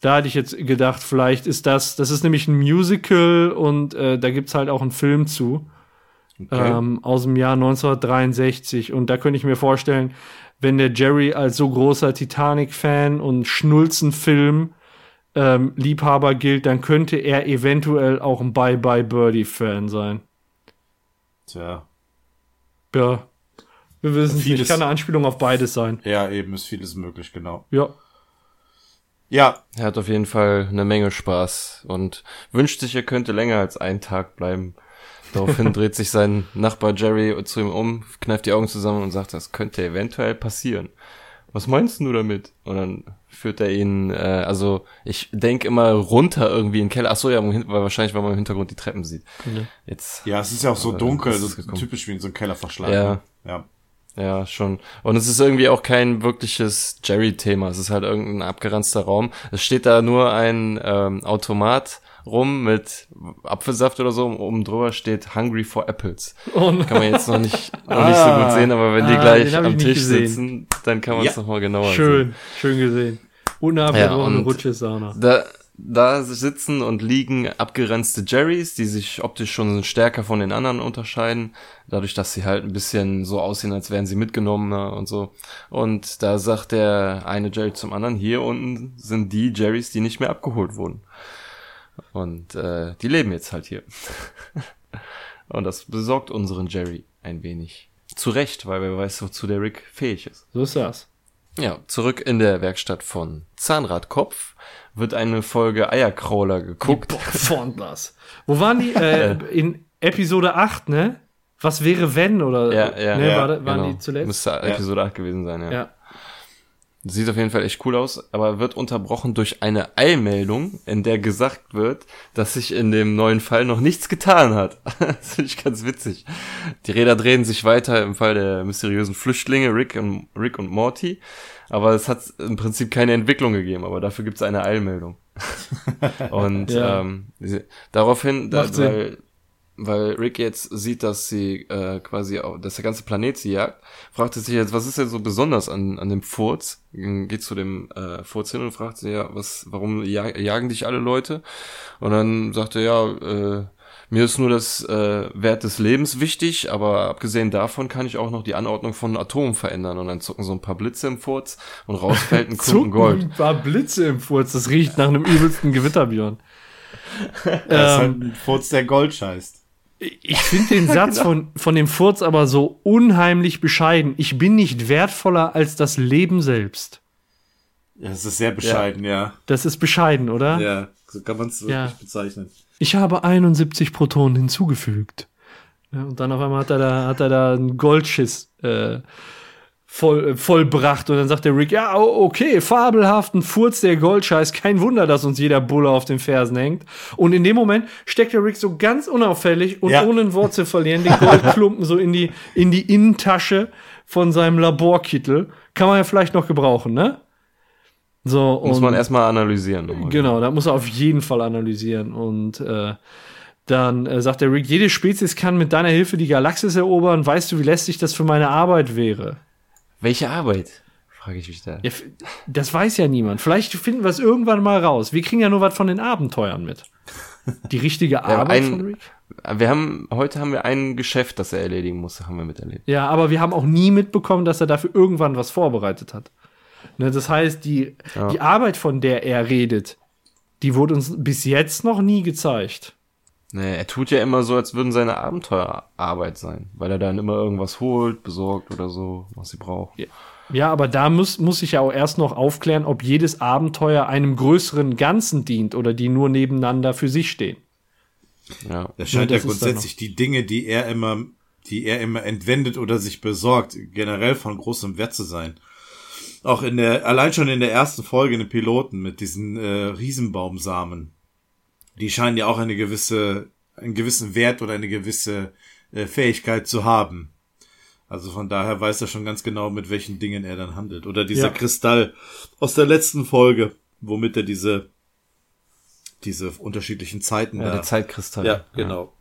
Da hatte ich jetzt gedacht, vielleicht ist das, das ist nämlich ein Musical und äh, da gibt's halt auch einen Film zu. Okay. ähm, aus dem Jahr 1963. Und da könnte ich mir vorstellen, wenn der Jerry als so großer Titanic-Fan und Schnulzenfilm ähm, Liebhaber gilt, dann könnte er eventuell auch ein Bye Bye Birdie-Fan sein. Tja. Ja. Wir wissen es nicht. Kann eine Anspielung auf beides sein. Ja, eben ist vieles möglich, genau. Ja. Ja, Er hat auf jeden Fall eine Menge Spaß und wünscht sich, er könnte länger als einen Tag bleiben. Daraufhin dreht sich sein Nachbar Jerry zu ihm um, kneift die Augen zusammen und sagt, das könnte eventuell passieren. Was meinst du damit? Und dann führt er ihn, äh, also ich denk immer runter irgendwie in den Keller. Ach so, ja, weil wahrscheinlich, weil man im Hintergrund die Treppen sieht. Jetzt, ja, es ist ja auch so Aber dunkel, das so ist gekommen. typisch wie in so einem Keller verschlagen. Ja. Ja. ja, schon. Und es ist irgendwie auch kein wirkliches Jerry-Thema. Es ist halt irgendein abgeranzter Raum. Es steht da nur ein ähm, Automat rum mit Apfelsaft oder so. Oben drüber steht Hungry for Apples. Und Kann man jetzt noch nicht, noch nicht so gut sehen, aber wenn die Ah, gleich den hab ich am Tisch gesehen. sitzen, dann kann man es Ja. noch mal genauer sehen. schön, schön gesehen. Und eine Ja, Rutschesauna. Da, da sitzen und liegen abgeranzte Jerrys, die sich optisch schon stärker von den anderen unterscheiden, dadurch, dass sie halt ein bisschen so aussehen, als wären sie mitgenommener und so. Und da sagt der eine Jerry zum anderen, hier unten sind die Jerrys, die nicht mehr abgeholt wurden. Und äh, die leben jetzt halt hier. und das besorgt unseren Jerry ein wenig. Zu Recht, weil wer weiß, wozu der Rick fähig ist. So ist das. Ja, zurück in der Werkstatt von Zahnradkopf wird eine Folge Eiercrawler geguckt. Fondlers. Wo waren die? Äh, in Episode 8, ne? Was wäre wenn oder Ja, ja, ne, ja, war, waren genau. die zuletzt? Müsste Episode 8 gewesen sein, ja. ja. Sieht auf jeden Fall echt cool aus, aber wird unterbrochen durch eine Eilmeldung, in der gesagt wird, dass sich in dem neuen Fall noch nichts getan hat. das finde ich ganz witzig. Die Räder drehen sich weiter im Fall der mysteriösen Flüchtlinge Rick und, Rick und Morty, aber es hat im Prinzip keine Entwicklung gegeben, aber dafür gibt es eine Eilmeldung. und Ja. ähm, daraufhin, da, weil weil Rick jetzt sieht, dass sie äh, quasi, au- dass der ganze Planet sie jagt, fragt er sich jetzt, was ist denn so besonders an, an dem Furz? Geht zu dem äh, Furz hin und fragt sie, ja, was, warum ja, jagen dich alle Leute? Und dann sagt er, ja, äh, mir ist nur das äh, Wert des Lebens wichtig, aber abgesehen davon kann ich auch noch die Anordnung von Atomen verändern. Und dann zucken so ein paar Blitze im Furz und raus fällt ein Klumpen Zucken Gold. ein paar Blitze im Furz. Das riecht nach einem übelsten Gewitterbjörn. Das ist Ähm, halt ein Furz, der Gold scheißt. Ich finde den Satz von, von dem Furz aber so unheimlich bescheiden. Ich bin nicht wertvoller als das Leben selbst. Ja, das ist sehr bescheiden, ja. Das ist bescheiden, oder? Ja, so kann man es wirklich Ja. bezeichnen. Ich habe 71 Protonen hinzugefügt. Ja, und dann auf einmal hat er da, hat er da einen Goldschiss äh, voll, äh, vollbracht. Und dann sagt der Rick, ja, okay, fabelhaften Furz der Goldscheiß. Kein Wunder, dass uns jeder Bulle auf den Fersen hängt. Und in dem Moment steckt der Rick so ganz unauffällig und Ja. ohne ein Wort zu verlieren den Goldklumpen so in die, in die Innentasche von seinem Laborkittel. Kann man ja vielleicht noch gebrauchen, ne? So, Muss und- man erstmal analysieren. nochmal. Genau, da muss er auf jeden Fall analysieren. Und äh, dann äh, sagt der Rick, jede Spezies kann mit deiner Hilfe die Galaxis erobern. Weißt du, wie lästig das für meine Arbeit wäre? Welche Arbeit? Frage ich mich da. Ja, das weiß ja niemand. Vielleicht finden wir es irgendwann mal raus. Wir kriegen ja nur was von den Abenteuern mit. Die richtige Arbeit ein- von Rick? Wir haben, heute haben wir ein Geschäft, das er erledigen muss, haben wir miterlebt. Ja, aber wir haben auch nie mitbekommen, dass er dafür irgendwann was vorbereitet hat. Ne, das heißt, die, Ja. die Arbeit, von der er redet, die wurde uns bis jetzt noch nie gezeigt. Nee, er tut ja immer so, als würden seine Abenteuerarbeit sein, weil er dann immer irgendwas holt, besorgt oder so, was sie braucht. Ja, aber da muss, muss ich ja auch erst noch aufklären, ob jedes Abenteuer einem größeren Ganzen dient oder die nur nebeneinander für sich stehen. Ja. Das scheint ja, grundsätzlich die Dinge, die er immer, die er immer entwendet oder sich besorgt, generell von großem Wert zu sein. Auch in der, allein schon in der ersten Folge in den Piloten mit diesen äh, Riesenbaumsamen. Die scheinen ja auch eine gewisse, einen gewissen Wert oder eine gewisse äh, Fähigkeit zu haben. Also von daher weiß er schon ganz genau, mit welchen Dingen er dann handelt. Oder dieser Ja. Kristall aus der letzten Folge, womit er diese, diese unterschiedlichen Zeiten Ja, da- der Zeitkristall. ja, genau.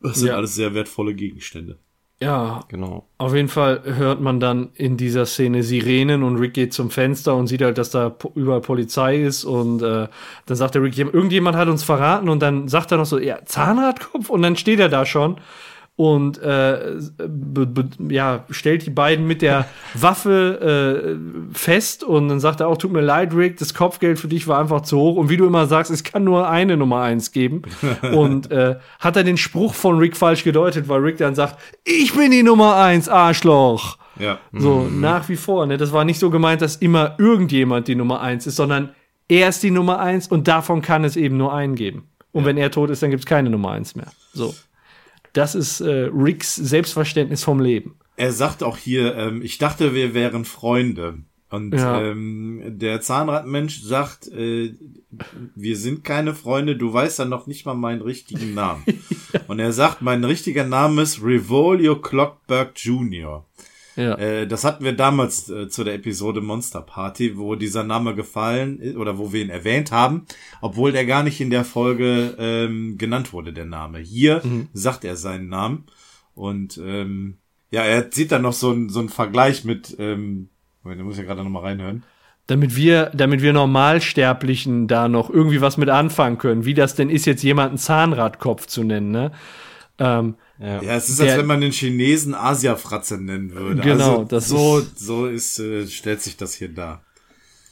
Das sind Ja. alles sehr wertvolle Gegenstände. Ja, Genau. auf jeden Fall hört man dann in dieser Szene Sirenen und Rick geht zum Fenster und sieht halt, dass da überall Polizei ist und äh, dann sagt der Rick, "Jem- irgendjemand hat uns verraten und dann sagt er noch so, ja, Zahnradkopf und dann steht er da schon und äh, be, be, ja, stellt die beiden mit der Waffe äh, fest und dann sagt er auch, tut mir leid, Rick, das Kopfgeld für dich war einfach zu hoch und wie du immer sagst, es kann nur eine Nummer eins geben und äh, hat er den Spruch von Rick falsch gedeutet, weil Rick dann sagt, ich bin die Nummer eins, Arschloch. Ja. So, nach wie vor, ne? Das war nicht so gemeint, dass immer irgendjemand die Nummer eins ist, sondern er ist die Nummer eins und davon kann es eben nur einen geben. Und wenn er tot ist, dann gibt es keine Nummer eins mehr. So. Das ist äh, Ricks Selbstverständnis vom Leben. Er sagt auch hier, ähm, ich dachte, wir wären Freunde. Und Ja. ähm, der Zahnradmensch sagt, äh, wir sind keine Freunde, du weißt dann noch nicht mal meinen richtigen Namen. Und er sagt, mein richtiger Name ist Revolio Clockberg Jr. Ja. Äh, das hatten wir damals äh, zu der Episode Monster Party, wo dieser Name gefallen ist, oder wo wir ihn erwähnt haben, obwohl der gar nicht in der Folge ähm, genannt wurde, der Name. Hier sagt er seinen Namen. Und ähm, ja, er sieht dann noch so einen so einen Vergleich mit, ähm, Moment, da muss ich ja gerade noch mal reinhören. Damit wir, damit wir Normalsterblichen da noch irgendwie was mit anfangen können, wie das denn ist, jetzt jemanden Zahnradkopf zu nennen, ne? Ähm, Ja. Ja, es ist, Der- als wenn man den Chinesen Asia-Fratze nennen würde. Genau, also, das so, ist- so ist, äh, stellt sich das hier dar.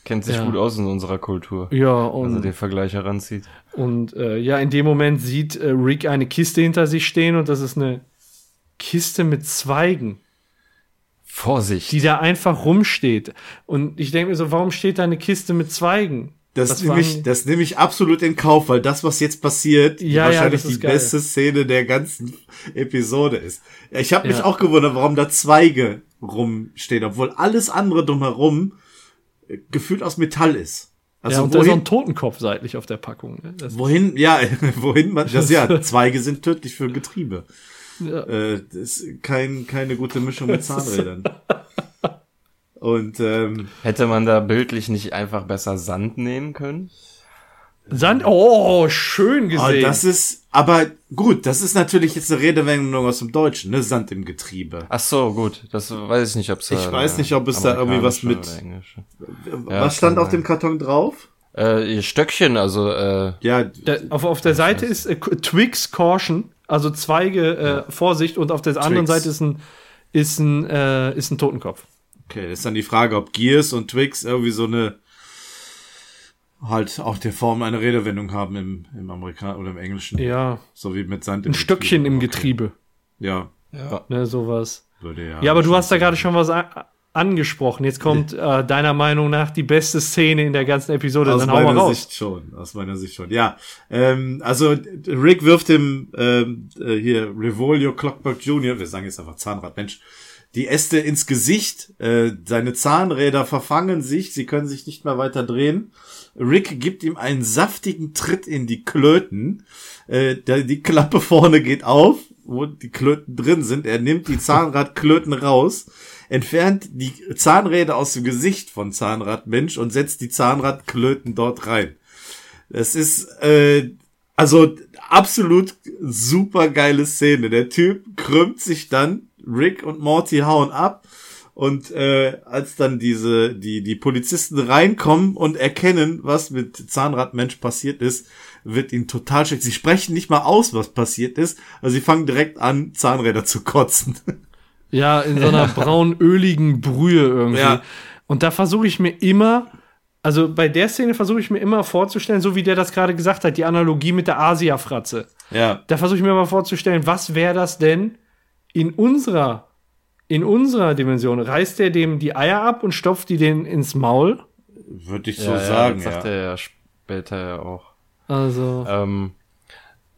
Kennt sich Ja. gut aus in unserer Kultur. ja, Also und den Vergleich heranzieht. Und äh, ja, in dem Moment sieht äh, Rick eine Kiste hinter sich stehen und das ist eine Kiste mit Zweigen, Vorsicht. die da einfach rumsteht. Und ich denke mir so, warum steht da eine Kiste mit Zweigen? Das, Was nehme ich, das nehme ich absolut in Kauf, weil das, was jetzt passiert, Ja, ja, wahrscheinlich das ist die geil. beste Szene der ganzen Episode ist. Ich habe mich Ja. auch gewundert, warum da Zweige rumstehen, obwohl alles andere drumherum äh, gefühlt aus Metall ist. Also ja, und da ist auch wohin, ein Totenkopf seitlich auf der Packung. Ne? Das, wohin, ja, wohin man, das ja, Zweige sind tödlich für Getriebe. Ja. Äh, das ist kein, keine gute Mischung mit Zahnrädern. Und ähm, Hätte man da bildlich nicht einfach besser Sand nehmen können? Sand, oh, schön oh, gesehen. das ist, aber gut, das ist natürlich jetzt eine Redewendung aus dem Deutschen, ne? Sand im Getriebe. Ach so, gut. Das weiß ich nicht, ob es Ich weiß nicht, ob es da irgendwie was mit- Ja, Was stand kann auf dem Karton drauf? Äh, ihr Stöckchen, also äh, Ja, Der, auf, auf der Seite ist äh, Twix Caution, also Zweige äh, Vorsicht, und auf der anderen Twix. Seite ist ein, ist ein, äh, ist ein Totenkopf. Okay, das ist dann die Frage, ob Gears und Twix irgendwie so eine halt auch der Form eine Redewendung haben im, im Amerikanischen oder im Englischen. Ja, So wie mit Sand im ein Stöckchen im Okay. Getriebe, Ja, ja. ne, sowas. würde ja. Ja, aber du hast da gerade schon was angesprochen. Jetzt kommt äh, deiner Meinung nach die beste Szene in der ganzen Episode. aus Dann hau meiner raus. Sicht schon, aus meiner Sicht schon. Ja, ähm, also Rick wirft dem ähm, äh, hier Revolio Clockwork Jr., wir sagen jetzt einfach Zahnrad, Mensch, die Äste ins Gesicht. Äh, seine Zahnräder verfangen sich, sie können sich nicht mehr weiter drehen. Rick gibt ihm einen saftigen Tritt in die Klöten. Äh, die Klappe vorne geht auf, wo die Klöten drin sind. Er nimmt die Zahnradklöten raus, entfernt die Zahnräder aus dem Gesicht von Zahnradmensch und setzt die Zahnradklöten dort rein. Das ist äh, also absolut super geile Szene. Der Typ krümmt sich dann, Rick und Morty hauen ab und äh, als dann diese die die Polizisten reinkommen und erkennen, was mit Zahnradmensch passiert ist, wird ihnen total schlecht. Sie sprechen nicht mal aus, was passiert ist. Also sie fangen direkt an, Zahnräder zu kotzen. Ja, in so einer braunöligen Brühe irgendwie. Ja. Und da versuche ich mir immer, also bei der Szene versuche ich mir immer vorzustellen, so wie der das gerade gesagt hat, die Analogie mit der Asia-Fratze. ja. Da versuche ich mir mal vorzustellen, was wäre das denn in unserer, in unserer Dimension? Reißt der dem die Eier ab und stopft die den ins Maul? Würde ich so ja, sagen, ja, das sagt ja. er ja später ja auch. Also, Ähm,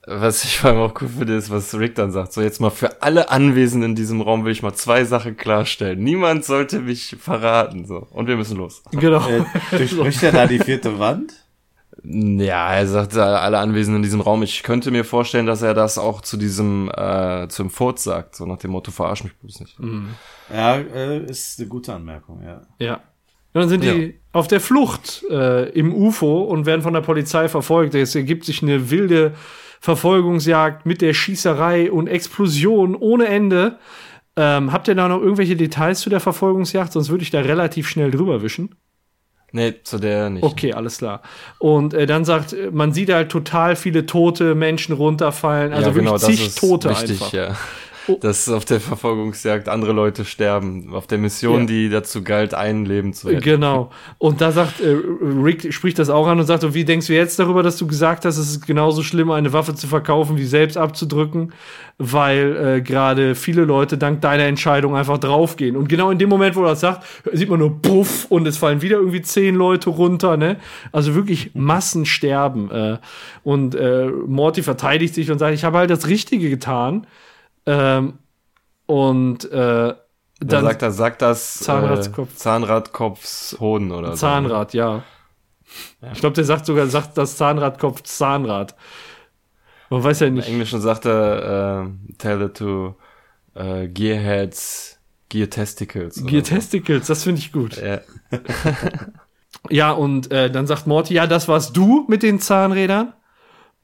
was ich vor allem auch cool finde, ist, was Rick dann sagt. So, jetzt mal für alle Anwesenden in diesem Raum will ich mal zwei Sachen klarstellen. Niemand sollte mich verraten, so. Und wir müssen los. genau. Äh, durchbricht er da die vierte Wand? Ja, er sagt äh, alle Anwesenden in diesem Raum. Ich könnte mir vorstellen, dass er das auch zu diesem, äh, zum Furz sagt. So nach dem Motto, verarsch mich bloß nicht. Ja, äh, ist eine gute Anmerkung, ja. Ja. Und dann sind Ja. die auf der Flucht äh, im UFO und werden von der Polizei verfolgt. Es ergibt sich eine wilde Verfolgungsjagd mit der Schießerei und Explosion ohne Ende. Ähm, habt ihr da noch irgendwelche Details zu der Verfolgungsjagd? Sonst würde ich da relativ schnell drüber wischen. Nee, zu der nicht. Okay, alles klar. Und äh, dann sagt, äh, man sieht halt total viele tote Menschen runterfallen. Also ja, genau, wirklich zig Tote wichtig, einfach. ja. Oh. Dass auf der Verfolgungsjagd andere Leute sterben. Auf der Mission, Ja. die dazu galt, ein Leben zu retten. Genau. Und da sagt äh, Rick spricht das auch an und sagt, und wie denkst du jetzt darüber, dass du gesagt hast, es ist genauso schlimm, eine Waffe zu verkaufen, wie selbst abzudrücken, weil äh, gerade viele Leute dank deiner Entscheidung einfach draufgehen. Und genau in dem Moment, wo er das sagt, sieht man nur Puff und es fallen wieder irgendwie zehn Leute runter, ne? Also wirklich Massensterben. Äh, und äh, Morty verteidigt sich und sagt, ich habe halt das Richtige getan. Ähm, und äh, Dann sagt er, sagt das Zahnradskopf. Äh, Zahnradkopfs Hoden oder so. Zahnrad, ja. Ich glaube, der sagt sogar, sagt das Zahnradkopf Zahnrad. Man weiß ja Im nicht. Englischen sagt er, äh, tell it to äh, Gearheads, Gear Testicles. Gear so. Testicles, das finde ich gut. Ja. Ja, und äh, dann sagt Morty, ja, das warst du mit den Zahnrädern.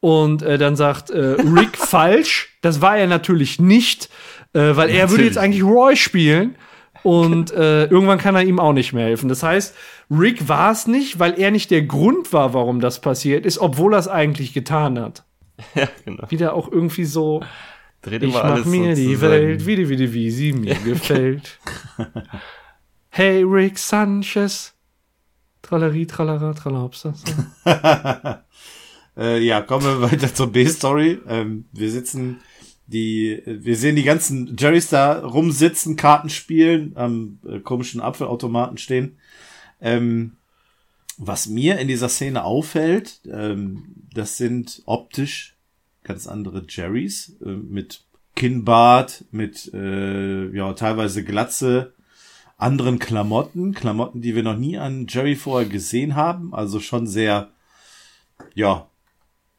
Und äh, dann sagt äh, Rick falsch. Das war er natürlich nicht, äh, weil er würde Natürlich jetzt eigentlich Roy spielen. Und äh, irgendwann kann er ihm auch nicht mehr helfen. Das heißt, Rick war es nicht, weil er nicht der Grund war, warum das passiert ist, obwohl er es eigentlich getan hat. ja, genau. Wieder auch irgendwie so, Dreht Ich mach mir die. Welt wieder, wieder, wie sie mir gefällt. Hey, Rick Sanchez. Trallerie, tralala, tralapsa. Äh, ja, kommen wir weiter zur B-Story. Ähm, wir sitzen, die, wir sehen die ganzen Jerrys da rumsitzen, Karten spielen, am äh, komischen Apfelautomaten stehen. Ähm, was mir in dieser Szene auffällt, ähm, das sind optisch ganz andere Jerrys äh, mit Kinnbart, mit äh, ja teilweise Glatze, anderen Klamotten, Klamotten, die wir noch nie an Jerry vorher gesehen haben, also schon sehr, ja,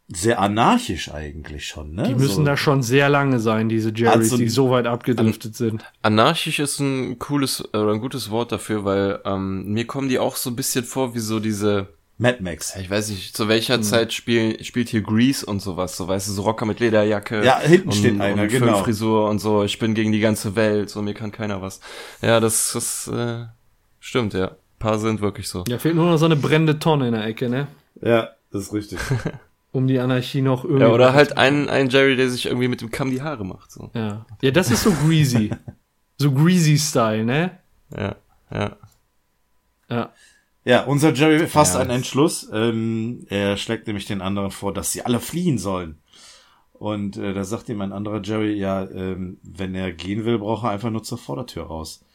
sehr anarchisch eigentlich schon, ne? Die müssen so, da schon sehr lange sein, diese Jerrys, Also- die so weit abgedriftet sind. Anarchisch ist ein cooles äh, oder ein gutes Wort dafür, weil ähm, mir kommen die auch so ein bisschen vor wie so diese, Mad Max. ich weiß nicht, zu Hm. welcher Zeit spiel, spielt hier Grease und sowas, so weißt du, so Rocker mit Lederjacke. Ja, hinten und, steht einer, und genau. Föhnfrisur und so, ich bin gegen die ganze Welt, so mir kann keiner was. Ja, das, das äh, stimmt, ja. Ein paar sind wirklich so. Ja, fehlt nur noch so eine brennende Tonne in der Ecke, ne? Ja, das ist richtig. Um die Anarchie noch irgendwie. Ja, oder halt ein, ein Jerry, der sich irgendwie mit dem Kamm die Haare macht, so. Ja. ja, das ist so greasy. so greasy-Style, ne? Ja, ja. Ja. Ja, unser Jerry fasst Ja, einen Entschluss. Ähm, er schlägt nämlich den anderen vor, dass sie alle fliehen sollen. Und äh, da sagt ihm ein anderer Jerry, ja, ähm, wenn er gehen will, braucht er einfach nur zur Vordertür raus.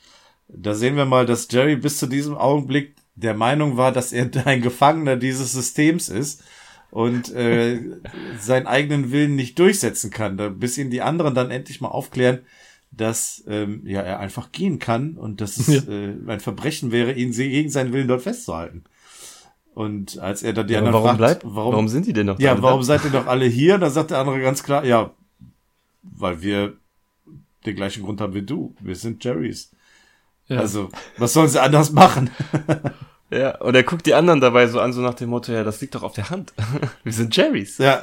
Da sehen wir mal, dass Jerry bis zu diesem Augenblick der Meinung war, dass er ein Gefangener dieses Systems ist und äh, seinen eigenen Willen nicht durchsetzen kann, bis ihn die anderen dann endlich mal aufklären, dass ähm, ja er einfach gehen kann und dass es Ja. äh, ein Verbrechen wäre, ihn gegen seinen Willen dort festzuhalten. Und als er dann die Aber anderen warum fragt, bleibt, warum, sind die denn noch ja, da? warum seid ihr doch alle hier? Da sagt der andere ganz klar, ja, weil wir den gleichen Grund haben wie du. Wir sind Jerrys. ja. Also, was sollen sie anders machen? Ja, und er guckt die anderen dabei so an, so nach dem Motto, ja, das liegt doch auf der Hand. wir sind Jerrys. Ja,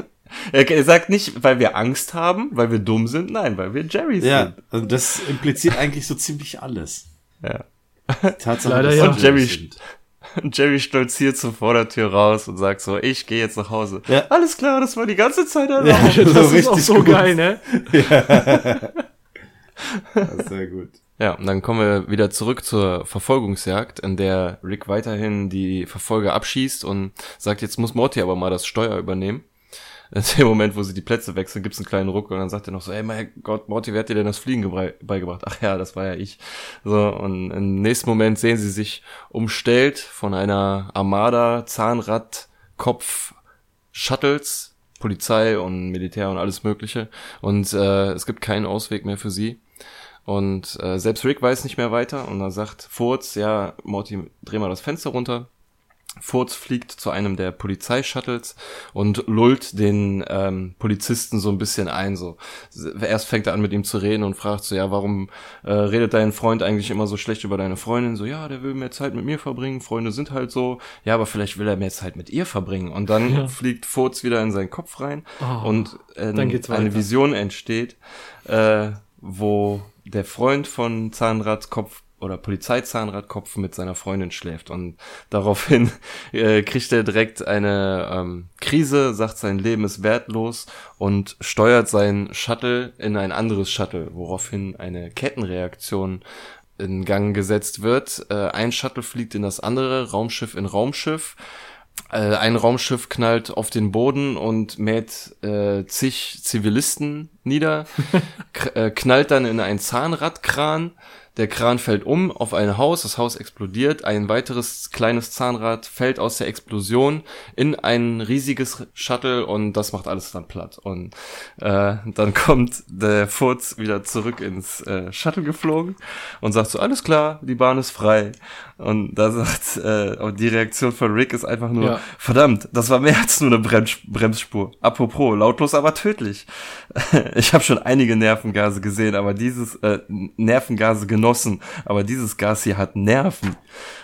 Er, sagt nicht, weil wir Angst haben, weil wir dumm sind, nein, weil wir Jerrys ja. sind. Also das impliziert eigentlich so ziemlich alles. Ja. Tatsache, Leider dass ja. Und Jerry, sind. Und Jerry stolziert so vor der Tür raus und sagt so, ich gehe jetzt nach Hause. Ja. Alles klar, das war die ganze Zeit Ja, erlaubt. das ist auch so gut. geil, ne? Ja, sehr gut. Ja, und dann kommen wir wieder zurück zur Verfolgungsjagd, in der Rick weiterhin die Verfolger abschießt und sagt, jetzt muss Morty aber mal das Steuer übernehmen. In dem Moment, wo sie die Plätze wechseln, gibt's einen kleinen Ruck und dann sagt er noch so, ey mein Gott, Morty, wer hat dir denn das Fliegen beigebracht? Ach ja, das war ja ich. So, und im nächsten Moment sehen sie sich umstellt von einer Armada, Zahnrad, Kopf, Shuttles, Polizei und Militär und alles Mögliche. Und äh, es gibt keinen Ausweg mehr für sie. Und äh, selbst Rick weiß nicht mehr weiter und er sagt, Furz, ja, Morty, dreh mal das Fenster runter. Furz fliegt zu einem der Polizeishuttles und lullt den ähm, Polizisten so ein bisschen ein. So erst fängt er an mit ihm zu reden und fragt so, ja, warum äh, redet dein Freund eigentlich immer so schlecht über deine Freundin? So, ja, der will mehr Zeit mit mir verbringen. Freunde sind halt so. Ja, aber vielleicht will er mehr Zeit mit ihr verbringen. Und dann Ja. fliegt Furz wieder in seinen Kopf rein Oh, und äh, dann geht's eine. Vision entsteht, äh, wo der Freund von Zahnradkopf oder Polizeizahnradkopf mit seiner Freundin schläft und daraufhin äh, kriegt er direkt eine ähm, Krise, sagt sein Leben ist wertlos und steuert sein Shuttle in ein anderes Shuttle, woraufhin eine Kettenreaktion in Gang gesetzt wird. Äh, ein Shuttle fliegt in das andere, Raumschiff in Raumschiff. Äh, ein Raumschiff knallt auf den Boden und mäht äh, zig Zivilisten nieder, äh, knallt dann in einen Zahnradkran. Der Kran fällt um auf ein Haus, das Haus explodiert, ein weiteres kleines Zahnrad fällt aus der Explosion in ein riesiges Shuttle und das macht alles dann platt. Und äh, dann kommt der Furz wieder zurück ins äh, Shuttle geflogen und sagt so, alles klar, die Bahn ist frei. Und da sagt, äh, und die Reaktion von Rick ist einfach nur, Ja. verdammt, das war mehr als nur eine Brems Bremsspur. Apropos, lautlos, aber tödlich. Ich habe schon einige Nervengase gesehen, aber dieses, äh, Nervengase genossen, aber dieses Gas hier hat Nerven.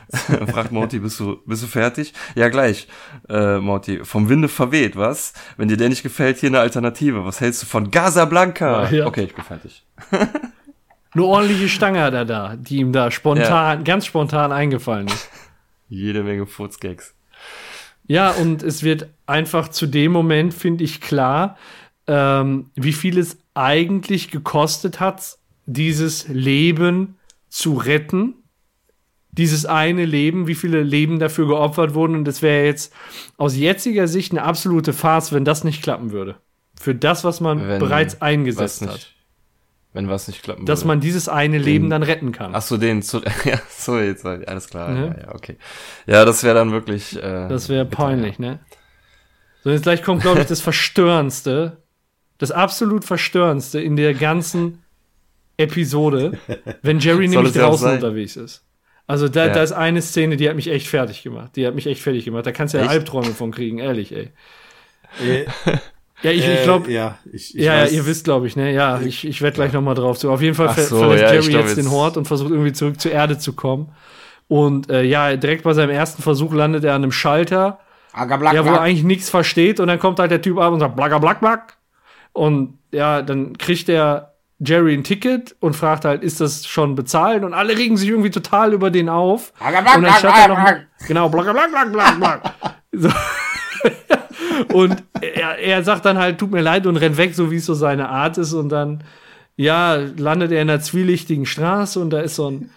Fragt Morty, bist du, bist du fertig? Ja, gleich. Äh, Morty, vom Winde verweht, was? Wenn dir der nicht gefällt, hier eine Alternative. Was hältst du von Casablanca? Ja, ja. Okay, ich bin fertig. Eine ordentliche Stange hat er da, die ihm da spontan, ganz spontan eingefallen ist. Jede Menge Furzgags. Ja, und es wird einfach zu dem Moment, finde ich, klar, ähm, wie viel es eigentlich gekostet hat, dieses Leben zu retten. Dieses eine Leben, wie viele Leben dafür geopfert wurden. Und es wäre jetzt aus jetziger Sicht eine absolute Farce, wenn das nicht klappen würde. Für das, was man Wenn bereits eingesetzt hat. Wenn was nicht klappen Dass würde. man dieses eine Leben dann retten kann. Ach so, den zu, ja, so jetzt, alles klar, Ne? ja, ja, okay. Ja, das wäre dann wirklich, äh, Das wäre peinlich, ne? So, jetzt gleich kommt, glaube ich, das Verstörendste, das absolut Verstörendste in der ganzen Episode, wenn Jerry nämlich ja draußen unterwegs ist. Also da, Ja. da ist eine Szene, die hat mich echt fertig gemacht. Die hat mich echt fertig gemacht. Da kannst du ja Echt? Albträume von kriegen, ehrlich, ey. Äh, Ja, ich, ich äh, glaube, ja, ich, ich ja, ja, weiß, ihr wisst, glaube ich, ne? Ja, ich, ich werde gleich noch mal drauf zu. Auf jeden Fall ver so, verlässt ja, Jerry glaub, jetzt den Hort und versucht irgendwie zurück zur Erde zu kommen. Und äh, ja, direkt bei seinem ersten Versuch landet er an einem Schalter, ja, wo er eigentlich nichts versteht. Und dann kommt halt der Typ ab und sagt, blagger, black, black. Und ja, dann kriegt der Jerry ein Ticket und fragt halt, ist das schon bezahlt? Und alle regen sich irgendwie total über den auf. und dann statt er noch, genau, blagger, black, black, black, black. So. Und er, er sagt dann halt, tut mir leid und rennt weg, so wie es so seine Art ist. Und dann, ja, landet er in einer zwielichtigen Straße und da ist so ein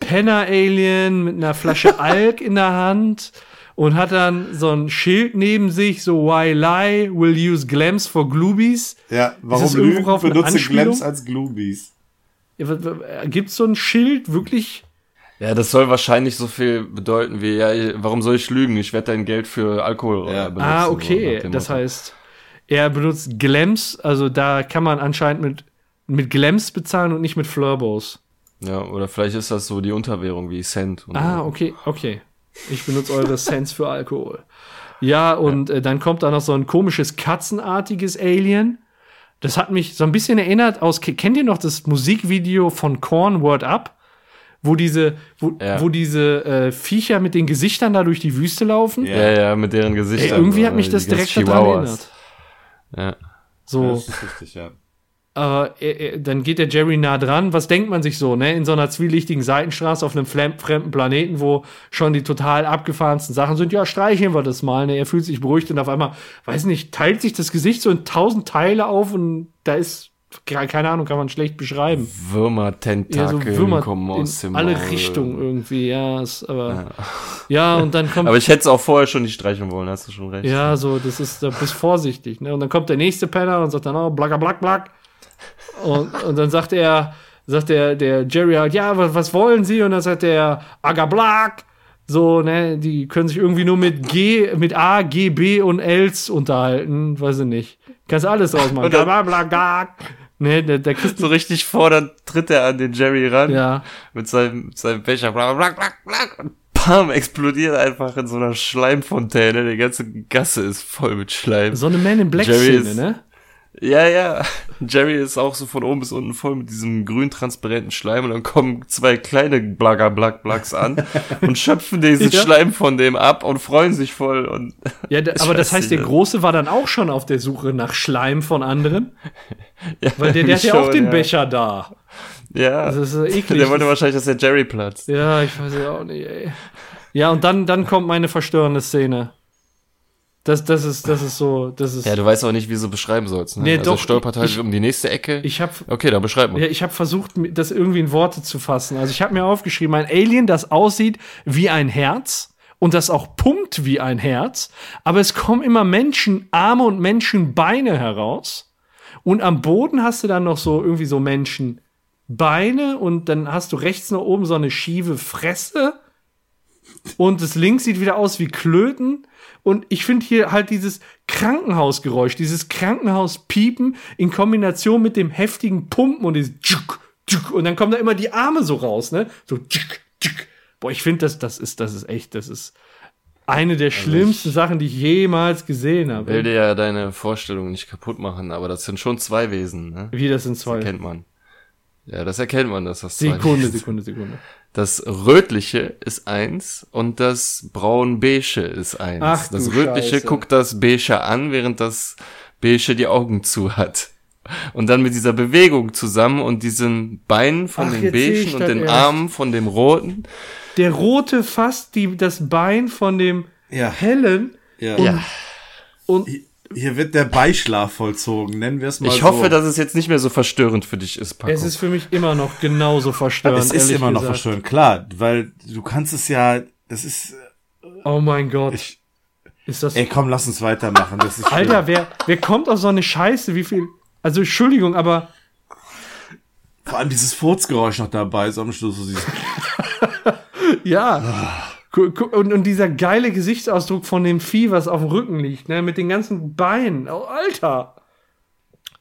Penner-Alien mit einer Flasche Alk in der Hand und hat dann so ein Schild neben sich, so Why lie, will use glams for glubies. Ja, warum Lügen benutze? Glamps als Gloobies? Gibt es so ein Schild wirklich? Ja, das soll wahrscheinlich so viel bedeuten wie, ja, warum soll ich lügen? Ich werde dein Geld für Alkohol Ja. äh, benutzen. Ah, so okay. dem das heißt, er benutzt Glams, also da kann man anscheinend mit, mit Glams bezahlen und nicht mit Flurbos. Ja, oder vielleicht ist das so die Unterwährung wie Cent. und Ah, so. okay, okay. Ich benutze eure Cents für Alkohol. Ja, und Äh, dann kommt da noch so ein komisches katzenartiges Alien. Das hat mich so ein bisschen erinnert aus, ke- kennt ihr noch das Musikvideo von Korn Word Up? Wo diese, wo, Ja. wo diese äh, Viecher mit den Gesichtern da durch die Wüste laufen? Ja, ja, mit deren Ey, Gesichtern. irgendwie hat äh, mich das direkt daran erinnert. Ja. So. Das ist richtig, ja. Äh, äh, dann geht der Jerry nah dran. Was denkt man sich so, ne? In so einer zwielichtigen Seitenstraße auf einem fremden Planeten, wo schon die total abgefahrensten Sachen sind. Ja, streicheln wir das mal, ne? Er fühlt sich beruhigt und auf einmal, weiß nicht, teilt sich das Gesicht so in tausend Teile auf und da ist, keine Ahnung, kann man schlecht beschreiben. Würmer-Tentakel Ja, so Würmer kommen aus in dem alle Maul. Richtungen irgendwie, ja, ist, aber, ja. und dann kommt, Aber ich hätte es auch vorher schon nicht streichen wollen, hast du schon recht. ja, so, das ist, da bist vorsichtig, ne? Und dann kommt der nächste Penner und sagt dann, oh, blacker, black, black. Und, und dann sagt er, sagt der, der Jerry halt, ja, was, was wollen Sie? Und dann sagt der, aga, black. So, ne, die können sich irgendwie nur mit G, mit A, G, B und Ls unterhalten, weiß ich nicht. Kannst alles rausmachen. Und dann- Bla, bla, bla, Ne, der, der kriegt, So richtig vor, dann tritt er an den Jerry ran. ja. Mit seinem, mit seinem Becher. Black, black, black, und pam, explodiert einfach in so einer Schleimfontäne. Die ganze Gasse ist voll mit Schleim. So eine Man in Black Jerry Szene, ne? Ja, ja. Jerry ist auch so von oben bis unten voll mit diesem grün transparenten Schleim und dann kommen zwei kleine Blagger Black Blacks an und schöpfen diesen Ja. Schleim von dem ab und freuen sich voll und Ja, da, aber das heißt, der. Große war dann auch schon auf der Suche nach Schleim von anderen. ja, Weil der, der hat ja auch den ja. Becher da. Ja. Das ist eklig. Der wollte wahrscheinlich, dass der Jerry platzt. Ja, ich weiß ja auch nicht, ey. Ja, und dann, dann kommt meine verstörende Szene. Das, das ist, das ist so, das ist. Ja, du weißt auch nicht, wie du so beschreiben sollst. Ne? Nee, also doch, stolpert halt ich- um die nächste Ecke. ich habe okay, dann beschreib mal. ja, ich hab versucht, das irgendwie in Worte zu fassen. Also ich habe mir aufgeschrieben, ein Alien, das aussieht wie ein Herz und das auch pumpt wie ein Herz, aber es kommen immer Menschenarme und Menschenbeine heraus. Und am Boden hast du dann noch so irgendwie so Menschenbeine und dann hast du rechts nach oben so eine schiefe Fresse. Und das links sieht wieder aus wie Klöten. Und ich finde hier halt dieses Krankenhausgeräusch, dieses Krankenhauspiepen in Kombination mit dem heftigen Pumpen und dieses tschuk, tschuk, und dann kommen da immer die Arme so raus, ne? So tschuk, tschuk. Boah, ich finde das, das ist, das ist echt, das ist eine der schlimmsten Sachen, die ich jemals gesehen will habe. dir ja deine Vorstellung nicht kaputt machen, aber das sind schon zwei Wesen, ne? Wie das sind Das zwei. erkennt man. Ja, das erkennt man, dass das zwei Sekunde, sind. Sekunde, Sekunde. Das rötliche ist eins und das braun-beige ist eins. Ach das rötliche Scheiße. guckt das beige an, während das beige die Augen zu hat. Und dann mit dieser Bewegung zusammen und diesen Beinen von Ach, ich beigen und den erst. Armen von dem roten. Der rote fasst die, das Bein von dem Ja. hellen Ja. und, und Hier wird der Beischlaf vollzogen, nennen wir es mal Ich so. hoffe, dass es jetzt nicht mehr so verstörend für dich ist, Paco. es ist für mich immer noch genauso verstörend. es ist immer noch gesagt. verstörend, klar, weil du kannst es ja, das ist, Oh mein Gott. ich, ist das. ey, komm, lass uns weitermachen, das ist schlimm. Alter, wer, wer kommt auf so eine Scheiße? Wie viel. Also, Entschuldigung, aber Vor allem dieses Furzgeräusch noch dabei, so am Schluss, so dieses, ja. Und, und dieser geile Gesichtsausdruck von dem Vieh, was auf dem Rücken liegt, ne, mit den ganzen Beinen. Oh, Alter.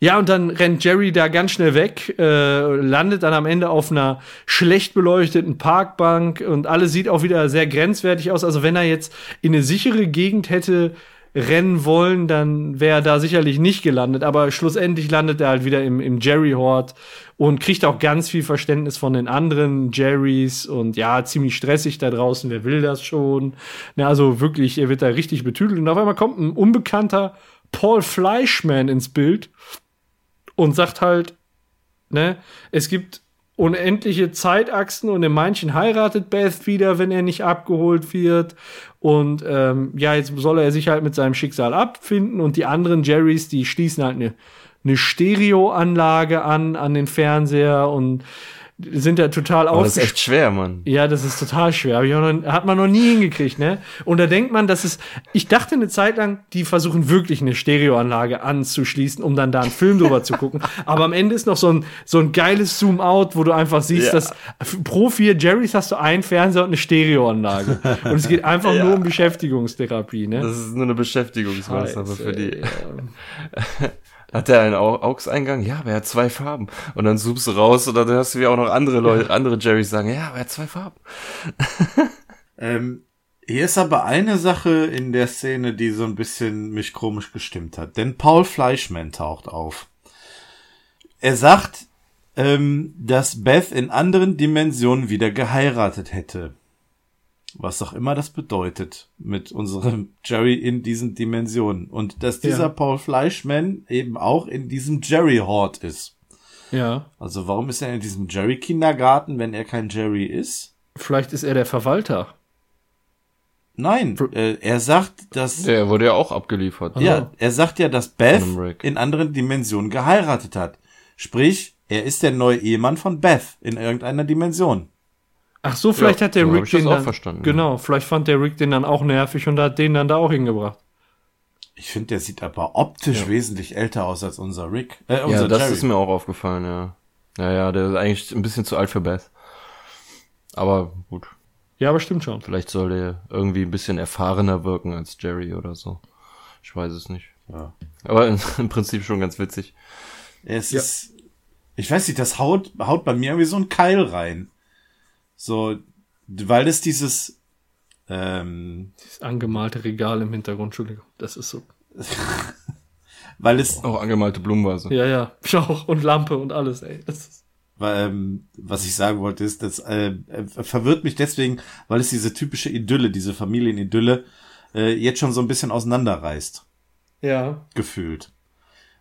Ja, und dann rennt Jerry da ganz schnell weg, äh, landet dann am Ende auf einer schlecht beleuchteten Parkbank und alles sieht auch wieder sehr grenzwertig aus. Also wenn er jetzt in eine sichere Gegend hätte rennen wollen, dann wäre er da sicherlich nicht gelandet. Aber schlussendlich landet er halt wieder im, im Jerry-Hort und kriegt auch ganz viel Verständnis von den anderen Jerrys und ja, ziemlich stressig da draußen, wer will das schon? Na, also wirklich, er wird da richtig betüdelt und auf einmal kommt ein unbekannter Paul Fleischman ins Bild und sagt halt, ne, es gibt unendliche Zeitachsen und in manchen heiratet Beth wieder, wenn er nicht abgeholt wird. Und ähm, ja, jetzt soll er sich halt mit seinem Schicksal abfinden und die anderen Jerrys, die schließen halt eine, eine Stereoanlage an, an den Fernseher und sind da total Aber das ist echt schwer, Mann. Ja, das ist total schwer. Hab ich auch noch, hat man noch nie hingekriegt, ne? Und da denkt man, dass es. Ich dachte eine Zeit lang, die versuchen wirklich eine Stereoanlage anzuschließen, um dann da einen Film drüber zu gucken. Aber am Ende ist noch so ein, so ein geiles Zoom-out, wo du einfach siehst, Ja. dass pro vier Jerrys hast du einen Fernseher und eine Stereoanlage. Und es geht einfach nur um Beschäftigungstherapie, ne? Das ist nur eine Beschäftigungsmaßnahme für die. Hat der einen Au- AUX-Eingang? Ja, aber er hat zwei Farben. Und dann zoomst du raus und dann hörst du wie auch noch andere Leute, andere Jerrys sagen, ja, aber er hat zwei Farben. Ähm, hier ist aber eine Sache in der Szene, die so ein bisschen mich komisch gestimmt hat. Denn Paul Fleischman taucht auf. Er sagt, ähm, dass Beth in anderen Dimensionen wieder geheiratet hätte. Was auch immer das bedeutet mit unserem Jerry in diesen Dimensionen. Und dass dieser Ja. Paul Fleischman eben auch in diesem Jerry-Hort ist. Ja. Also warum ist er in diesem Jerry-Kindergarten, wenn er kein Jerry ist? Vielleicht ist er der Verwalter. Nein, äh, er sagt, dass Der wurde ja auch abgeliefert. Ja, er sagt ja, dass Beth in anderen Dimensionen geheiratet hat. Sprich, er ist der neue Ehemann von Beth in irgendeiner Dimension. Ach so, vielleicht Ja, hat der so Rick ich das den auch dann, verstanden. Genau, vielleicht fand der Rick den dann auch nervig und hat den dann da auch hingebracht. Ich finde, der sieht aber optisch wesentlich älter aus als unser Rick. Äh, Ja, unser das Jerry. ist mir auch aufgefallen, ja. Ja, ja, der ist eigentlich ein bisschen zu alt für Beth. Aber gut, Ja, aber stimmt schon. vielleicht soll der irgendwie ein bisschen erfahrener wirken als Jerry oder so. Ich weiß es nicht. Ja. Aber im Prinzip schon ganz witzig. Es ist, ich weiß nicht, das haut, haut bei mir irgendwie so ein Keil rein. So, weil es dieses, ähm, Das angemalte Regal im Hintergrund, Entschuldigung. Das ist so. weil es, Auch angemalte Blumenvase. Ja, ja. Schauch und Lampe und alles, ey. Das ist, weil, ähm, was ich sagen wollte, ist, das äh, äh, verwirrt mich deswegen, weil es diese typische Idylle, diese Familienidylle, äh, jetzt schon so ein bisschen auseinanderreißt. ja. gefühlt.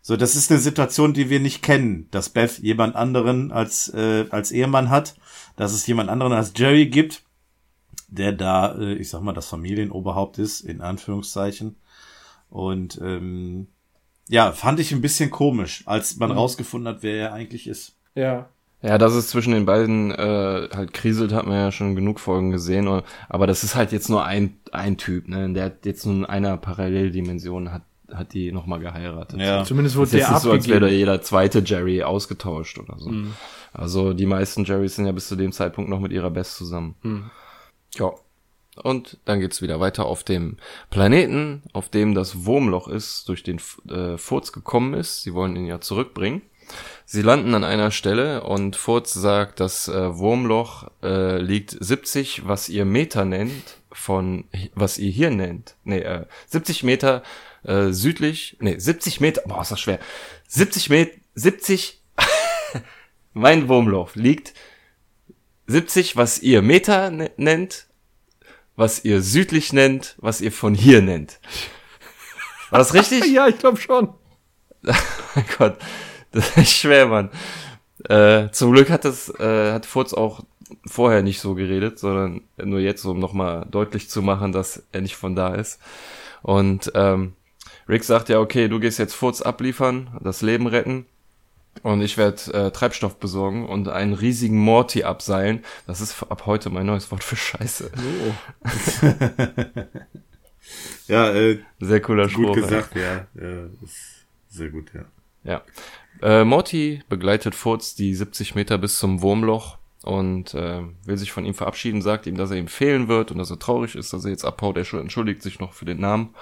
So, das ist eine Situation, die wir nicht kennen, dass Beth jemand anderen als äh, als Ehemann hat, dass es jemand anderen als Jerry gibt, der da, äh, ich sag mal, das Familienoberhaupt ist in Anführungszeichen. Und ähm, ja, fand ich ein bisschen komisch, als man rausgefunden hat, wer er eigentlich ist. Ja. Ja, dass es zwischen den beiden äh, halt kriselt, hat man ja schon genug Folgen gesehen. oder- Aber das ist halt jetzt nur ein, ein Typ, ne? Der hat jetzt nur in einer Paralleldimension hat, hat die nochmal geheiratet. Ja. Zumindest Das wurde ist jetzt der nicht so, als wäre abgegeben. jeder zweite Jerry ausgetauscht oder so. Mhm. Also die meisten Jerrys sind ja bis zu dem Zeitpunkt noch mit ihrer Best zusammen. Mhm. Ja. Und dann geht's wieder weiter auf dem Planeten, auf dem das Wurmloch ist, durch den äh, Furz gekommen ist. Sie wollen ihn ja zurückbringen. Sie landen an einer Stelle und Furz sagt, das äh, Wurmloch äh, liegt 70, was ihr Meter nennt, von was ihr hier nennt. Nee, äh, 70 Meter äh, südlich, nee, 70 Meter, boah, ist das schwer. 70 Meter, 70, mein Wurmloch liegt 70, was ihr Meter ne nennt, was ihr südlich nennt, was ihr von hier nennt. War das richtig? Ja, ich glaube schon. mein Gott, das ist echt schwer, Mann. Äh, zum Glück hat das, äh, hat Furz auch vorher nicht so geredet, sondern nur jetzt, um nochmal deutlich zu machen, dass er nicht von da ist. Und ähm, Rick sagt ja, okay, du gehst jetzt Furz abliefern, das Leben retten. Und ich werde äh, Treibstoff besorgen und einen riesigen Morty abseilen. Das ist ab heute mein neues Wort für Scheiße. Ja, äh, Sehr cooler gut Spruch. ey. gesagt, ja. ja ist sehr gut, ja. Ja. Äh, Morty begleitet Furz die 70 Meter bis zum Wurmloch und äh, will sich von ihm verabschieden, sagt ihm, dass er ihm fehlen wird und dass er traurig ist, dass er jetzt abhaut. Er entschuldigt sich noch für den Namen.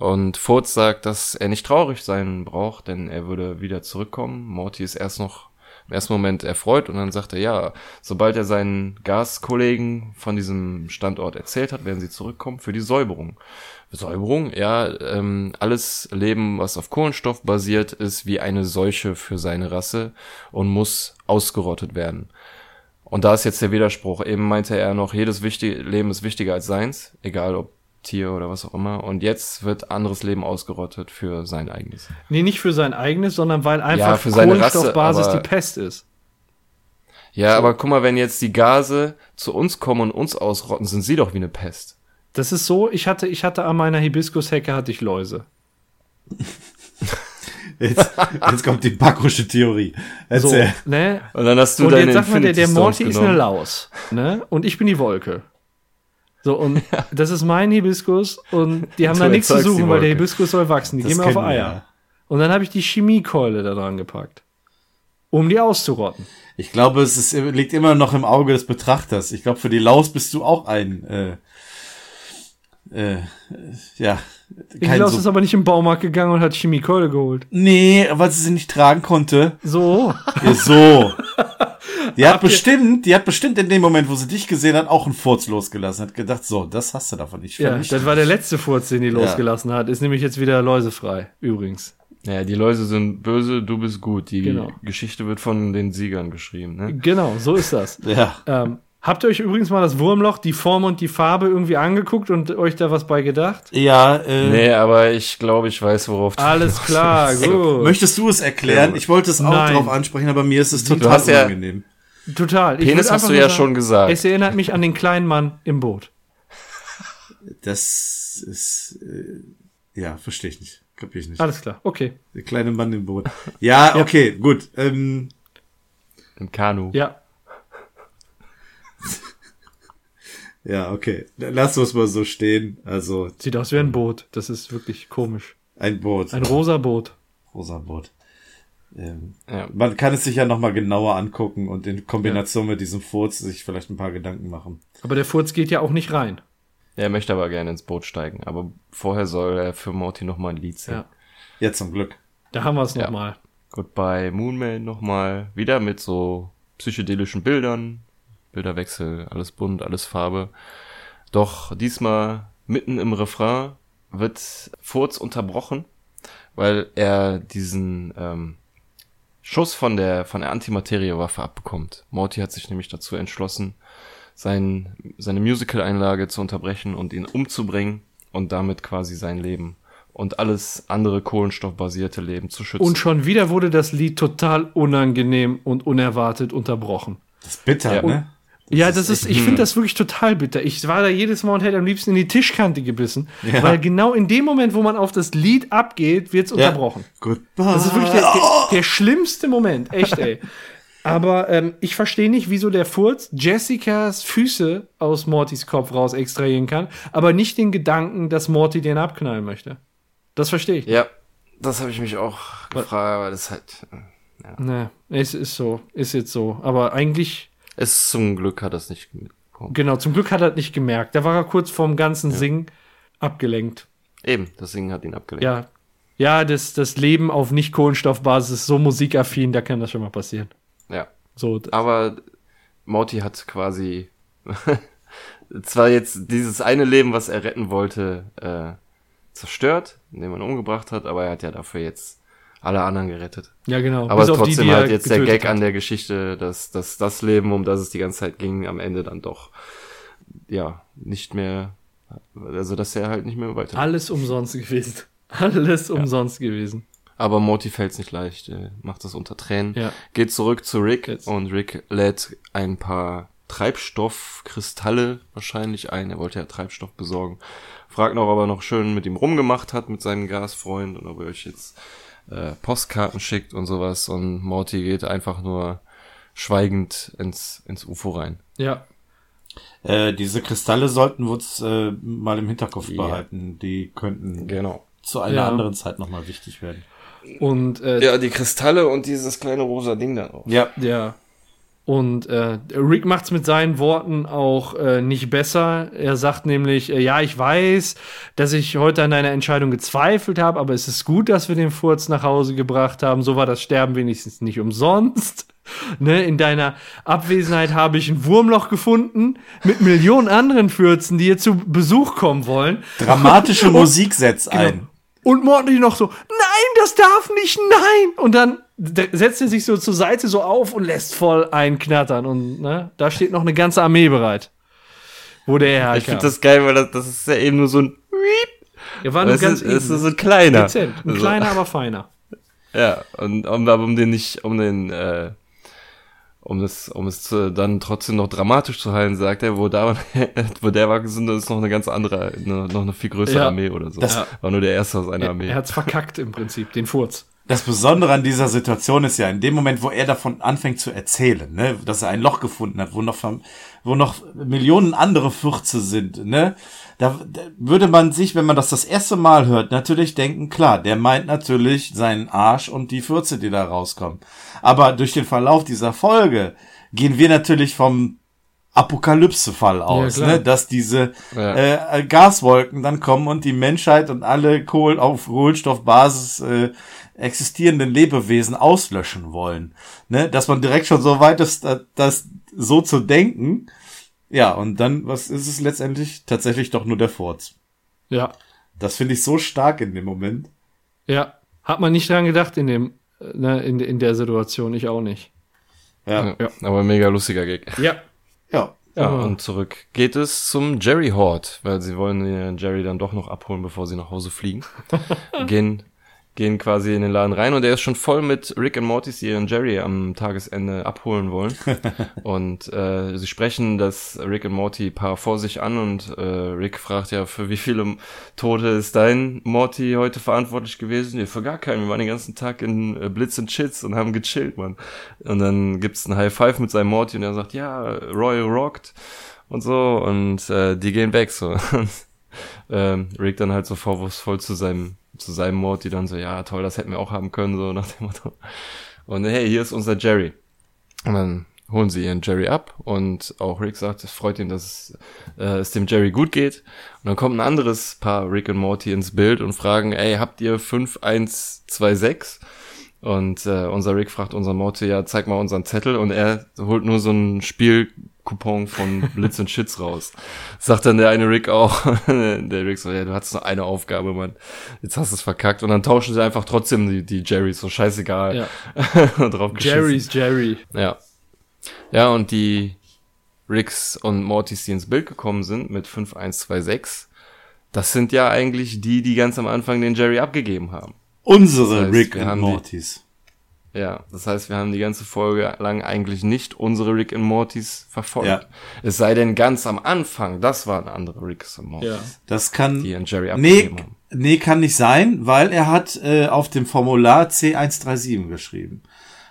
Und Furz sagt, dass er nicht traurig sein braucht, denn er würde wieder zurückkommen. Morty ist erst noch im ersten Moment erfreut und dann sagt er, ja, sobald er seinen Gaskollegen von diesem Standort erzählt hat, werden sie zurückkommen für die Säuberung. Säuberung, ja, ähm, alles Leben, was auf Kohlenstoff basiert, ist wie eine Seuche für seine Rasse und muss ausgerottet werden. Und da ist jetzt der Widerspruch. Eben meinte er noch, jedes wichtige Leben ist wichtiger als seins, egal ob Tier oder was auch immer. Und jetzt wird anderes Leben ausgerottet für sein eigenes. Nee, nicht für sein eigenes, sondern weil einfach Ja, für seine Rasse, Kohlenstoffbasis aber- die Pest ist. Ja, aber guck mal, wenn jetzt die Gase zu uns kommen und uns ausrotten, sind sie doch wie eine Pest. Das ist so, ich hatte, ich hatte an meiner Hibiskushecke hatte ich Läuse. Jetzt, jetzt kommt die backrische Theorie. So, Erzähl. ne? Und dann hast du Und deine jetzt sag mal, der, der Morty ist eine. Laus, ne? Und ich bin die Wolke. So, und das ist mein Hibiskus und die haben da nichts zu suchen, weil der. Hibiskus soll wachsen. Die Das gehen mir auf Eier. ja. Und dann habe ich die Chemiekeule da dran gepackt. Um die auszurotten. Ich glaube, es ist, liegt immer noch im Auge des Betrachters. Ich glaube, für die Laus bist du auch ein, äh, äh, ja, Ich kein Laus so ist aber nicht im Baumarkt gegangen und hat Chemiekeule geholt. Nee, weil sie sie nicht tragen konnte. So. Ja, so. Die hat bestimmt, die hat bestimmt in dem Moment, wo sie dich gesehen hat, auch einen Furz losgelassen. Hat gedacht, so, das hast du davon nicht. Ja, das war der letzte Furz, den die Ja. losgelassen hat. Ist nämlich jetzt wieder läusefrei, übrigens. Ja, die Läuse sind böse, du bist gut. Die Genau. Geschichte wird von den Siegern geschrieben, ne? Genau, so ist das. ja. ähm, habt ihr euch übrigens mal das Wurmloch, die Form und die Farbe irgendwie angeguckt und euch da was bei gedacht? Ja, äh, Nee, aber ich glaube, ich weiß, worauf du Alles klar, gut. möchtest du es erklären? Ich wollte es auch Nein. drauf ansprechen, aber mir ist es total hast ja- unangenehm. Total. Ich Penis hast du ja sagen, schon gesagt. Es erinnert mich an den kleinen Mann im Boot. Das ist, äh, ja, verstehe ich nicht. Kapier ich nicht. Alles klar, okay. Der kleine Mann im Boot. Ja, okay, gut. Ähm, Im Kanu. Ja, ja, okay. Lass uns mal so stehen. Also, sieht aus wie ein Boot. Das ist wirklich komisch. ein Boot. Ein rosa Boot. rosa Boot. Ähm, Ja. man kann es sich ja nochmal genauer angucken und in Kombination mit diesem Furz sich vielleicht ein paar Gedanken machen. Aber der Furz geht ja auch nicht rein. Er möchte aber gerne ins Boot steigen. Aber vorher soll er für Morty nochmal ein Lied singen. Ja. Ja, zum Glück. Da haben wir es Ja. nochmal. Goodbye Moonman nochmal. Wieder mit so psychedelischen Bildern. Bilderwechsel, alles bunt, alles Farbe. Doch diesmal mitten im Refrain wird Furz unterbrochen, weil er diesen ähm, Schuss von der von der Antimateriewaffe abbekommt. Morty hat sich nämlich dazu entschlossen, sein, seine Musical-Einlage zu unterbrechen und ihn umzubringen und damit quasi sein Leben und alles andere kohlenstoffbasierte Leben zu schützen. Und schon wieder wurde das Lied total unangenehm und unerwartet unterbrochen. Das ist bitter, Ja. ne? Ja, das ist, echt- ich finde das wirklich total bitter. Ich war da jedes Mal und hätte am liebsten in die Tischkante gebissen, Ja. weil genau in dem Moment, wo man auf das Lied abgeht, wird's unterbrochen. Goodbye. Das ist wirklich der, der, der schlimmste Moment, echt, ey. Aber ähm, ich verstehe nicht, wieso der Furz Jessicas Füße aus Mortys Kopf raus extrahieren kann, aber nicht den Gedanken, dass Morty den abknallen möchte. Das verstehe ich. Ja, das habe ich mich auch gefragt, aber das ist halt. äh, Ne, es ist so, ist jetzt so. Aber eigentlich, Es zum Glück hat das nicht mitbekommen. genau, zum Glück hat er das nicht gemerkt. Da war er kurz vorm ganzen Singen abgelenkt. Eben, das Singen hat ihn abgelenkt. Ja. Ja, das, das Leben auf Nicht-Kohlenstoffbasis ist so musikaffin, da kann das schon mal passieren. ja. So, Aber Morty hat quasi zwar jetzt dieses eine Leben, was er retten wollte, äh, zerstört, indem man umgebracht hat, aber er hat ja dafür jetzt alle anderen gerettet. ja, genau. Aber Bis die, trotzdem die er halt jetzt der Gag hat. an der Geschichte, dass, dass das Leben, um das es die ganze Zeit ging, am Ende dann doch ja nicht mehr, also dass er halt nicht mehr weiter. Alles umsonst gewesen. Alles umsonst gewesen. Aber Morty fällt's nicht leicht, er macht das unter Tränen. Ja. Geht zurück zu Rick Jetzt. und Rick lädt ein paar Treibstoffkristalle wahrscheinlich ein. Er wollte ja Treibstoff besorgen. Fragt noch, ob er noch schön mit ihm rumgemacht hat, mit seinem Gasfreund und ob er euch jetzt äh, Postkarten schickt und sowas. Und Morty geht einfach nur schweigend ins, ins UFO rein. Ja. Äh, diese Kristalle sollten wir uns äh, mal im Hinterkopf Ja. behalten. Die könnten Genau. zu einer Ja. anderen Zeit nochmal wichtig werden. Und äh, Ja, die Kristalle und dieses kleine rosa Ding da drauf. Ja. Ja. Und äh, Rick macht's mit seinen Worten auch äh, nicht besser. Er sagt nämlich, äh, ja, ich weiß, dass ich heute an deiner Entscheidung gezweifelt habe, aber es ist gut, dass wir den Furz nach Hause gebracht haben. So war das Sterben wenigstens nicht umsonst. Ne, in deiner Abwesenheit habe ich ein Wurmloch gefunden mit Millionen anderen Fürzen, die hier zu Besuch kommen wollen. Dramatische Musik setzt ein. Und Morty noch so, nein, das darf nicht, nein. Und dann setzt er sich so zur Seite so auf und lässt voll einknattern. Und ne, da steht noch eine ganze Armee bereit. Wo der herkam. Ich finde das geil, weil das, das ist ja eben nur so ein Er war nur das ganz ist, ist so ein kleiner. dezent. Ein Also, kleiner, aber feiner. Ja, und um, aber um den nicht, um den, äh, um das, um es zu, dann trotzdem noch dramatisch zu halten, sagt er, wo da, wo der war, sind, ist noch eine ganz andere, eine, noch eine viel größere Ja. Armee oder so. Das- war nur der erste aus einer Er, Armee. er hat's verkackt im Prinzip, den Furz. Das Besondere an dieser Situation ist ja, in dem Moment, wo er davon anfängt zu erzählen, ne, dass er ein Loch gefunden hat, wo noch, wo noch Millionen andere Fürze sind, ne, da, da würde man sich, wenn man das das erste Mal hört, natürlich denken, klar, der meint natürlich seinen Arsch und die Fürze, die da rauskommen. Aber durch den Verlauf dieser Folge gehen wir natürlich vom Apokalypse-Fall aus, klar. ne, dass diese Ja. äh, Gaswolken dann kommen und die Menschheit und alle Kohl auf Kohlenstoffbasis äh, existierenden Lebewesen auslöschen wollen. Ne? Dass man direkt schon so weit ist, da- das so zu denken. Ja, und dann, was ist es letztendlich? Tatsächlich doch nur der Furz. Ja, Das finde ich so stark in dem Moment. ja. Hat man nicht dran gedacht in dem, äh, ne, in, in der Situation. Ich auch nicht. Ja. ja. Aber mega lustiger Gag. Ja. Ja. Ja, und zurück geht es zum Jerry Hort, weil sie wollen den Jerry dann doch noch abholen, bevor sie nach Hause fliegen. gehen, gehen quasi in den Laden rein und er ist schon voll mit Rick und Mortys, die ihren Jerry am Tagesende abholen wollen. und äh, sie sprechen das Rick und Morty Paar vor sich an und äh, Rick fragt ja, für wie viele Tote ist dein Morty heute verantwortlich gewesen? Ja, für gar keinen. Wir waren den ganzen Tag in äh, Blitz und Chits und haben gechillt, Mann. Und dann gibt's ein High Five mit seinem Morty und er sagt, ja, Roy rockt und so und äh, die gehen weg so. Ähm, Rick dann halt so vorwurfsvoll zu seinem zu seinem Morty dann so, ja toll, das hätten wir auch haben können so nach dem Motto. Und hey, hier ist unser Jerry. Und dann holen sie ihren Jerry ab und auch Rick sagt, es freut ihn, dass äh, es dem Jerry gut geht. Und dann kommt ein anderes Paar Rick und Morty ins Bild und fragen, ey, habt ihr 5126? Und äh, unser Rick fragt unseren Morty, ja, zeig mal unseren Zettel und er holt nur so einen Spielcoupon von Blitz und Shits raus. Sagt dann der eine Rick auch. der Rick so, ja, du hattest nur eine Aufgabe, Mann. Jetzt hast du es verkackt. Und dann tauschen sie einfach trotzdem die, die Jerrys, so scheißegal. Ja. Drauf. Jerry's Jerry. Ja. Ja, und die Ricks und Mortys, die ins Bild gekommen sind mit 5126, das sind ja eigentlich die, die ganz am Anfang den Jerry abgegeben haben. Unsere Das heißt, Rick die- Mortys. Ja, das heißt, wir haben die ganze Folge lang eigentlich nicht unsere Rick und Mortys verfolgt. Ja. Es sei denn, ganz am Anfang, das waren andere Ricks und Mortys, Ja. Das kann. die ihren Jerry Nee, haben. nee, kann nicht sein, weil er hat äh, auf dem Formular C137 geschrieben.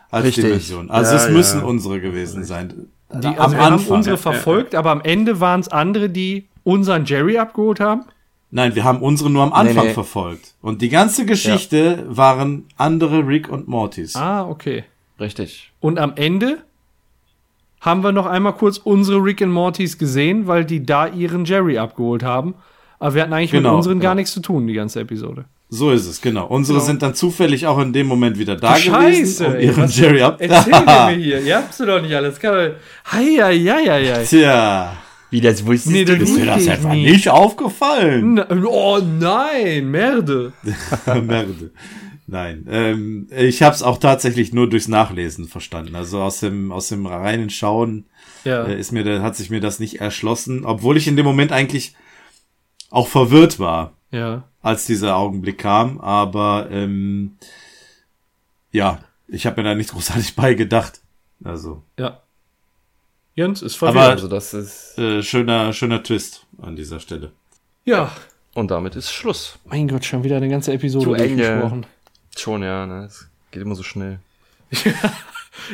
Als Richtig. Dimension. Also Ja, es müssen ja. unsere gewesen sein. Die, also wir haben unsere verfolgt, aber am Ende waren es andere, die unseren Jerry abgeholt haben. Nein, wir haben unsere nur am Anfang nee. verfolgt. Und die ganze Geschichte waren andere Rick und Mortys. Ah, okay. Richtig. Und am Ende haben wir noch einmal kurz unsere Rick and Mortys gesehen, weil die da ihren Jerry abgeholt haben. Aber wir hatten eigentlich Genau, mit unseren gar genau. nichts zu tun, die ganze Episode. So ist es, genau. Unsere sind dann zufällig auch in dem Moment wieder da gewesen, Scheiße, um ey, ihren was- Jerry ab. Erzähl mir hier, ihr habt's doch nicht alles. Hei, hei, hei, hei. Tja, Wie das wusstest Nee, das ist mir das einfach nie. nicht aufgefallen. Na- Oh nein, Merde. Merde. Nein, ähm, ich habe es auch tatsächlich nur durchs Nachlesen verstanden. Also aus dem aus dem reinen Schauen Ja. äh, ist mir da, hat sich mir das nicht erschlossen, obwohl ich in dem Moment eigentlich auch verwirrt war, ja. als dieser Augenblick kam. Aber ähm, ja, ich habe mir da nicht großartig bei gedacht. Also Ja. Jens ist Aber- verwirrt. Also das ist, äh, schöner schöner Twist an dieser Stelle. ja. und damit ist Schluss. Mein Gott, schon wieder eine ganze Episode durchgesprochen. Schon, ja, ne, es geht immer so schnell.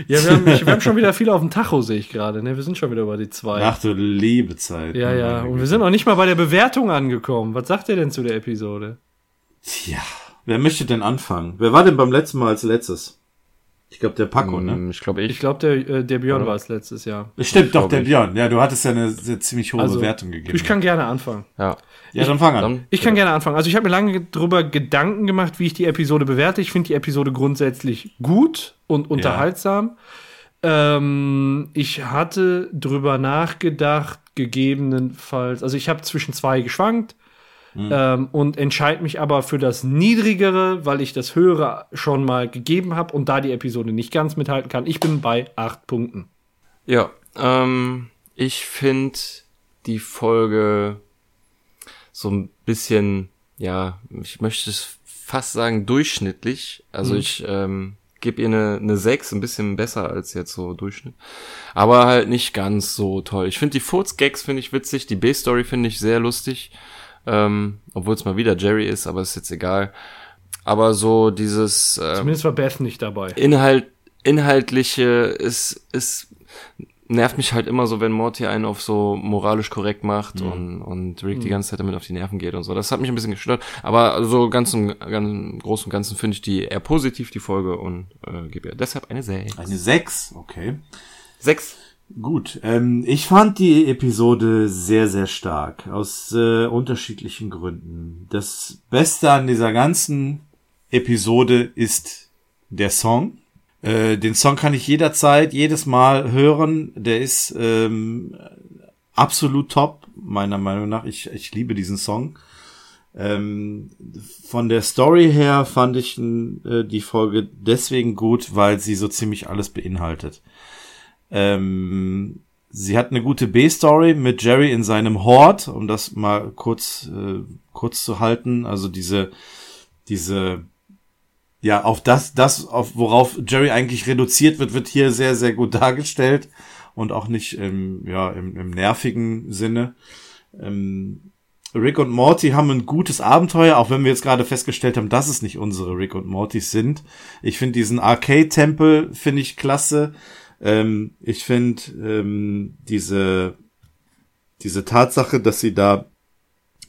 Ja, wir haben, wir haben schon wieder viel auf dem Tacho, sehe ich gerade. Ne? Wir sind schon wieder bei die zwei. Ach du liebe Zeit. ja, ja. Und wir sind noch nicht mal bei der Bewertung angekommen. Was sagt ihr denn zu der Episode? Tja, wer möchte denn anfangen? Wer war denn beim letzten Mal als letztes? Ich glaube, der Paco, ne? Ähm, Ich glaube ich. Ich glaube, der, äh, der Björn war es letztes Jahr. Stimmt, doch, der ich. Björn. Ja, du hattest ja eine sehr, ziemlich hohe Also, Bewertung gegeben. ich kann gerne anfangen. ja. ja, dann fang an. Dann, Ich kann gerne anfangen. Also ich habe mir lange drüber Gedanken gemacht, wie ich die Episode bewerte. Ich finde die Episode grundsätzlich gut und unterhaltsam. Ähm, ich hatte drüber nachgedacht, gegebenenfalls, also ich habe zwischen zwei geschwankt ähm, und entscheide mich aber für das Niedrigere, weil ich das Höhere schon mal gegeben habe und da die Episode nicht ganz mithalten kann. Ich bin bei acht Punkten. Ja, ähm, ich finde die Folge so ein bisschen, ja, ich möchte es fast sagen, durchschnittlich. Also ich ähm, gebe ihr eine, eine 6, ein bisschen besser als jetzt so Durchschnitt. Aber halt nicht ganz so toll. Ich finde die Furz-Gags finde ich witzig, die B-Story finde ich sehr lustig. Ähm, obwohl es mal wieder Jerry ist, aber ist jetzt egal. Aber so dieses ähm, Zumindest war Beth nicht dabei. Inhalt, inhaltliche ist, ist, nervt mich halt immer so, wenn Morty einen auf so moralisch korrekt macht und, und Rick die ganze Zeit damit auf die Nerven geht und so. Das hat mich ein bisschen gestört. Aber so ganz im, ganz im Großen und Ganzen finde ich die eher positiv, die Folge, und äh, gebe ihr deshalb eine 6. Eine 6, okay. 6. Gut, ähm, ich fand die Episode sehr, sehr stark, aus äh, unterschiedlichen Gründen. Das Beste an dieser ganzen Episode ist der Song. Äh, den Song kann ich jederzeit, jedes Mal hören. Der ist ähm, absolut top, meiner Meinung nach. Ich, ich liebe diesen Song. Ähm, von der Story her fand ich äh, die Folge deswegen gut, weil sie so ziemlich alles beinhaltet. Ähm, sie hat eine gute B-Story mit Jerry in seinem Hort, um das mal kurz, äh, kurz zu halten. Also diese, diese, ja, auf das, das, auf worauf Jerry eigentlich reduziert wird, wird hier sehr, sehr gut dargestellt und auch nicht im, ja, im, im nervigen Sinne. Ähm, Rick und Morty haben ein gutes Abenteuer, auch wenn wir jetzt gerade festgestellt haben, dass es nicht unsere Rick und Mortys sind. Ich finde diesen Arcade-Tempel, finde ich klasse. Ähm, ich finde ähm, diese, diese Tatsache, dass sie da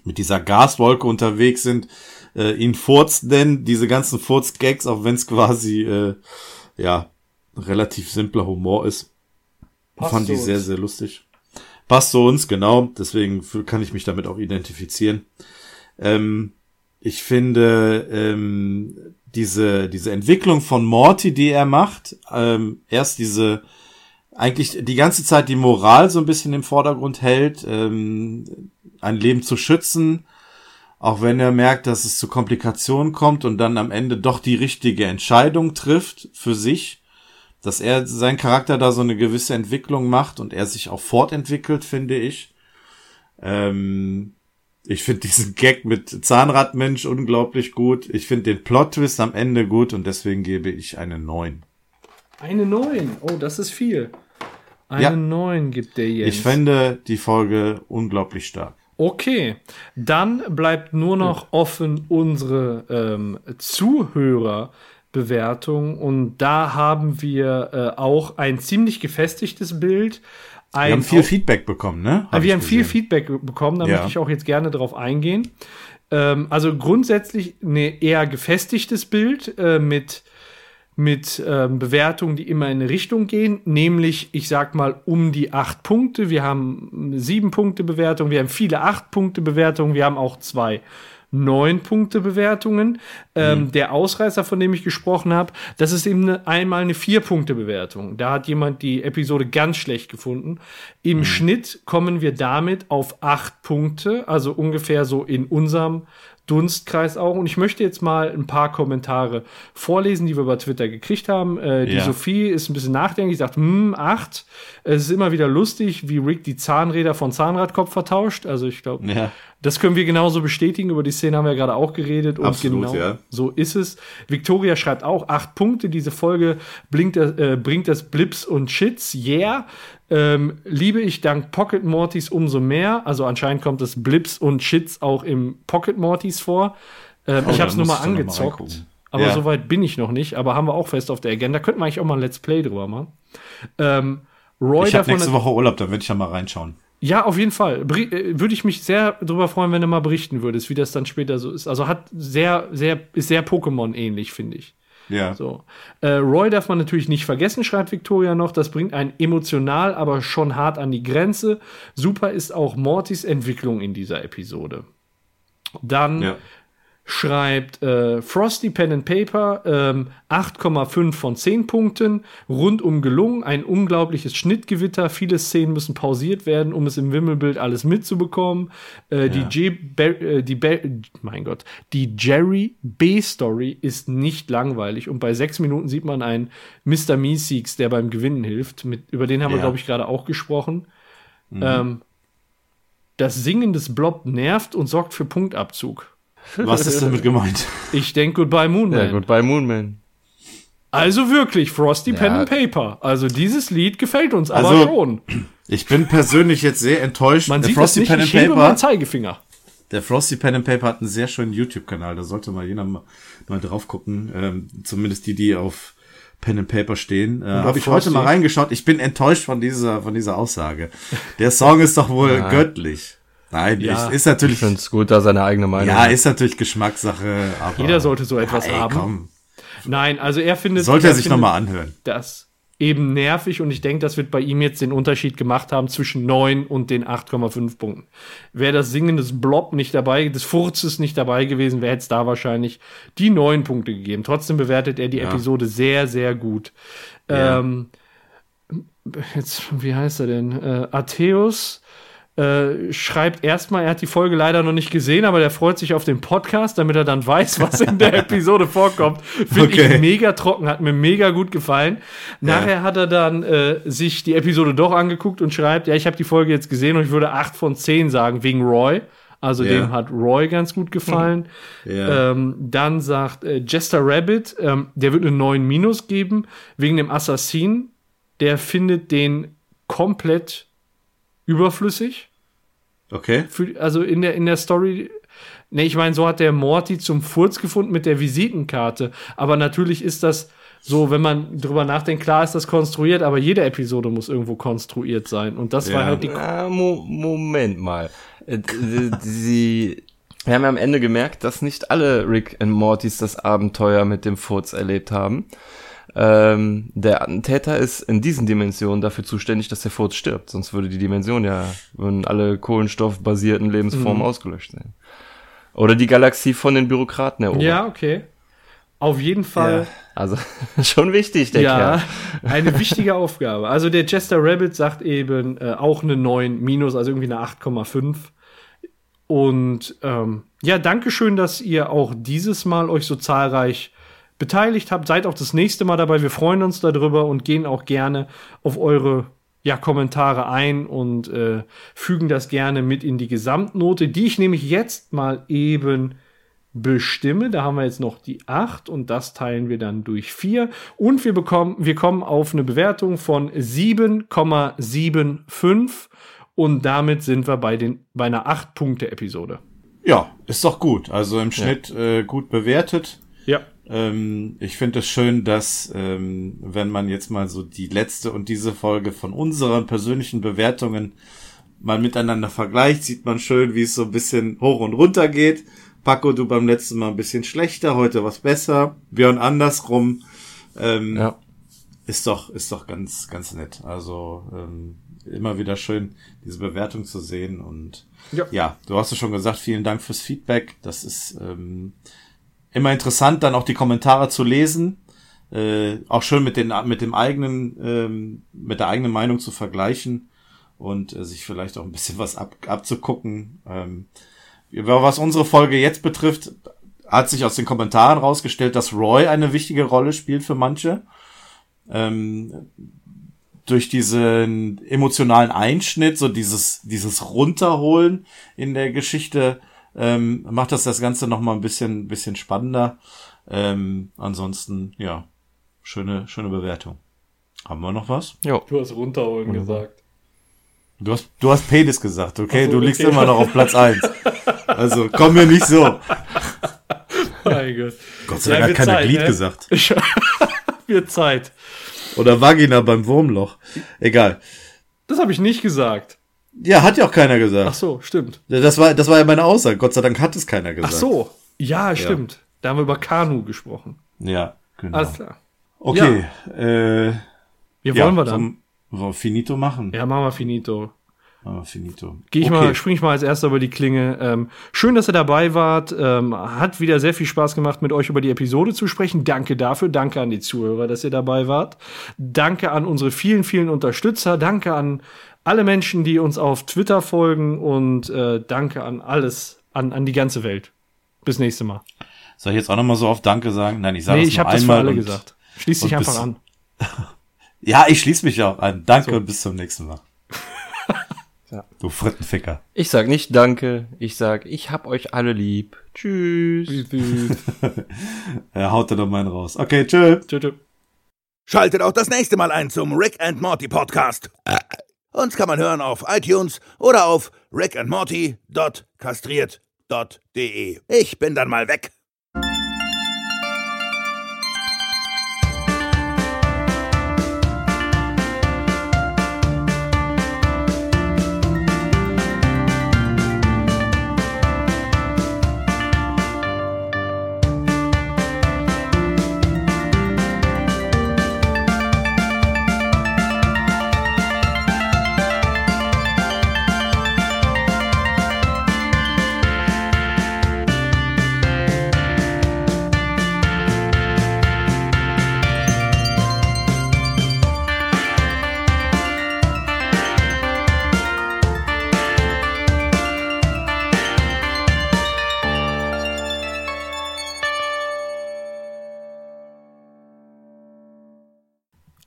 mit dieser Gaswolke unterwegs sind, äh, ihn Furz nennen, diese ganzen Furz-Gags, auch wenn es quasi, äh, ja, relativ simpler Humor ist. Passt fand ich sehr, sehr lustig. Passt zu uns, genau. Deswegen kann ich mich damit auch identifizieren. Ähm, ich finde ähm, diese diese Entwicklung von Morty, die er macht, ähm, erst diese eigentlich die ganze Zeit die Moral so ein bisschen im Vordergrund hält, ähm, ein Leben zu schützen, auch wenn er merkt, dass es zu Komplikationen kommt und dann am Ende doch die richtige Entscheidung trifft für sich, dass er sein Charakter da so eine gewisse Entwicklung macht und er sich auch fortentwickelt, finde ich. Ähm, ich finde diesen Gag mit Zahnradmensch unglaublich gut. Ich finde den Plot-Twist am Ende gut und deswegen gebe ich eine 9. Eine 9. Oh, das ist viel. Eine Ja. 9 gibt der jetzt. Ich finde die Folge unglaublich stark. Okay, dann bleibt nur noch offen unsere ähm, Zuhörerbewertung und da haben wir äh, auch ein ziemlich gefestigtes Bild. Ein Wir haben viel auch- Feedback bekommen, ne? wir ich haben viel gesehen. Feedback bekommen, da Ja. möchte ich auch jetzt gerne drauf eingehen. Ähm, also grundsätzlich eine eher gefestigtes Bild äh, mit, mit ähm, Bewertungen, die immer in eine Richtung gehen, nämlich, ich sag mal, um die acht Punkte. Wir haben sieben Punkte Bewertung, wir haben viele acht Punkte Bewertungen, wir haben auch zwei neun Punkte Bewertungen. Ähm, Der Ausreißer, von dem ich gesprochen habe, das ist eben eine, einmal eine vier Punkte Bewertung. Da hat jemand die Episode ganz schlecht gefunden. Im Schnitt kommen wir damit auf acht Punkte, also ungefähr so in unserem Dunstkreis auch. Und ich möchte jetzt mal ein paar Kommentare vorlesen, die wir bei Twitter gekriegt haben. Äh, die Ja. Sophie ist ein bisschen nachdenklich, sagt, hm, acht. Es ist immer wieder lustig, wie Rick die Zahnräder von Zahnradkopf vertauscht. Also ich glaube, Ja. das können wir genauso bestätigen. Über die Szene haben wir gerade auch geredet. Und Absolut, genau ja. so ist es. Victoria schreibt auch acht Punkte. Diese Folge blinkt, äh, bringt das Blips und Shits. Yeah. Ähm, liebe ich dank Pocket Mortys umso mehr. Also anscheinend kommt das Blips und Shits auch im Pocket Mortys vor. Ähm, Oh, ich habe es nur mal mal angezockt. reingucken. aber Ja. so weit bin ich noch nicht. Aber haben wir auch fest auf der Agenda. Könnten wir eigentlich auch mal ein Let's Play drüber machen. Ähm, Roy Ich habe nächste Woche Urlaub, da werde ich ja mal reinschauen. ja, auf jeden Fall. Beri äh, Würde ich mich sehr darüber freuen, wenn du mal berichten würdest, wie das dann später so ist. Also hat sehr, sehr, ist sehr Pokémon ähnlich, finde ich. Ja. So. Äh, Roy darf man natürlich nicht vergessen, schreibt Victoria noch. Das bringt einen emotional, aber schon hart an die Grenze. Super ist auch Mortys Entwicklung in dieser Episode. Dann Ja. Schreibt äh, Frosty Pen and Paper ähm, 8,5 von 10 Punkten. Rundum gelungen, ein unglaubliches Schnittgewitter. Viele Szenen müssen pausiert werden, um es im Wimmelbild alles mitzubekommen. Äh, Die J. Äh, die Ber- mein Gott, die Jerry B. Story ist nicht langweilig und bei sechs Minuten sieht man einen Mr. Meeseeks, der beim Gewinnen hilft. Mit, über den haben wir, Ja. glaube ich, gerade auch gesprochen. Ähm, das Singen des Blob nervt und sorgt für Punktabzug. Was ist damit gemeint? Ich denke Goodbye Moonman. Ja, gut, bei Moonman. Also wirklich, Frosty Pen Ja. and Paper. Also dieses Lied gefällt uns aber Also, schon. Ich bin persönlich jetzt sehr enttäuscht. Man der sieht das nicht, Pen ich and hebe Paper, meinen Zeigefinger. der Frosty Pen and Paper hat einen sehr schönen YouTube-Kanal. Da sollte mal jeder mal, mal drauf gucken. Ähm, zumindest die, die auf Pen and Paper stehen. Äh, Habe ich Frosty. heute mal reingeschaut. Ich bin enttäuscht von dieser, von dieser Aussage. Der Song ist doch wohl göttlich. Nein, Ja. ich, ist natürlich, Ich finde es gut, da seine eigene Meinung ja, hat. ist natürlich Geschmackssache. Aber, Jeder sollte so etwas ey, haben. Komm, Nein, also er findet. sollte er sich nochmal anhören. Das eben nervig und ich denke, das wird bei ihm jetzt den Unterschied gemacht haben zwischen 9 und den 8,5 Punkten. Wäre das Singen des Blob nicht dabei, des Furzes nicht dabei gewesen, wäre es da wahrscheinlich die 9 Punkte gegeben. Trotzdem bewertet er die Episode sehr, sehr gut. Ja. Ähm, jetzt, wie heißt er denn? Äh, Atheus äh, schreibt erstmal, er hat die Folge leider noch nicht gesehen, aber der freut sich auf den Podcast, damit er dann weiß, was in der Episode vorkommt. Finde Okay. ich mega trocken, hat mir mega gut gefallen. Nachher hat er dann äh, sich die Episode doch angeguckt und schreibt, ja, ich habe die Folge jetzt gesehen und ich würde 8 von 10 sagen, wegen Roy. Also Ja. dem hat Roy ganz gut gefallen. Ja. Ähm, dann sagt äh, Jester Rabbit, ähm, der wird eine 9 Minus geben, wegen dem Assassin. Der findet den komplett überflüssig. Okay. Für, also in der, in der Story. Ne, ich meine, so hat der Morty zum Furz gefunden mit der Visitenkarte. Aber natürlich ist das so, wenn man drüber nachdenkt, klar ist das konstruiert, aber jede Episode muss irgendwo konstruiert sein. Und das war Ja. halt die. Ah, Mo Moment mal. Äh, Sie, wir haben ja am Ende gemerkt, dass nicht alle Rick and Mortys das Abenteuer mit dem Furz erlebt haben. Ähm, der Attentäter ist in diesen Dimensionen dafür zuständig, dass der Furz stirbt. Sonst würde die Dimension ja, würden alle kohlenstoffbasierten Lebensformen ausgelöscht sein. Oder die Galaxie von den Bürokraten erobert. Ja, okay. Auf jeden Fall. Also, schon wichtig, der ja, Kerl. eine wichtige Aufgabe. Also der Jester Rabbit sagt eben äh, auch eine 9 minus, also irgendwie eine 8,5. Und ähm, ja, danke schön, dass ihr auch dieses Mal euch so zahlreich beteiligt habt. Seid auch das nächste Mal dabei. Wir freuen uns darüber und gehen auch gerne auf eure ja, Kommentare ein und äh, fügen das gerne mit in die Gesamtnote, die ich nämlich jetzt mal eben bestimme. Da haben wir jetzt noch die 8 und das teilen wir dann durch 4. Und wir bekommen, wir kommen auf eine Bewertung von 7,75 und damit sind wir bei, den, bei einer 8-Punkte-Episode. Ja, ist doch gut. Also im Schnitt äh, gut bewertet. Ja. Ähm, ich finde es schön, dass, ähm, wenn man jetzt mal so die letzte und diese Folge von unseren persönlichen Bewertungen mal miteinander vergleicht, sieht man schön, wie es so ein bisschen hoch und runter geht. Paco, du beim letzten Mal ein bisschen schlechter, heute was besser. Björn andersrum. Ähm, Ja. ist doch, ist doch ganz, ganz nett. Also ähm, immer wieder schön, diese Bewertung zu sehen. Und Ja. ja, du hast es schon gesagt, vielen Dank fürs Feedback. Das ist ähm, immer interessant, dann auch die Kommentare zu lesen. Äh, auch schön mit den mit dem eigenen, ähm, mit der eigenen Meinung zu vergleichen und äh, sich vielleicht auch ein bisschen was ab, abzugucken. Ähm, was unsere Folge jetzt betrifft, hat sich aus den Kommentaren rausgestellt, dass Roy eine wichtige Rolle spielt für manche. Ähm, durch diesen emotionalen Einschnitt, so dieses, dieses Runterholen in der Geschichte, ähm, macht das das Ganze nochmal ein bisschen, bisschen spannender. Ähm, ansonsten, ja, schöne, schöne Bewertung. Haben wir noch was? Jo. Du hast runterholen gesagt. Du hast, du hast Penis gesagt, okay? So, du liegst okay. immer noch auf Platz eins. Also, komm mir nicht so. Mein Gott. Gott sei Dank Ja, hat keiner Glied ne? gesagt. Wird Zeit. Oder Vagina beim Wurmloch. Egal. Das habe ich nicht gesagt. Ja, hat ja auch keiner gesagt. Ach so, stimmt. Das war, das war ja meine Aussage. Gott sei Dank hat es keiner gesagt. Ach so. Ja, stimmt. Da haben wir über Kanu gesprochen. Ja. Genau. Alles klar. Okay, äh, Wie ja, wollen wir dann? wir Finito machen? Ja, machen wir finito. Machen wir Finito. Geh ich okay. mal, spring ich mal als erster über die Klinge. Ähm, schön, dass ihr dabei wart. Ähm, hat wieder sehr viel Spaß gemacht, mit euch über die Episode zu sprechen. Danke dafür. Danke an die Zuhörer, dass ihr dabei wart. Danke an unsere vielen, vielen Unterstützer. Danke an alle Menschen, die uns auf Twitter folgen und äh, danke an alles, an, an die ganze Welt. Bis nächste Mal. Soll ich jetzt auch nochmal so oft Danke sagen? Nein, ich sage Nee, es ich nur habe das für alle und- gesagt. Schließ dich einfach an. Ja, ich schließe mich auch an. Danke und bis zum nächsten Mal. Du Frittenficker. Ich sag nicht Danke, ich sag, ich hab euch alle lieb. Tschüss. Er haut da doch meinen raus. Okay, tschö. Tschö, tschö. Schaltet auch das nächste Mal ein zum Rick and Morty Podcast. Uns kann man hören auf iTunes oder auf rickandmorty.kastriert.de. Ich bin dann mal weg.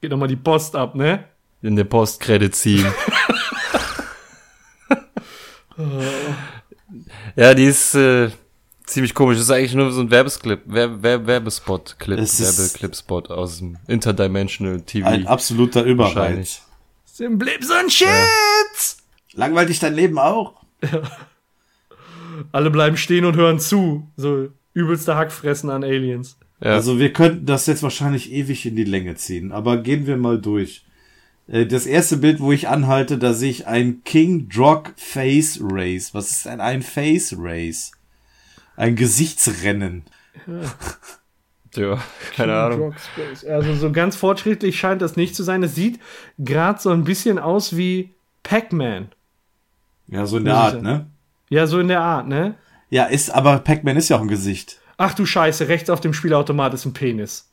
Geht nochmal die Post ab, ne? In der Post-Credit ziehen. ja, die ist äh, ziemlich komisch. Das ist eigentlich nur so ein Werbesclip, Werb Werb Werbespot-Clip, Werbeclip-Spot aus dem Interdimensional TV. Ein absoluter Überreiz. Wahrscheinlich. Simblips und Shits! Langweilig dein Leben auch? Alle bleiben stehen und hören zu. So übelster Hackfressen an Aliens. Ja. Also wir könnten das jetzt wahrscheinlich ewig in die Länge ziehen, aber gehen wir mal durch. Äh, Das erste Bild, wo ich anhalte, da sehe ich ein King Drog Face Race. Was ist denn ein Face Race? Ein Gesichtsrennen. ja, keine Ahnung. Also so ganz fortschrittlich scheint das nicht zu sein. Es sieht gerade so ein bisschen aus wie Pac-Man. Ja, so in der Art, ne? Ja, so in der Art, ne? Ja, ist, aber Pac-Man ist ja auch ein Gesicht. Ach du Scheiße, rechts auf dem Spielautomat ist ein Penis.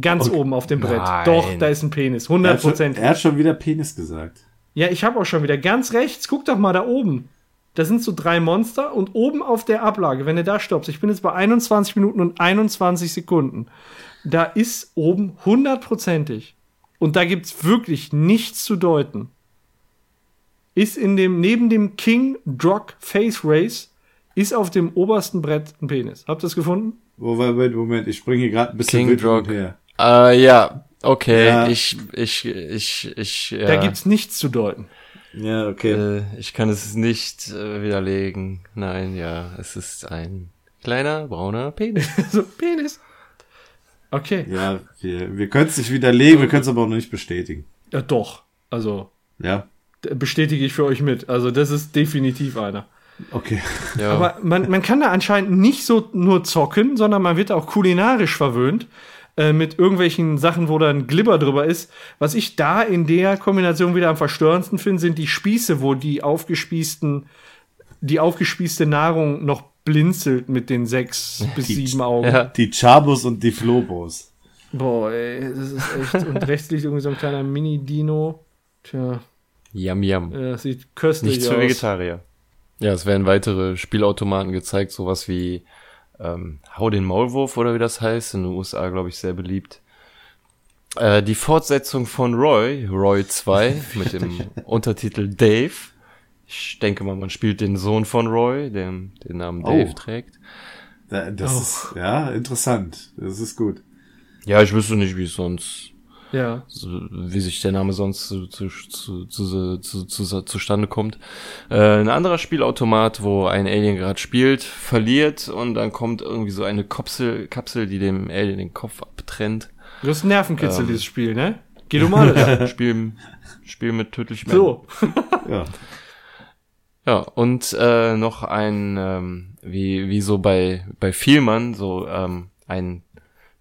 Ganz Okay. oben auf dem Brett. Nein. Doch, da ist ein Penis. Er hat, schon, 100%. er hat schon wieder Penis gesagt. Ja, ich habe auch schon wieder ganz rechts. Guck doch mal da oben. Da sind so drei Monster und oben auf der Ablage, wenn du da stoppst, ich bin jetzt bei 21 Minuten und 21 Sekunden. Da ist oben hundertprozentig. Und da gibt's wirklich nichts zu deuten. Ist in dem, neben dem King Drog Face Race, ist auf dem obersten Brett ein Penis. Habt ihr das gefunden? Moment, Moment, ich springe hier gerade ein bisschen King und her. Äh, ja, okay. Ja. Ich, ich, ich, ich, ja. Da gibt's nichts zu deuten. Ja, okay. Äh, ich kann es nicht äh, widerlegen. Nein, ja, es ist ein kleiner brauner Penis. so, Penis. Okay. Ja, wir, wir können es nicht widerlegen, wir können es aber auch noch nicht bestätigen. Ja, doch. Also, Ja, bestätige ich für euch mit. Also, das ist definitiv einer. Okay. Ja, Aber man, man kann da anscheinend nicht so nur zocken, sondern man wird auch kulinarisch verwöhnt. Äh, mit irgendwelchen Sachen, wo dann Glibber drüber ist. Was ich da in der Kombination wieder am verstörendsten finde, sind die Spieße, wo die aufgespießten, die aufgespießte Nahrung noch blinzelt mit den sechs bis Die- sieben Augen. ja. Die Chabos und die Flobos. Boah, ey, das ist echt. Und rechts liegt irgendwie so ein kleiner Mini-Dino. Tja, Yam Yam. äh, das sieht köstlich Nichts aus. für Vegetarier. Ja, es werden weitere Spielautomaten gezeigt, sowas wie ähm, Hau den Maulwurf oder wie das heißt, in den USA, glaube ich, sehr beliebt. Äh, die Fortsetzung von Roy, Roy 2, mit dem Untertitel Dave. Ich denke mal, man spielt den Sohn von Roy, der den Namen Oh. Dave trägt. Da- Das ist, ja, interessant. Das ist gut. Ja, ich wüsste nicht, wie es sonst Ja. so, wie sich der Name sonst zu, zu, zu, zu, zu, zu, zustande kommt. Äh, ein anderer Spielautomat, wo ein Alien gerade spielt, verliert und dann kommt irgendwie so eine Kapsel, Kapsel, die dem Alien den Kopf abtrennt. Das ist ein Nervenkitzel, Ähm. dieses Spiel, ne? Geht um alles. Spiel, Spiel mit tödlichem so. Ja. Ja, und äh, noch ein, ähm, wie, wie so bei, bei Vielmann, so ähm, ein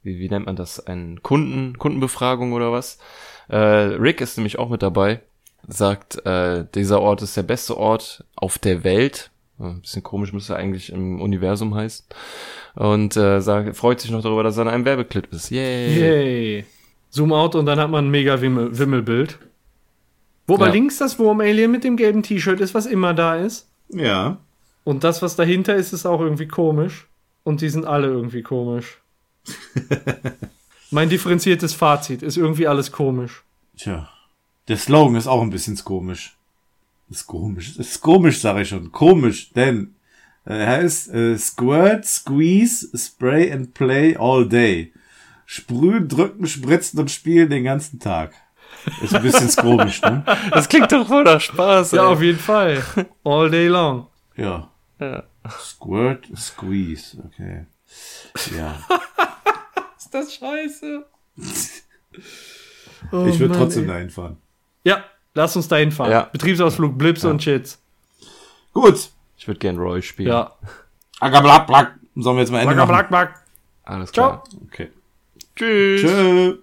wie, wie nennt man das, ein Kunden, Kundenbefragung oder was. Äh, Rick ist nämlich auch mit dabei, sagt, äh, dieser Ort ist der beste Ort auf der Welt. Äh, Ein bisschen komisch müsste eigentlich im Universum heißen. Und äh, sagt, freut sich noch darüber, dass er in einem Werbeclip ist. Yay. Yay. Zoom out und dann hat man ein mega Wimmel Wimmelbild. Wo aber Ja. links das Wurm-Alien mit dem gelben T-Shirt ist, was immer da ist. Ja. Und das, was dahinter ist, ist auch irgendwie komisch. Und die sind alle irgendwie komisch. mein differenziertes Fazit ist irgendwie alles komisch. Tja. Der Slogan ist auch ein bisschen komisch. Ist komisch. Ist komisch, sage ich schon. Komisch, denn äh, er heißt äh, Squirt, Squeeze, Spray and Play all day. Sprühen, drücken, spritzen und spielen den ganzen Tag. Ist ein bisschen komisch, ne? Das klingt doch voll nach Spaß. Ja, ey. auf jeden Fall. All day long. Ja. Ja. Squirt, Squeeze, okay. Ja. Ist das scheiße? ich Oh würde Mann, trotzdem ey. dahin fahren. Ja, lass uns dahin fahren. Ja. Betriebsausflug, Blips und Shits. Gut. Ich würde gern Roy spielen. Ja. Sollen wir jetzt mal Ende Black, machen? black, black. Alles Ciao. klar. Okay. Tschüss. Tschö.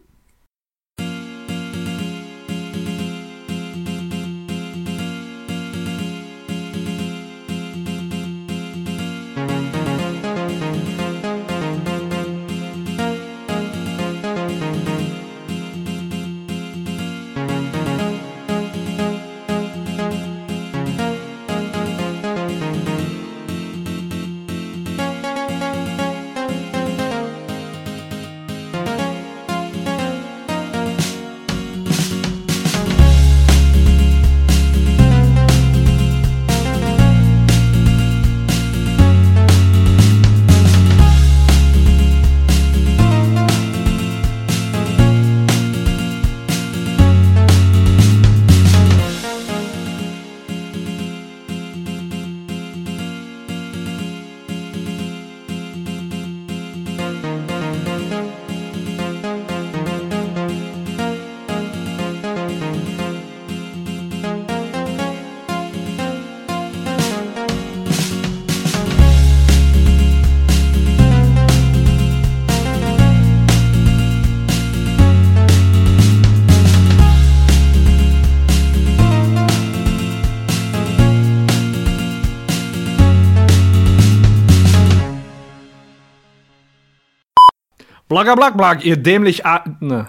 Blagger, black, black, ihr dämlich A ne.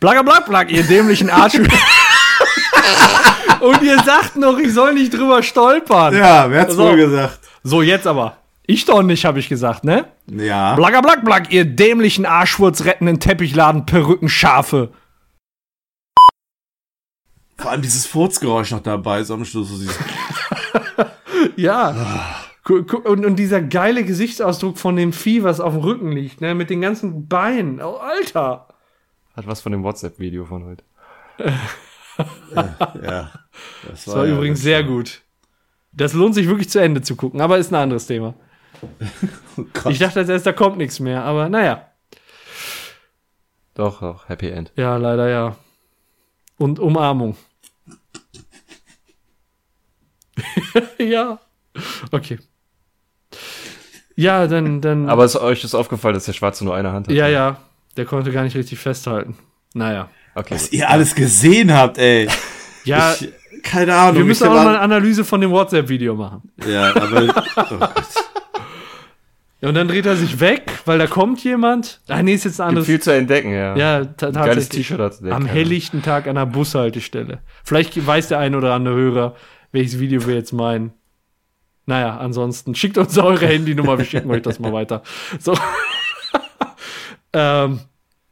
Blagger, black, black, ihr dämlichen Arsch. Und ihr sagt noch, ich soll nicht drüber stolpern. Ja, wer hat's So. wohl gesagt? So, jetzt aber. Ich doch nicht, habe ich gesagt, ne? Ja. Blagger, black, black, ihr dämlichen Arschwurz rettenden Teppichladen, Perücken, Schafe. Vor allem dieses Furzgeräusch noch dabei ist am Schluss. So dieses Ja. Und, und dieser geile Gesichtsausdruck von dem Vieh, was auf dem Rücken liegt, ne? Mit den ganzen Beinen. Oh, Alter. Hat was von dem WhatsApp-Video von heute. ja. Das Das war ja übrigens das sehr war- gut. Das lohnt sich wirklich zu Ende zu gucken, aber ist ein anderes Thema. Oh. Ich dachte als erst, da kommt nichts mehr, aber naja. Doch, doch, Happy End. Ja, leider ja. Und Umarmung. ja. Okay. Ja, dann, dann. Aber ist euch ist aufgefallen, dass der Schwarze nur eine Hand hat? ja, ja. Der konnte gar nicht richtig festhalten. Naja. Okay. Was ihr alles gesehen habt, ey. Ja, Ich, keine Ahnung. wir müssen auch mal eine Analyse von dem WhatsApp-Video machen. Ja, aber. Oh Gott. Ja, und dann dreht er sich weg, weil da kommt jemand. Ah, nee, ist jetzt ein Gibt anderes. viel zu entdecken, ja. Ja, tatsächlich. T-Shirt hat der Am helllichten Tag an der Bushaltestelle. Vielleicht weiß der ein oder andere Hörer, welches Video wir jetzt meinen. Naja, ansonsten schickt uns eure Handynummer, wir schicken euch das mal weiter. So. ähm,